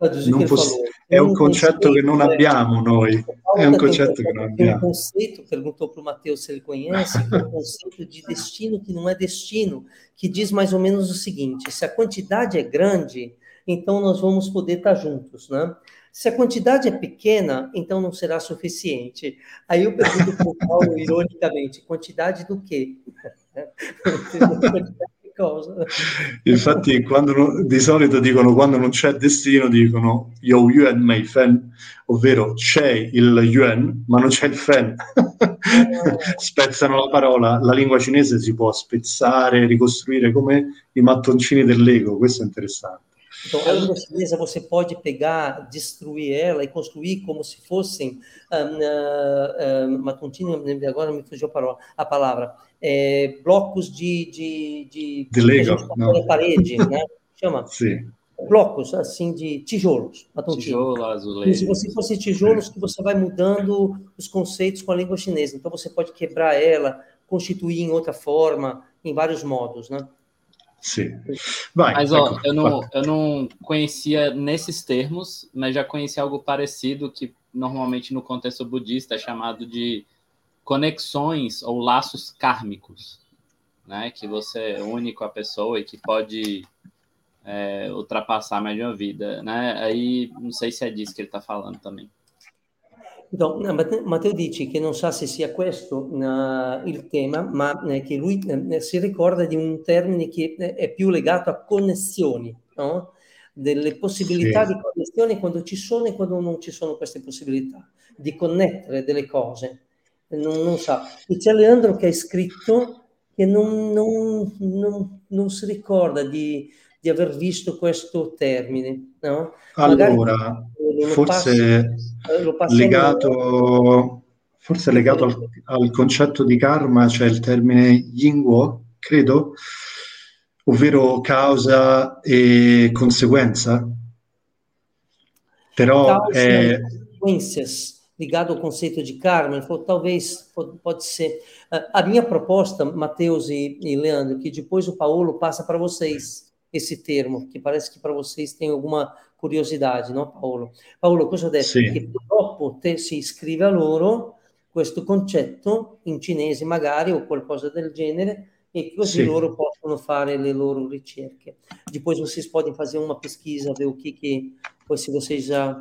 Non poss- è un concetto che non abbiamo noi. È un concetto che non abbiamo. Um conceito, perguntou para o Mateus se ele conhece, um conceito de destino que não é destino, que diz mais ou menos o seguinte: se a quantidade é grande, então nós vamos poder estar juntos, né? Se a quantidade é pequena, então não será suficiente. Aí eu pergunto para o Paulo, ironicamente, quantidade do quê? Infatti, quando, di solito dicono quando non c'è destino, dicono Yo Yuan Mei Fen, ovvero c'è il Yuan, ma non c'è il Fen. Spezzano la parola. La lingua cinese si può spezzare, ricostruire come i mattoncini del Lego. Questo è interessante. Então, a língua chinesa você pode pegar, destruir ela e construir como se fossem uh, uh, uh, agora me fugiu a palavra, é, blocos de, de, de, de Lego, na parede, né? Chama? Sim. Blocos, assim, de tijolos. Tijolo, azulejo. E se você fosse tijolos, que você vai mudando os conceitos com a língua chinesa. Então, você pode quebrar ela, constituir em outra forma, em vários modos, né? Sim. Vai, mas, ó, eu não, eu não conhecia nesses termos, mas já conheci algo parecido que normalmente no contexto budista é chamado de conexões ou laços kármicos, né? Que você une com a pessoa e que pode é, ultrapassar mais de uma vida, né? Aí não sei se é disso que ele está falando também. Então, Matteo dice che non sa se sia questo uh, il tema, ma eh, che lui eh, si ricorda di un termine che è più legato a connessioni, no? delle possibilità sì. di connessione quando ci sono e quando non ci sono queste possibilità, di connettere delle cose. Non, non sa. E c'è Leandro che ha scritto che non, non, non, non si ricorda di, di aver visto questo termine. No? Allora, forse passi, legato, forse legato al, al, concetto di karma c'è il termine yingwo, credo, ovvero causa e conseguenza. Però causa è... consequências ligado ao conceito de karma, ele falou, talvez pode ser. A minha proposta, Mateus e, e Leandro, que depois o Paulo passa para vocês esse termo, que parece que para vocês tem alguma curiosidade, no Paolo? Paolo, cosa ho detto? Sì. Che purtroppo te si iscrive a loro questo concetto in cinese magari o qualcosa del genere e così sì. loro possono fare le loro ricerche. Depois vocês podem fazer uma pesquisa, ver o que que, se vocês já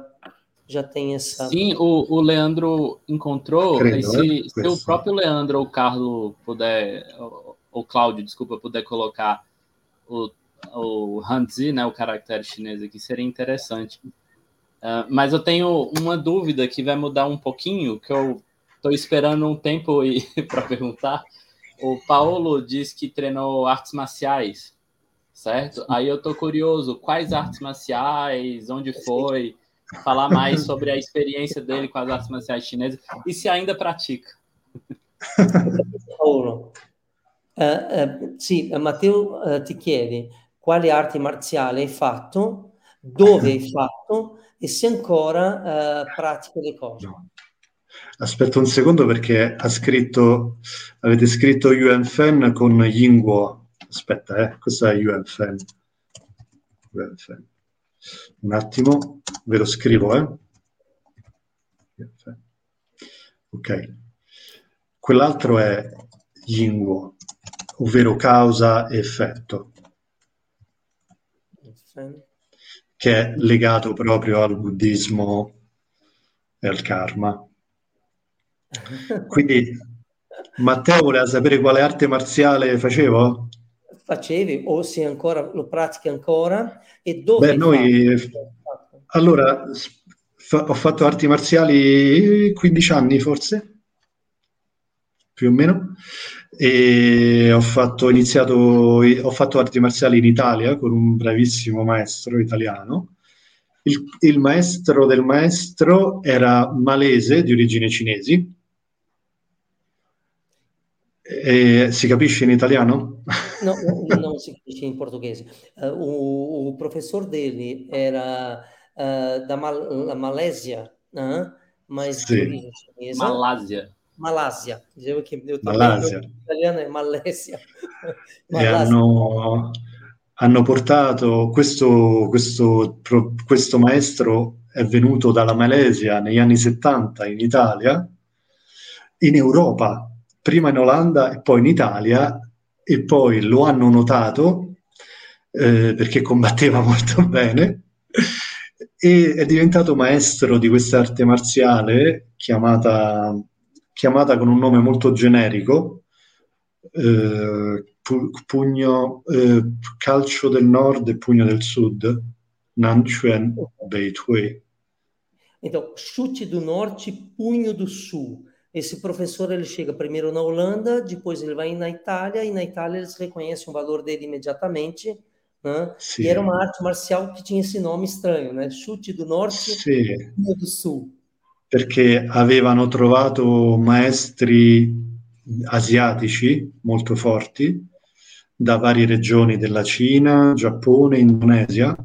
já tem essa. Sim, o, o Leandro encontrou. Creio, se, se o próprio Leandro ou o Carlos puder, ou, ou Cláudio, desculpa, puder colocar o o Hanzi, né, o caractere chinês aqui, seria interessante. Uh, mas eu tenho uma dúvida que vai mudar um pouquinho, que eu estou esperando um tempo para perguntar. O Paulo diz que treinou artes marciais, certo? Aí eu estou curioso, quais artes marciais, onde foi, falar mais sobre a experiência dele com as artes marciais chinesas e se ainda pratica. Paulo, uh, uh, sì, Matteo uh, ti chiede quale arte marziale hai fatto, dove hai fatto e se ancora uh, pratichi le cose. No. Aspetta un secondo perché ha scritto, avete scritto Yuan Fen con Yingguo. Aspetta, eh, questo è Yuan Fen. Yuan Fen. Un attimo, ve lo scrivo, eh. Ok. Quell'altro è Yingguo, ovvero causa e effetto che è legato proprio al buddismo e al karma. Quindi Matteo voleva sapere quale arte marziale facevo? Facevi o se ancora lo pratichi ancora e dove? Beh, noi allora fa, ho fatto arti marziali 15 anni forse più o meno e ho fatto, iniziato, ho fatto arti marziali in Italia con un bravissimo maestro italiano. Il, il maestro del maestro era malese di origini cinesi. E, si capisce in italiano? No, non si capisce in portoghese. Uh, o, o, professor dele era uh, da Mal Malesia, uh, mas sì. di origine cinese. Malásia. Malásia. Dicevo che Malásia. italiano è Malesia. E hanno, hanno portato questo, questo, questo maestro è venuto dalla Malesia negli anni 70 in Italia, in Europa, prima in Olanda e poi in Italia, e poi lo hanno notato eh, perché combatteva molto bene e è diventato maestro di questa arte marziale chiamata, chiamata con un nome molto generico, eh, pugno, eh, calcio del nord e pugno del sud, Nanchuan Beitui. Então, chute do norte, punho do sul. Esse professor ele chega primeiro na Holanda, depois ele vai na Itália, e na Itália eles reconhecem o valor dele imediatamente. Né? E era uma arte marcial que tinha esse nome estranho, né? Chute do norte, punho do sul. Perché avevano trovato maestri asiatici molto forti da varie regioni della Cina, Giappone, Indonesia,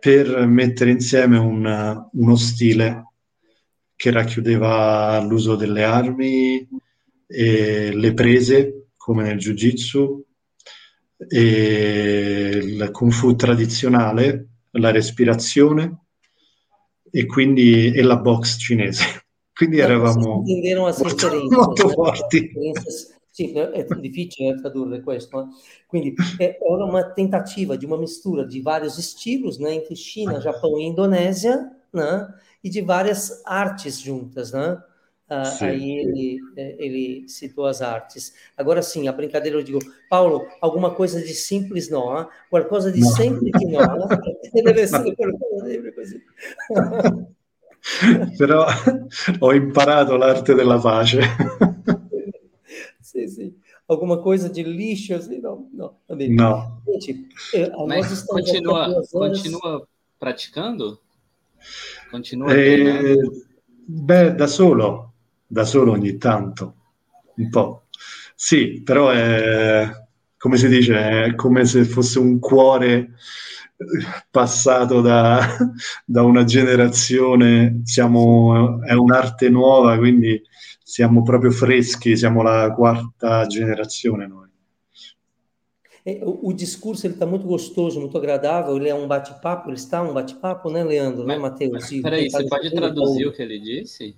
per mettere insieme un, uno stile che racchiudeva l'uso delle armi, le prese, come nel Jiu-Jitsu, il Kung Fu tradizionale, la respirazione e quindi e la box cinese. Quindi eravamo molto, molto forti. Sì, è difficile tradurre questo. Eh? Quindi è una tentativa di una mistura di vari stili, né, entre China, Japão e Indonésia, né, e de várias artes juntas, né? Ah, aí ele, ele citou as artes. Agora sim, a brincadeira eu digo, Paulo, alguma coisa de simples não, hein? qualquer coisa de sempre que não, deve essere sempre così. Però ho imparato l'arte della pace. sim, sim. Alguma coisa de lixo, assim, não, não. Também. Não. Gente, eh, Mas continua, continua praticando? Continua eh, Beh, da solo, da solo ogni tanto, un po'. Sì, però è, come si dice, è come se fosse un cuore passato da, da una generazione, siamo, è un'arte nuova, quindi siamo proprio freschi, siamo la quarta generazione noi. É, o, o, discurso ele está muito gostoso, muito agradável, ele é um bate-papo, ele está um bate-papo, né, Leandro, né, mas, né, Matheus? Peraí, você pode traduzir o que ele disse?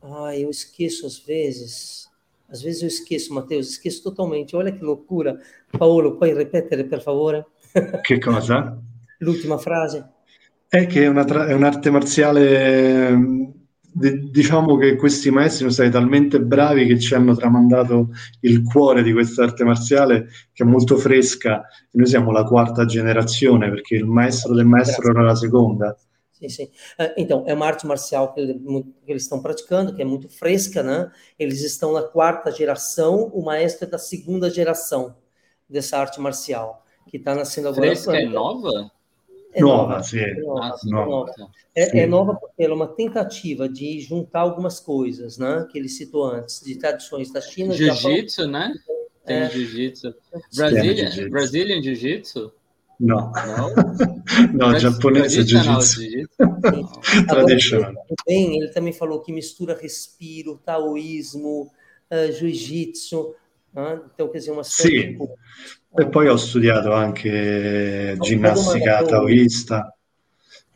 Ah, eu esqueço às vezes. Às vezes eu esqueço, Matheus, esqueço totalmente. Olha que loucura. Paolo, puoi ripetere, per favore? Che cosa? L'ultima frase. È che è, una tra- è un'arte marziale diciamo che questi maestri sono stati talmente bravi che ci hanno tramandato il cuore di questa arte marziale che è molto fresca noi siamo la quarta generazione perché il maestro del maestro era la seconda. Sim, sim. Uh, então, é uma arte marcial que, que, eles estão praticando, que é muito fresca, né? Eles estão na quarta geração, o maestro é da segunda geração dessa arte marcial, que está nascendo agora. Fresca é nova? É nova, nova, sim. É nova, ah, nova. É, é, nova porque ela é uma tentativa de juntar algumas coisas, né? Que ele citou antes, de tradições da China. Jiu-jitsu, né? Tem é, jiu-jitsu. Brazilian, jiu Brazilian Jiu-Jitsu? No, no, no giapponese jiu-jitsu. Tradicional. Também, ele também falou que mistura respiro, taoísmo, uh, jiu-jitsu. Uh, então, quer dizer, uma série sì. E poi ho studiato anche ginnastica taoista.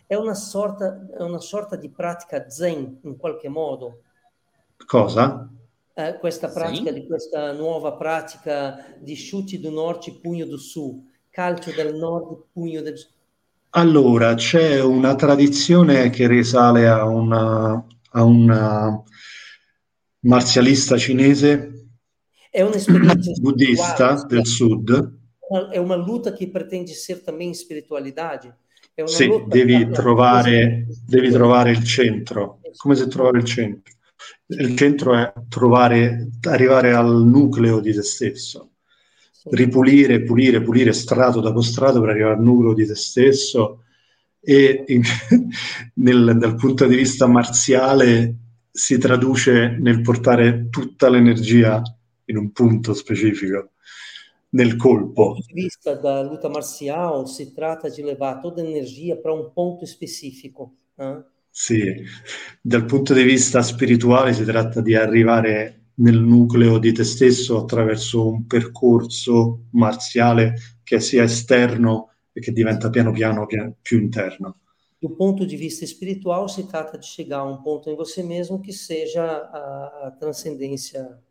È una, sorta, è una sorta di pratica zen in qualche modo. Cosa? Eh, questa pratica, sì. di questa nuova pratica di sciuti do norte, pugno do sul, calcio del nord, pugno del sud. Allora, c'è una tradizione che risale a una, a una marzialista cinese É uma experiência budista del sud. É uma luta que pretende ser também espiritualidade. É sì, devi trovare, devi trovare il centro. Come se trovare il centro. Il centro è trovare, arrivare al nucleo di te stesso. Ripulire, pulire, pulire strato dopo strato per arrivare al nucleo di te stesso. E in, nel, dal punto di vista marziale si traduce nel portare tutta l'energia in un punto specifico, nel colpo. Vista da luta marcial, si tratta di levare tutta l'energia para un punto specifico. Eh? Sì, dal punto di vista spirituale si tratta di arrivare nel nucleo di te stesso attraverso un percorso marziale che sia esterno e che diventa piano piano più interno. Do ponto di vista espiritual, si tratta di chegar a un punto in você mesmo che seja a, a transcendência Uh,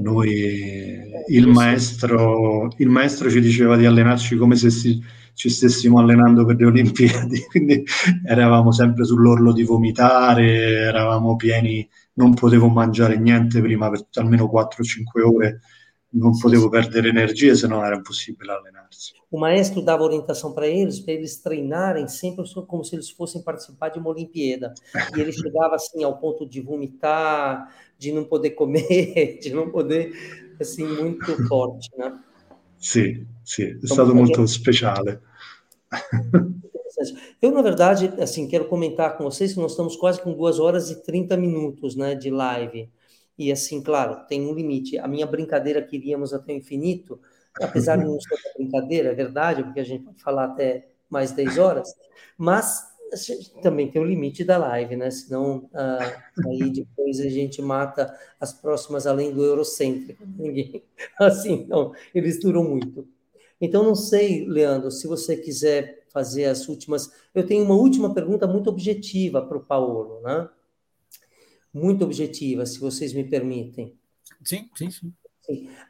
Noi, il maestro, il maestro ci diceva di allenarci come se si, ci stessimo allenando per le Olimpiadi, quindi eravamo sempre sull'orlo di vomitare, eravamo pieni, non potevo mangiare niente prima per almeno 4-5 ore, non potevo perdere energie, se no era impossibile allenarsi. O maestro dava orientação para eles, para eles treinarem sempre como se eles fossem participar de uma Olimpíada. E ele chegava assim ao ponto de vomitar, de não poder comer, de não poder, assim, muito forte, né? Sì, sì, è então, stato molto speciale. Eu, na verdade, assim, quero comentar com vocês que nós estamos quase com duas horas e 30 minutos né, de live. E, assim, claro, tem um limite. A minha brincadeira que iríamos até o infinito, apesar de não ser uma brincadeira, é verdade, porque a gente pode falar até mais 10 horas, mas também tem o limite da live, né? Senão, ah, aí depois a gente mata as próximas além do eurocêntrico. Ninguém, assim, não, eles duram muito. Então, não sei, Leandro, se você quiser fazer as últimas. Eu tenho uma última pergunta muito objetiva para o Paulo, né? Muito objetiva, se vocês me permitem. Sim, sim, sim.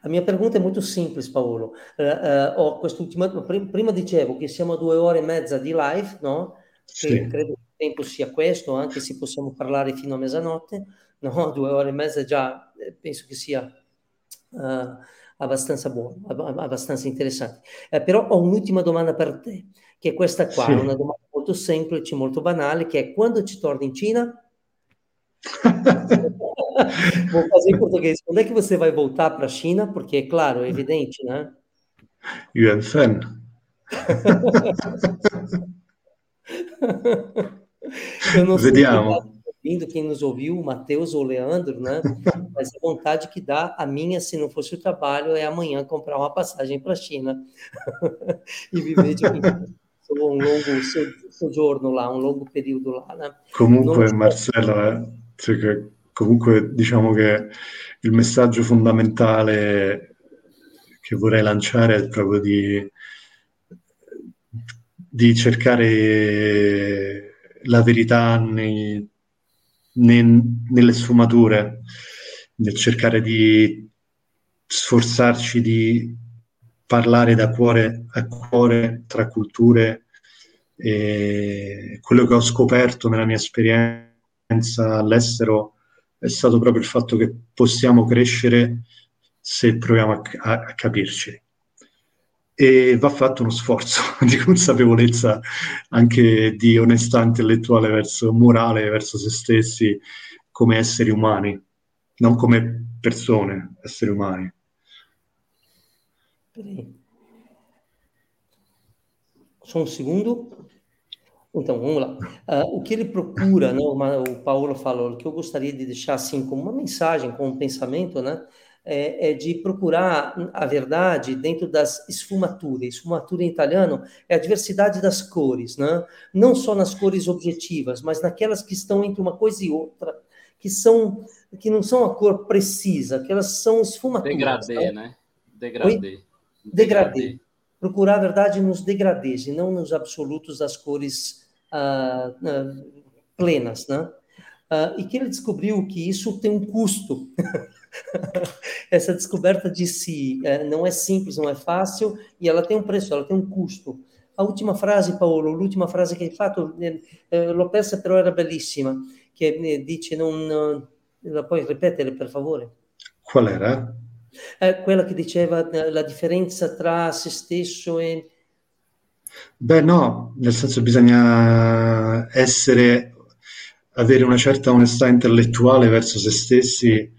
La mia pergunta è molto semplice, Paolo. Uh, uh, ho quest'ultima, prima dicevo che siamo a due ore e mezza di live, no? Sì. credo che il tempo sia questo, anche se possiamo parlare fino a mezzanotte, no? Due ore e mezza già eh, penso che sia uh, abbastanza buono, abbastanza interessante. Eh, però ho un'ultima domanda per te, che è questa qua, sì. una domanda molto semplice, molto banale, che è quando ci torni in Cina? Vou fazer em português. Quando é que você vai voltar para a China? Porque, claro, é evidente, né? Yuan Eu não Vediamo. ouvindo, quem nos ouviu, o Matheus ou o Leandro, né? Mas a vontade que dá, a minha, se não fosse o trabalho, é amanhã comprar uma passagem para a China e viver de um longo soggiorno lá, um longo período lá, né? Comunque, non... Cioè comunque diciamo che il messaggio fondamentale che vorrei lanciare è proprio di, di cercare la verità nei, nei, nelle sfumature, nel cercare di sforzarci di parlare da cuore a cuore tra culture. E quello che ho scoperto nella mia esperienza all'estero è stato proprio il fatto che possiamo crescere se proviamo a, a, a capirci. E va fatto uno sforzo di consapevolezza anche di onestà intellettuale verso morale, verso se stessi come esseri umani, non come persone, esseri umani. Só um segundo. Então, vamos lá. Uh, o que ele procura, né, o Paulo falou, que eu gostaria de deixar assim como uma mensagem, como um pensamento, né, é, é, de procurar a verdade dentro das esfumature. Esfumatura em italiano é a diversidade das cores, né? não só nas cores objetivas, mas naquelas que estão entre uma coisa e outra, que são que não são a cor precisa, que elas são esfumaturas. Degradê, né? né? Degradê. Degradê. Degradê procurar a verdade nos degradês e não nos absolutos das cores uh, uh, plenas, né? Uh, e que ele descobriu que isso tem um custo. Essa descoberta de si eh, não é simples, não é fácil e ela tem um preço, ela tem um custo. A última frase, Paolo, l'ultima frase che hai fatto, eh, eh, l'ho persa però era bellissima, che eh, dice non... la puoi ripetere per favore? Qual era? Eh, quella che diceva eh, la differenza tra se stesso e... Beh no, nel senso bisogna essere, avere una certa onestà intellettuale verso se stessi,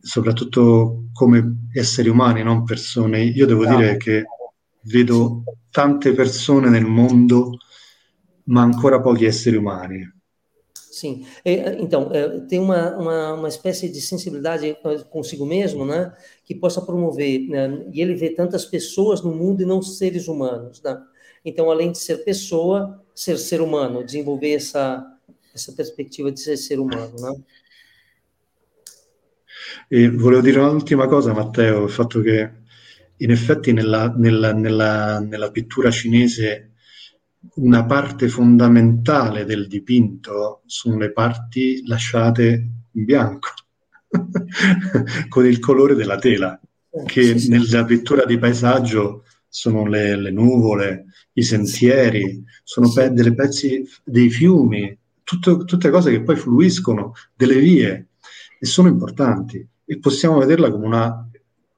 soprattutto come esseri umani, non persone. Io devo no. dire che vedo tante persone nel mondo, ma ancora pochi esseri umani. Sim. É, então, é, tem uma, uma, uma, espécie de sensibilidade consigo mesmo, né? Que possa promover. Né? E ele vê tantas pessoas no mundo e não seres humanos, né? Então, além de ser pessoa, ser ser humano, desenvolver essa, essa perspectiva de ser ser humano, né? E volevo dire un'ultima cosa, Matteo, il fatto che in effetti nella, nella, nella, nella pittura cinese una parte fondamentale del dipinto sono le parti lasciate in bianco. con il colore della tela, che sì, nella pittura di paesaggio sono le, le nuvole, i sentieri, sono pe- delle pezzi dei fiumi, tutto, tutte cose che poi fluiscono, delle vie, e sono importanti. E possiamo vederla come una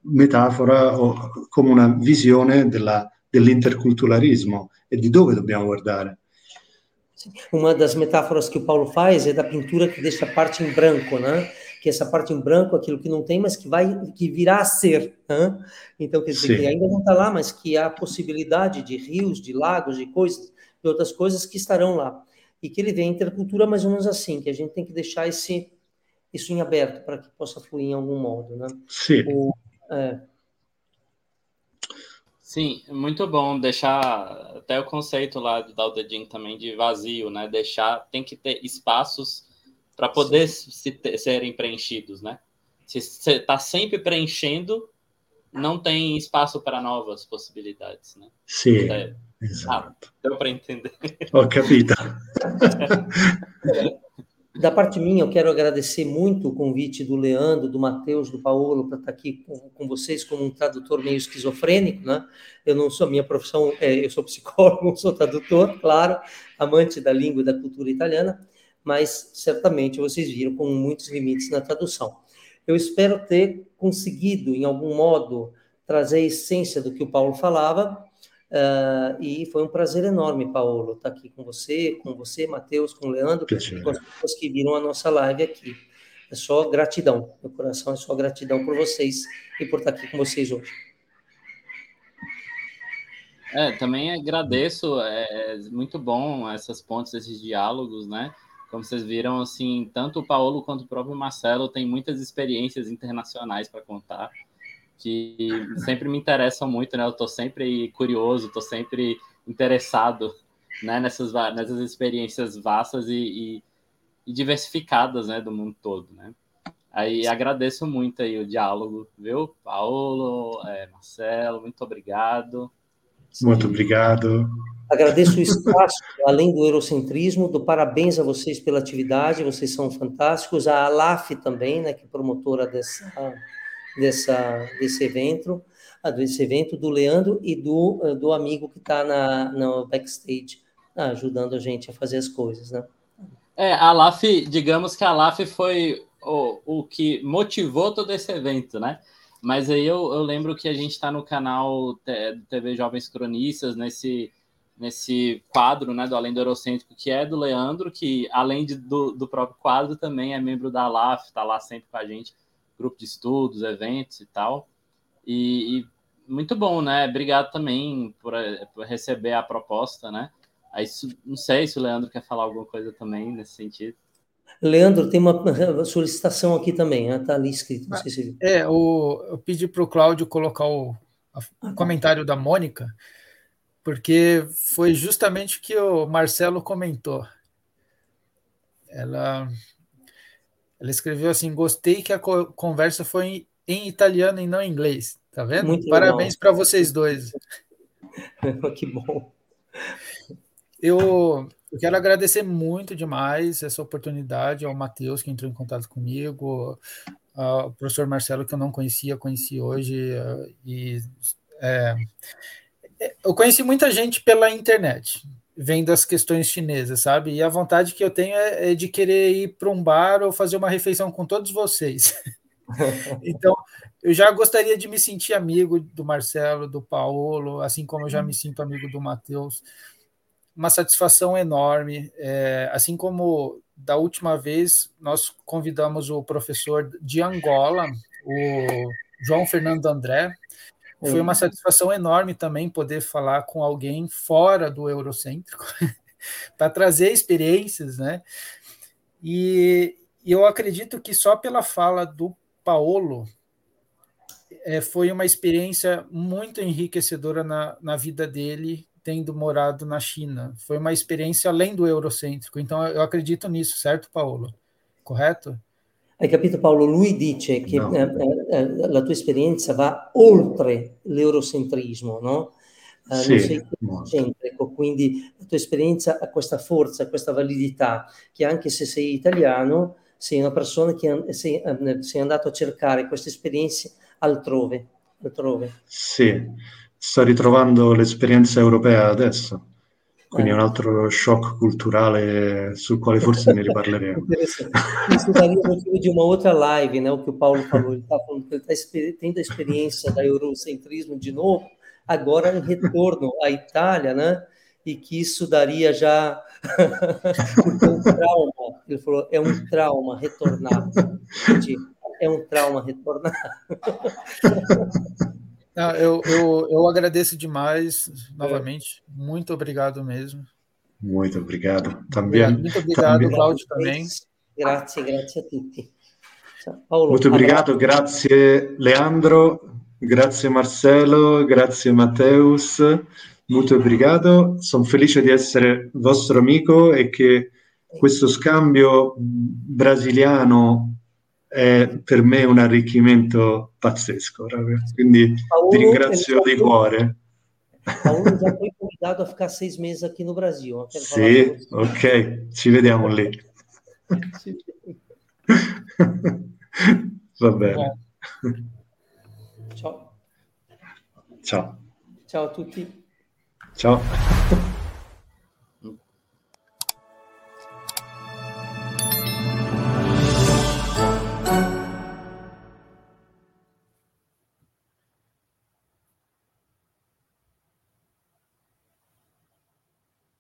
metafora o come una visione della, dell'interculturalismo e di dove dobbiamo guardare. Uma das metáforas que o Paulo faz é da pintura que deixa a parte em branco, né? Que essa parte em branco, aquilo que não tem, mas que vai, que virá a ser. Né? Então, quer dizer, Sim. que ainda não está lá, mas que há possibilidade de rios, de lagos, de coisas, de outras coisas que estarão lá. E que ele vê a intercultura mais ou menos assim, que a gente tem que deixar esse, isso em aberto para que possa fluir em algum modo, né? Sim. O, é, Sim, muito bom deixar até o conceito lá de dar o dedinho também de vazio, né? Deixar tem que ter espaços para poder se, serem preenchidos, né? Se você está sempre preenchendo, não tem espaço para novas possibilidades, né? Sim, é, exato. Ah, deu para entender. Ho capito. Da parte minha, eu quero agradecer muito o convite do Leandro, do Matheus, do Paulo, para estar aqui com, com, vocês como um tradutor meio esquizofrênico, né? Eu não sou, minha profissão, é, eu sou psicólogo, sou tradutor, claro, amante da língua e da cultura italiana, mas certamente vocês viram com muitos limites na tradução. Eu espero ter conseguido, em algum modo, trazer a essência do que o Paulo falava, Uh, e foi um prazer enorme, Paulo, estar aqui com você, com você, Matheus, com o Leandro, com as pessoas que viram a nossa live aqui. É só gratidão, meu coração é só gratidão por vocês e por estar aqui com vocês hoje. É, também agradeço, é muito bom essas pontes, esses diálogos, né? Como vocês viram, assim, tanto o Paulo quanto o próprio Marcelo têm muitas experiências internacionais para contar que sempre me interessam muito, né? Eu estou sempre curioso, estou sempre interessado né? nessas, nessas experiências vastas e, e, e, diversificadas né? do mundo todo, né? Aí agradeço muito aí o diálogo, viu? Paulo, é, Marcelo, muito obrigado. Muito obrigado. Agradeço o espaço, além do eurocentrismo, do parabéns a vocês pela atividade, vocês são fantásticos. A Alaf também, né, que é promotora dessa, dessa, desse evento, ah, desse evento do Leandro e do, ah, do amigo que está na, no backstage ah, ajudando a gente a fazer as coisas, né? É, a LAF, digamos que a LAF foi o, o que motivou todo esse evento, né? Mas aí eu, eu lembro que a gente está no canal do TV Jovens Cronistas, nesse, nesse quadro né, do Além do Eurocêntrico, que é do Leandro, que além de, do, do próprio quadro, também é membro da LAF, está lá sempre com a gente grupo de estudos, eventos e tal. E, e muito bom, né? Obrigado também por, por, receber a proposta, né? Aí, não sei se o Leandro quer falar alguma coisa também nesse sentido. Leandro, tem uma solicitação aqui também, está ali escrito, não sei se... É, o, eu pedi para o Cláudio colocar o, o ah, tá. comentário da Mônica, porque foi justamente o que o Marcelo comentou. Ela ela escreveu assim: gostei que a conversa foi em italiano e não em inglês. Tá vendo? Muito Parabéns para vocês dois. que bom. Eu, eu, quero agradecer muito demais essa oportunidade ao Matheus, que entrou em contato comigo, ao professor Marcelo, que eu não conhecia, conheci hoje. E, é, eu conheci muita gente pela internet, vendo as questões chinesas, sabe? E a vontade que eu tenho é, é de querer ir para um bar ou fazer uma refeição com todos vocês. então, eu já gostaria de me sentir amigo do Marcelo, do Paulo, assim como eu já me sinto amigo do Matheus. Uma satisfação enorme. É, assim como da última vez nós convidamos o professor de Angola, o João Fernando André, foi uma satisfação enorme também poder falar com alguém fora do eurocêntrico, para trazer experiências, né? E, eu acredito que só pela fala do Paolo é, foi uma experiência muito enriquecedora na, na vida dele, tendo morado na China. Foi uma experiência além do eurocêntrico. Então, eu acredito nisso, certo, Paolo? Correto? Hai capito Paolo? Lui dice che no. eh, eh, la tua esperienza va oltre l'eurocentrismo, no? Eh, sì, sei eurocentrico, quindi la tua esperienza ha questa forza, questa validità, che anche se sei italiano, sei una persona che sei, sei andato a cercare questa esperienza altrove, altrove. Sì, sto ritrovando l'esperienza europea adesso, quindi è un altro shock culturale sul quale forse ne riparleremo. Isso daria motivo de uma outra live, né? O que o Paulo falou, ele está falando que ele está tendo a experiência da eurocentrismo de novo, agora em retorno à Itália, né? E que isso daria já um trauma. Ele falou, é um trauma retornar. É um trauma retornar. Não, eu, eu, eu agradeço demais, novamente. Muito obrigado mesmo. Muito obrigado. Também. Muito obrigado, também. Cláudio, também. Grazie, grazie a tutti. Paolo, Muito obrigado, grazie Leandro, grazie Marcelo, grazie Matteus. Molto obrigado. Sono felice di essere vostro amico e che questo scambio brasiliano è per me un arricchimento pazzesco. Quindi Paulo, ti ringrazio di cuore. Paulo já foi convidado a ficar seis meses aqui no Brasil. Sì, ok, ci vediamo lì. Va bene. Ciao. Ciao. Ciao a tutti. Ciao.